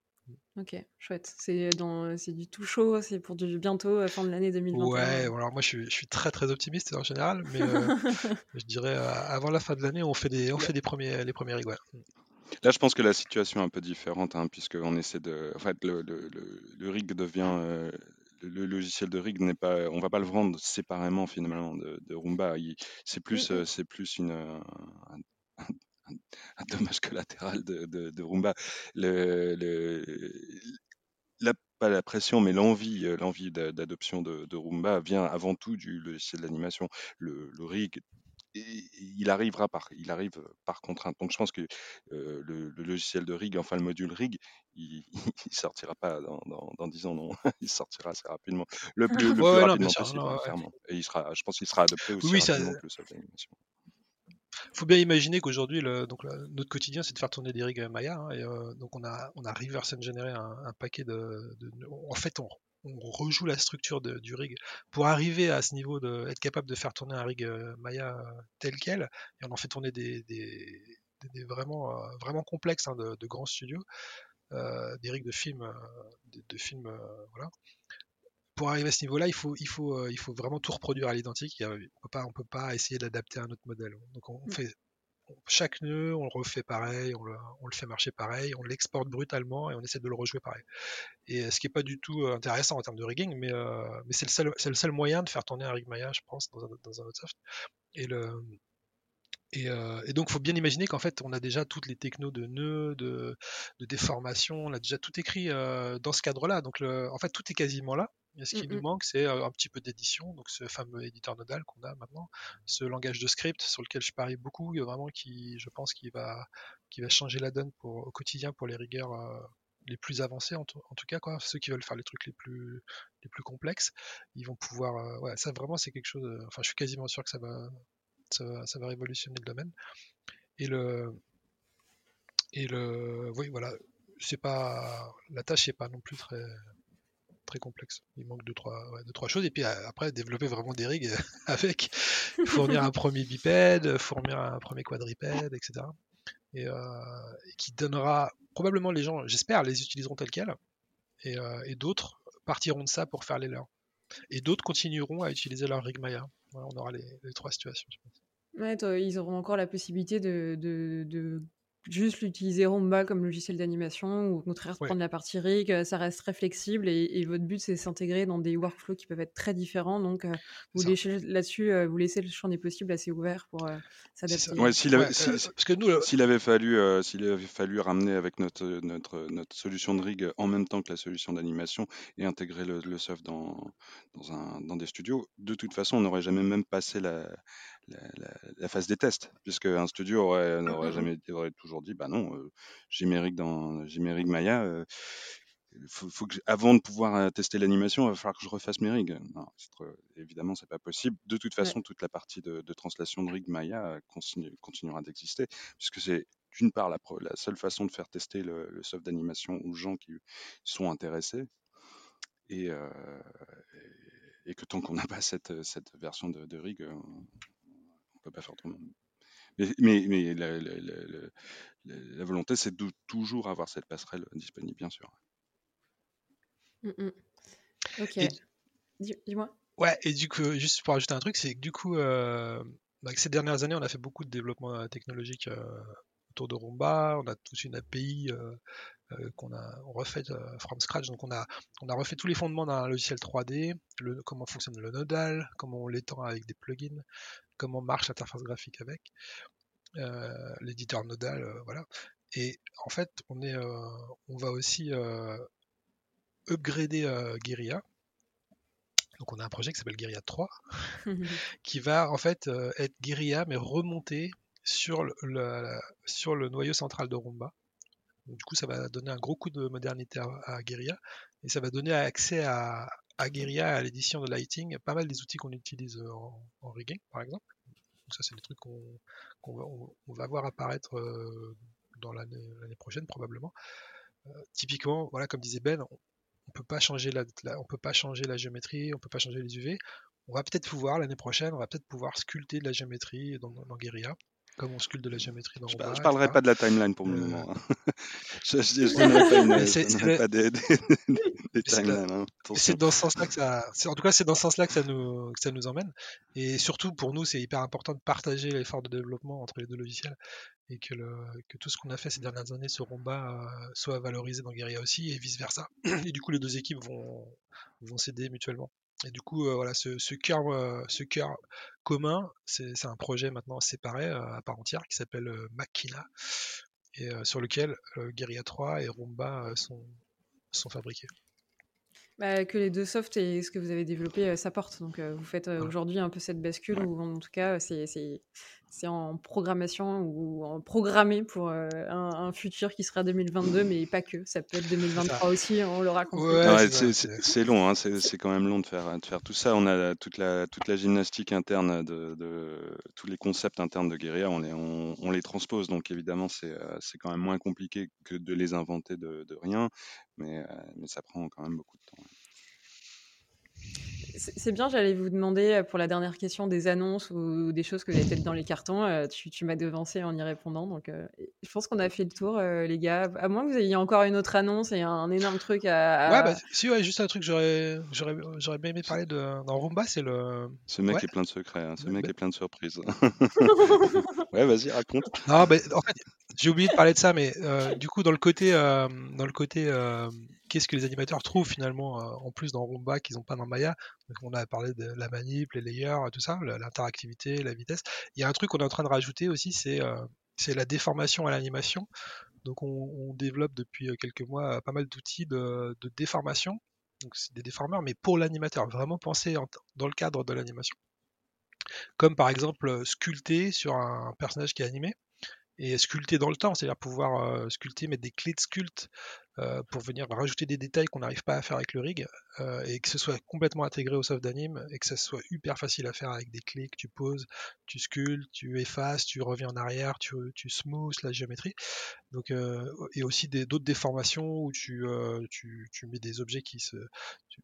Ok, chouette. C'est dans, c'est du tout chaud, c'est pour du bientôt, à fin de l'année 2021. Ouais, alors moi je suis, très très optimiste en général, mais euh, je dirais euh, avant la fin de l'année, on fait des, on fait des premiers, les premiers rigs. Là, je pense que la situation est un peu différente, hein, puisqu'on essaie de. En fait, le, le, rig devient le logiciel de rig n'est pas, on va pas le vendre séparément finalement de, de Roomba. C'est plus, c'est plus une, un, dommage collatéral de, de, de Roomba. Le, le, la, pas la pression, mais l'envie, euh, l'envie d'adoption de, de, Roomba vient avant tout du logiciel d'animation. Le, le rig il arrivera par, il arrive par contrainte. Donc je pense que le, logiciel de rig, enfin le module rig, il, ne sortira pas dans, dans, 10 ans, non. il sortira assez rapidement. Le plus, le plus rapidement possible, hein, Et il sera, je pense qu'il sera adopté aussi oui, rapidement ça... que le solde d'animation faut bien imaginer qu'aujourd'hui, donc notre quotidien, c'est de faire tourner des rigs Maya. Hein, et, donc on a, on a reverse engineeré un, un paquet de, de, En fait, on, on rejoue la structure du rig pour arriver à ce niveau de être capable de faire tourner un rig euh, Maya euh, tel quel et on en fait tourner des, vraiment euh, vraiment complexes hein, de, grands studios des rigs de films de, films voilà pour arriver à ce niveau-là, il faut, il, faut, il faut vraiment tout reproduire à l'identique. On ne peut pas essayer d'adapter un autre modèle. Donc on mmh. fait chaque nœud, on le refait pareil, on le, fait marcher pareil, on l'exporte brutalement et on essaie de le rejouer pareil. Et ce qui n'est pas du tout euh, intéressant en termes de rigging, mais, euh, c'est le, seul, moyen de faire tourner un rig Maya, je pense, dans un, autre soft. Et, euh, donc, il faut bien imaginer qu'en fait, on a déjà toutes les technos de nœuds, de, déformation, on a déjà tout écrit dans ce cadre-là. Donc, en fait, tout est quasiment là. Et ce qui mmh nous manque, c'est un petit peu d'édition, donc ce fameux éditeur nodal qu'on a maintenant, ce langage de script sur lequel je parie beaucoup, vraiment qui, je pense, qui va, qui va changer la donne pour, au quotidien pour les rigueurs les plus avancés en, tout cas, quoi. Ceux qui veulent faire les trucs les plus, les plus complexes, ils vont pouvoir, ouais, ça vraiment c'est quelque chose. enfin, je suis quasiment sûr que ça va, ça va, ça va révolutionner le domaine. Et le, et le, oui, voilà, c'est pas, la tâche n'est pas non plus très très complexe. Il manque deux trois, choses. Et puis après, développer vraiment des rigs avec, fournir un premier bipède, fournir un premier quadripède, etc. Et, euh, qui donnera probablement les gens, j'espère, les utiliseront tels quels. Et, euh, et d'autres partiront de ça pour faire les leurs. Et d'autres continueront à utiliser leur rig Maya. on aura les, trois situations. Ils auront encore la possibilité de juste l'utiliser Romba comme logiciel d'animation ou au contraire prendre la partie rig, euh, ça reste très flexible et, votre but c'est s'intégrer dans des workflows qui peuvent être très différents. Donc euh, vous laissez là-dessus, euh, vous laissez le champ des possibles assez ouvert pour s'adapter. Ouais, s'il avait, parce que nous, s'il avait fallu, s'il avait fallu ramener avec notre, notre notre solution de rig en même temps que la solution d'animation et intégrer le, le soft dans dans un dans des studios, de toute façon on n'aurait jamais même passé la la, phase des tests, puisque un studio aurait, mmh, mmh, mmh. jamais aurait toujours dit bah non, euh, j'ai mes rigs dans Maya. Euh, faut, que, avant de pouvoir euh, tester l'animation, il va falloir que je refasse mes rigs. Non, évidemment, c'est pas possible. De toute façon, toute la partie de, translation de rigs Maya continuera d'exister, puisque c'est d'une part la, la, seule façon de faire tester le, soft d'animation aux gens qui sont intéressés. Et, et, que tant qu'on n'a pas cette, cette version de, de rig, peut pas faire autrement. Mais, mais, mais la, la, la, la, volonté, c'est de toujours avoir cette passerelle disponible, bien sûr. Mmh, mmh. Ok. Dis-moi. Ouais, et du coup, juste pour ajouter un truc, c'est que du coup, euh, ces dernières années, on a fait beaucoup de développement technologique autour de Roomba. On a tous une API qu'on a refait from scratch. Donc on a, on a refait tous les fondements d'un logiciel 3D, le, comment fonctionne le nodal, comment on l'étend avec des plugins, comment marche l'interface graphique avec, l'éditeur nodal, voilà. Et en fait, on, est, on va aussi upgrader Guerilla. Donc on a un projet qui s'appelle Guerilla 3, qui va en fait être Guerilla mais remonté sur le, sur le noyau central de Roomba. Du coup, ça va donner un gros coup de modernité à, Guerilla et ça va donner accès à, à à l'édition de Lighting, pas mal des outils qu'on utilise en, rigging, par exemple. Donc ça, c'est des trucs qu'on va, on voir apparaître dans l'année prochaine probablement. typiquement, voilà, comme disait Ben, on peut pas changer la, on peut pas changer la géométrie, on peut pas changer les UV. On va peut-être pouvoir l'année prochaine, on va peut-être pouvoir sculpter de la géométrie dans, dans comme on sculpte de la géométrie dans Je, ne parlerai pas de la timeline pour le euh, moment. Hein. je ne pas, des, timelines. Hein, c'est dans ce sens-là que ça. En tout cas, c'est dans ce sens-là que ça nous ça nous emmène. Et surtout pour nous, c'est hyper important de partager l'effort de développement entre les deux logiciels et que, le, que tout ce qu'on a fait ces dernières années sur Romba euh, soit valorisé dans Guerilla aussi et vice versa. Et du coup, les deux équipes vont vont s'aider mutuellement. Et du coup, euh, voilà, ce, ce cœur, euh, ce cœur commun, c'est un projet maintenant séparé euh, à part entière qui s'appelle Makina et sur lequel Guerilla 3 et Roomba sont, sont fabriqués. Bah, que les deux softs et ce que vous avez développé s'apportent. Donc, vous faites aujourd'hui un peu cette bascule, ou en tout cas, c'est c'est en programmation ou en programmé pour euh, un, futur qui sera 2022, mais pas que. Ça peut être 2023 aussi, on l'aura compris. c'est long, hein, c'est quand même long de faire, de faire tout ça. On a toute la, toute la gymnastique interne, de, de tous les concepts internes de Guerilla, on les, on, on les transpose. Donc évidemment, c'est euh, quand même moins compliqué que de les inventer de, de rien, mais, euh, mais ça prend quand même beaucoup de temps. C'est bien, j'allais vous demander euh, pour la dernière question des annonces ou des choses que vous avez peut-être dans les cartons. Euh, tu, m'as devancé en y répondant. Donc, euh, je pense qu'on a fait le tour, les gars. À moins que vous ayez encore une autre annonce et un énorme truc à. Ouais, bah, si, ouais, juste un truc, j'aurais bien aimé parler de. Dans Roomba, c'est le. Ce mec est plein de secrets, hein. ce mec est plein de surprises. ouais, vas-y, raconte. Non, bah, en fait, j'ai oublié de parler de ça, mais du coup, dans le côté. dans le côté qu'est-ce que les animateurs trouvent finalement en plus dans Roomba qu'ils n'ont pas dans Maya on a parlé de la manip, les layers, tout ça, l'interactivité, la vitesse. Il y a un truc qu'on est en train de rajouter aussi, c'est euh, la déformation à l'animation. Donc on, développe depuis euh, quelques mois pas mal d'outils de, déformation. Donc c'est des déformeurs, mais pour l'animateur, vraiment pensé dans le cadre de l'animation. Comme par exemple euh, sculpter sur un personnage qui est animé et sculpter dans le temps, c'est-à-dire pouvoir sculpter, mettre des clés de sculpte euh, pour venir rajouter des détails qu'on n'arrive pas à faire avec le rig euh, et que ce soit complètement intégré au soft d'anime et que ça soit hyper facile à faire avec des clés que tu poses, tu sculptes, tu effaces, tu reviens en arrière, tu, tu smoothes la géométrie. Donc, euh, et aussi d'autres déformations où tu, mets des objets qui se.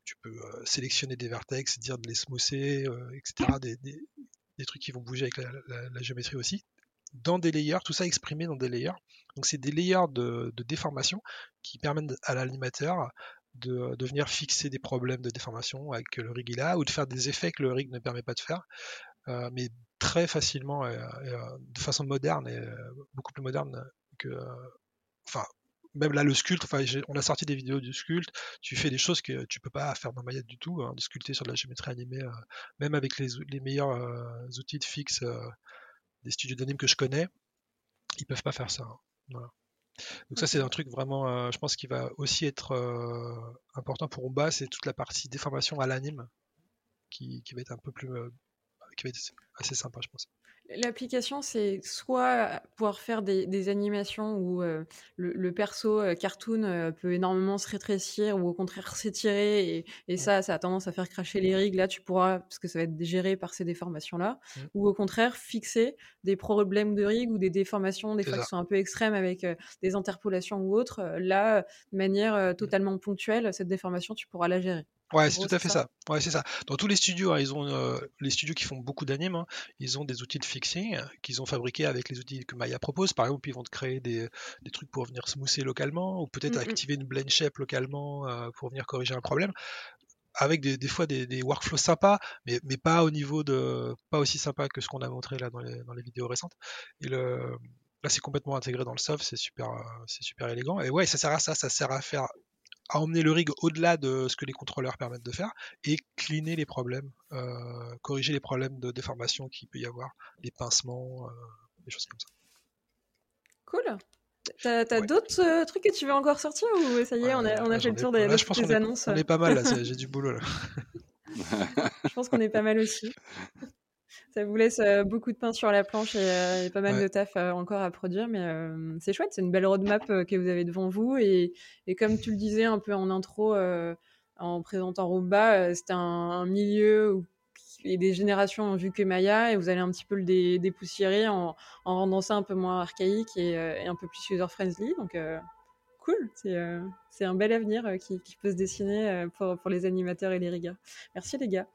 Tu, peux sélectionner des vertex, dire de les smoother, etc. Des, trucs qui vont bouger avec la géométrie aussi dans des layers, tout ça exprimé dans des layers. Donc c'est des layers de, déformation qui permettent à l'animateur de, venir fixer des problèmes de déformation avec le rig il a, ou de faire des effets que le rig ne permet pas de faire, euh, mais très facilement, et, euh, de façon moderne et euh, beaucoup plus moderne que, enfin, même là le sculpte, enfin, on a sorti des vidéos du sculpte, tu fais des choses que tu peux pas faire dans Maya du tout, hein, de sculpter sur de la géométrie animée, même avec les, les meilleurs outils de fixe des studios d'anime que je connais, ils peuvent pas faire ça. Hein. Donc ça c'est un truc vraiment, euh, je pense qui va aussi être euh, important pour Umba, c'est toute la partie déformation à l'anime qui, va être un peu plus, euh, qui va être assez sympa je pense. L'application, c'est soit pouvoir faire des, animations où euh, le, perso euh, cartoon euh, peut énormément se rétrécir ou au contraire s'étirer et, ça, ça a tendance à faire cracher les rigues. Là, tu pourras, parce que ça va être géré par ces déformations-là, mmh. ou au contraire fixer des problèmes de rigues ou des déformations, des fois qui sont un peu extrêmes avec des interpolations ou autres. Là, de manière mmh. totalement ponctuelle, cette déformation, tu pourras la gérer. Ouais, c'est tout à fait ça. Ouais, c'est ça. Dans tous les studios, hein, ils ont euh, les studios qui font beaucoup d'animes, hein, ils ont des outils de fixing euh, qu'ils ont fabriqués avec les outils que Maya propose. Par exemple, ils vont te créer des, des trucs pour venir smoother localement, ou peut-être mmh activer une blend shape localement euh, pour venir corriger un problème. avec des, des fois des, des, workflows sympas, mais, mais pas au niveau de, pas aussi sympa que ce qu'on a montré là dans les, dans les vidéos récentes. Et le, là, c'est complètement intégré dans le soft, c'est super, c'est super élégant. Et ouais, ça sert à ça, ça sert à faire, à emmener le rig au-delà de ce que les contrôleurs permettent de faire et cleaner les problèmes, euh, corriger les problèmes de déformation qu'il peut y avoir, les pincements, euh, des choses comme ça. Cool. T'as as, d'autres euh, trucs que tu veux encore sortir ou ça y est, on a, on a fait le tour des, là, je pense des annonces On est pas mal là, j'ai du boulot là. je pense qu'on est pas mal aussi. Ça vous laisse euh, beaucoup de pain sur la planche et, euh, et pas mal Ouais. de taf euh, encore à produire, mais c'est chouette, c'est une belle roadmap que vous avez devant vous. Et, et comme tu le disais un peu en intro, en présentant Roomba, c'est un, un milieu où et des générations ont vu que Maya et vous allez un petit peu le dé- dépoussiérer en, en rendant ça un peu moins archaïque et, et un peu plus user-friendly. Donc, euh, cool, c'est euh, un bel avenir qui, qui peut se dessiner pour, pour les animateurs et les riggers. Merci les gars.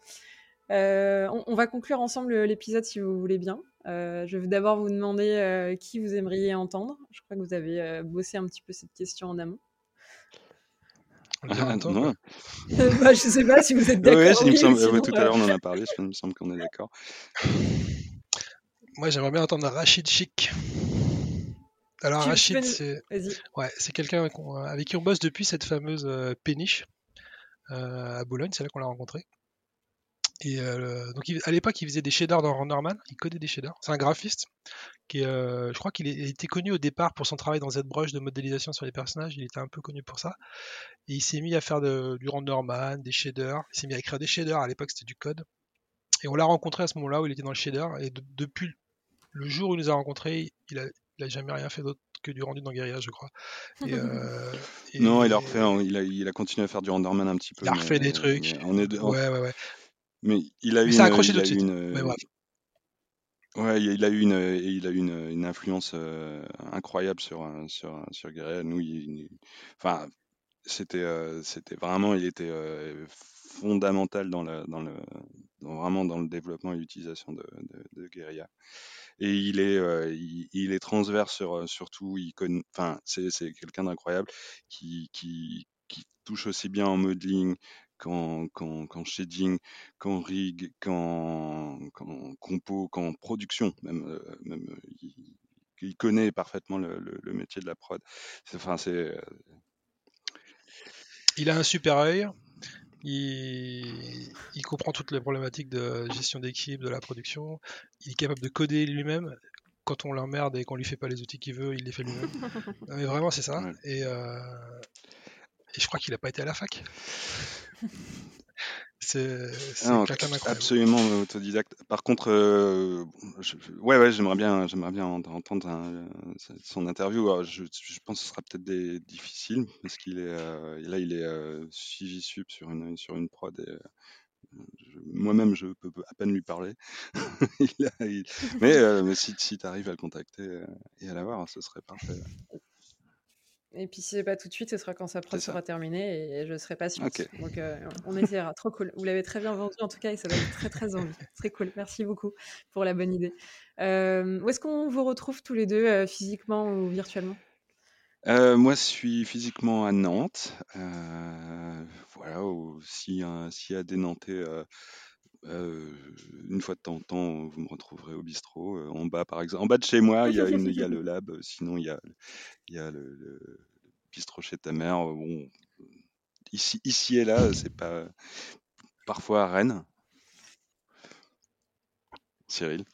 Euh, on, on va conclure ensemble l'épisode si vous voulez bien. Euh, je vais d'abord vous demander euh, qui vous aimeriez entendre. Je crois que vous avez euh, bossé un petit peu cette question en amont. Non. quoi. bah, je sais pas si vous êtes d'accord. Ouais, il me oui, semble, sinon, ouais, tout à l'heure on en a parlé, il me semble qu'on est d'accord. Moi, j'aimerais bien entendre Rachid Chic. Alors, Tu- Rachid, peux c'est ouais, quelqu'un avec qui on bosse depuis cette fameuse euh, péniche euh, à Boulogne, c'est là qu'on l'a rencontré. Et euh, donc, il- à l'époque, il faisait des shaders dans Renderman, il codait des shaders. C'est un graphiste qui, euh, je crois qu'il était connu au départ pour son travail dans ZBrush de modélisation sur les personnages. Il était un peu connu pour ça. Et il s'est mis à faire de- du Renderman, des shaders. Il s'est mis à écrire des shaders. À l'époque, c'était du code. Et on l'a rencontré à ce moment-là où il était dans le shader. Et de- depuis le jour où il nous a rencontrés, il a, il a jamais rien fait d'autre que du rendu dans Guerilla, je crois. Et, euh, et- Non, il a refait, il a, il a continué à faire du renderman un petit peu. Il a refait des trucs. On est, de- Ouais, ouais, ouais. Mais il a eu s'est une, accroché tout a de suite. une, ouais, il a eu une, il a eu une, une influence euh, incroyable sur sur sur Guerrilla. Nous, il, il- enfin, c'était euh, c'était vraiment, il était euh, fondamental dans le dans le dans- vraiment dans le développement et l'utilisation de, de, de Guerrilla. Et il est euh, il, il est transverse sur surtout. Il connaît, enfin, c'est c'est quelqu'un d'incroyable qui qui qui touche aussi bien en modeling qu'en qu'en qu'en shading, qu'en rig, qu'en qu'en compo, qu'en production même. euh, même euh, il, il connaît parfaitement le, le, le métier de la prod. Enfin, c'est euh, Il a un super œil. Il, il comprend toutes les problématiques de gestion d'équipe, de la production. Il est capable de coder lui-même. Quand on l'emmerde et qu'on lui fait pas les outils qu'il veut, il les fait lui-même. Mais vraiment, c'est ça. Ouais. Et, euh, et je crois qu'il a pas été à la fac. C'est Ah absolument autodidacte. Par contre, euh, je- ouais, ouais, j'aimerais bien, j'aimerais bien ent- entendre un- euh, son interview. Alors, je, je pense que ce sera peut-être difficile parce qu'il est euh, là, il est euh, suivi sur une sur une prod. et, euh, Moi-même, je peux à peine lui parler. Il a- il- Mais, euh, mais si, si tu arrives à le contacter euh, et à l'avoir, ce serait parfait. Et puis si c'est pas tout de suite, ce sera quand sa prod sera terminée et je serai patiente. Donc euh, on essaiera. Trop cool. Vous l'avez très bien vendu en tout cas et ça donne très très envie. Très cool. Merci beaucoup pour la bonne idée. Euh, où est-ce qu'on vous retrouve tous les deux, euh, physiquement ou virtuellement? Moi, je suis physiquement à Nantes. Voilà, ou si, s'il y a des Nantais, euh, une fois de temps en temps, vous me retrouverez au bistrot. euh, en bas, par exemple. En bas de chez moi, il y a, une, il y a le lab. euh, Sinon, il y a, il y a le, le bistrot chez ta mère. Bon, ici, ici et là, c'est pas. Parfois à Rennes. Cyril.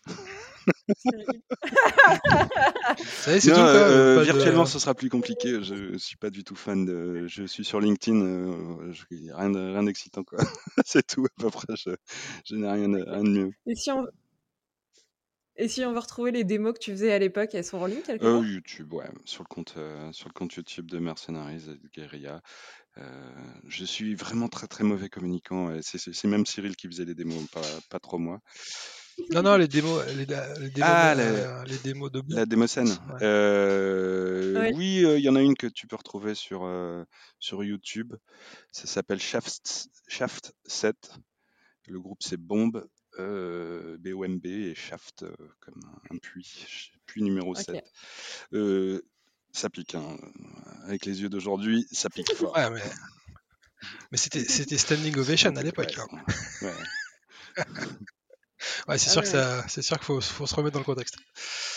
C'est tout. euh, de- virtuellement, ce sera plus compliqué. Je suis pas du tout fan de. Je suis sur LinkedIn. euh, je- rien de- rien d'excitant, quoi. C'est tout à peu près. Je, je n'ai rien, de- rien de mieux. Et si on et si on veut retrouver les démos que tu faisais à l'époque, elles sont en ligne quelque Euh, part? YouTube, ouais, sur le compte, euh, sur le compte YouTube de Mercenaries et de Guerilla. Euh, je suis vraiment très très mauvais communicant. c'est même Cyril qui faisait les démos, pas, pas trop moi. Non, non, les démos, les, les démos, Ah, de, les démos de La démocène. Ouais. Euh, Ouais. Oui, euh, il y en a une que tu peux retrouver sur, euh, sur YouTube. Ça s'appelle Shaft, Shaft 7. Le groupe c'est Bombe, euh, B-O-M-B et Shaft euh, comme un, un puits, puits numéro Ok. 7. Euh, ça pique, hein. avec les yeux d'aujourd'hui, ça pique fort. Ouais, mais Mais c'était c'était standing ovation à l'époque. Ouais. Ouais, c'est Ah sûr ouais, que ça, c'est sûr qu'il faut, faut se remettre dans le contexte.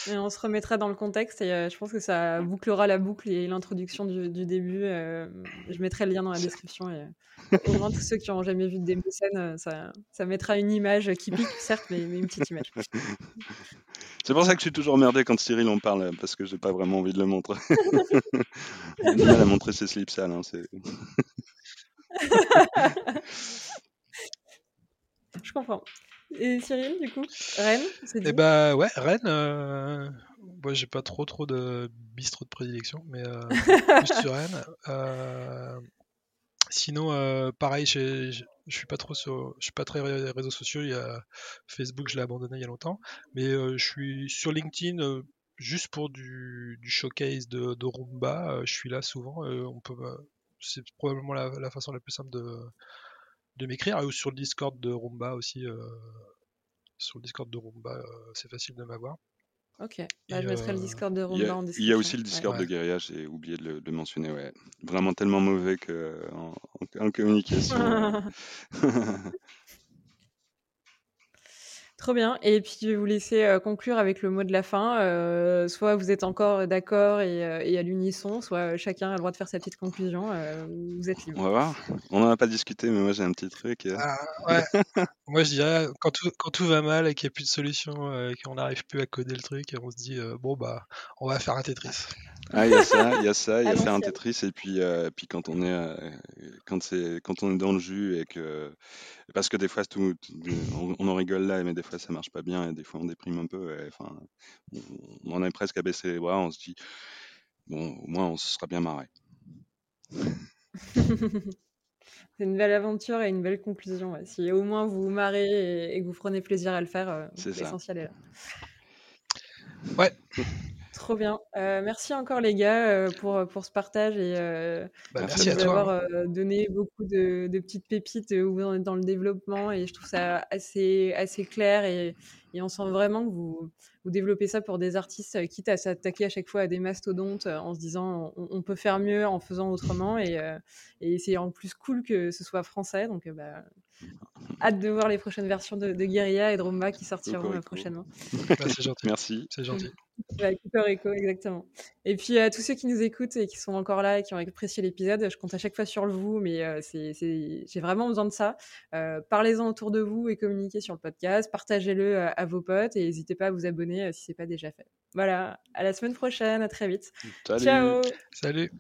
Et on se remettra dans le contexte et euh, je pense que ça bouclera la boucle et l'introduction du, du début. euh, je mettrai le lien dans la description et euh, au moins tous ceux qui n'ont jamais vu de démo scène, euh, ça, ça mettra une image qui pique, certes, mais, mais une petite image. C'est pour ça que je suis toujours merdé quand Cyril en parle, parce que j'ai pas vraiment envie de le montrer. Il a du mal à montrer ses slips sales. Hein, c'est- Je comprends. Et Cyril, du coup Rennes, Et bah ouais, Rennes, euh, moi j'ai pas trop trop de bistrot de prédilection, mais euh, plus sur Rennes. Euh, sinon, euh, pareil, je suis pas trop sur, je suis pas très ré- réseaux sociaux. Il y a Facebook, je l'ai abandonné il y a longtemps, mais euh, je suis sur LinkedIn juste pour du, du showcase de, de Roomba. je suis là souvent. on peut, me- c'est probablement la, la façon la plus simple de de m'écrire ou sur le Discord de Roomba aussi. euh, sur le Discord de Roomba, euh, c'est facile de m'avoir. Ok, bah, je mettrai le euh, Discord de Il y, Ronda a, en il description. y a aussi le Ouais. Discord de Ouais. Guerilla, j'ai oublié de le, de mentionner. Ouais. Vraiment tellement mauvais que, en, en- en communication. euh. Trop bien. Et puis, je vais vous laisser euh, conclure avec le mot de la fin. Euh, soit vous êtes encore d'accord et, euh, et à l'unisson, soit euh, chacun a le droit de faire sa petite conclusion. Euh, vous êtes On libre. va voir. On n'en a pas discuté, mais moi j'ai un petit truc. euh. Ah, ouais. Moi je dirais quand tout, quand tout va mal et qu'il n'y a plus de solution, euh, et qu'on n'arrive plus à coder le truc, on se dit euh, bon bah on va faire un Tetris. Ah, il y a ça, il y a ça, il y a faire un. Tetris, et puis, euh, puis quand on est, euh, quand c'est, quand on est dans le jus et que, parce que des fois tout, tout- on, on en rigole là, mais des fois ça marche pas bien, et des fois on déprime un peu. et, enfin, on, on en est presque à baisser les bras, on se dit bon, au moins on se sera bien marré. C'est une belle aventure et une belle conclusion. ouais. Si au moins vous vous marrez et, et que vous prenez plaisir à le faire, euh, l'essentiel est là. Ouais. Trop bien. Euh, merci encore les gars euh, pour, pour ce partage et euh, Bah, Merci merci à à vous toi. avoir euh, donné beaucoup de, de petites pépites euh, où vous en êtes dans le développement et je trouve ça assez, assez clair et, et on sent vraiment que vous, vous développez ça pour des artistes, euh, quitte à s'attaquer à chaque fois à des mastodontes euh, en se disant on, on peut faire mieux en faisant autrement et, euh, et c'est en plus cool que ce soit français donc euh, bah, hâte de voir les prochaines versions de, de Guerilla et de Romba qui sortiront euh, Cocorico. prochainement. Bah, c'est gentil. Merci. C'est gentil. Ouais, Cocorico, exactement. Et puis à tous ceux qui nous écoutent et qui sont encore là et qui ont apprécié l'épisode, je compte à chaque fois sur le vous, mais euh, c'est, c'est- j'ai vraiment besoin de ça. Euh, parlez-en autour de vous et communiquez sur le podcast, partagez-le à vos potes et n'hésitez pas à vous abonner euh, si c'est pas déjà fait. Voilà, à la semaine prochaine, à très vite. Salut. Ciao Salut.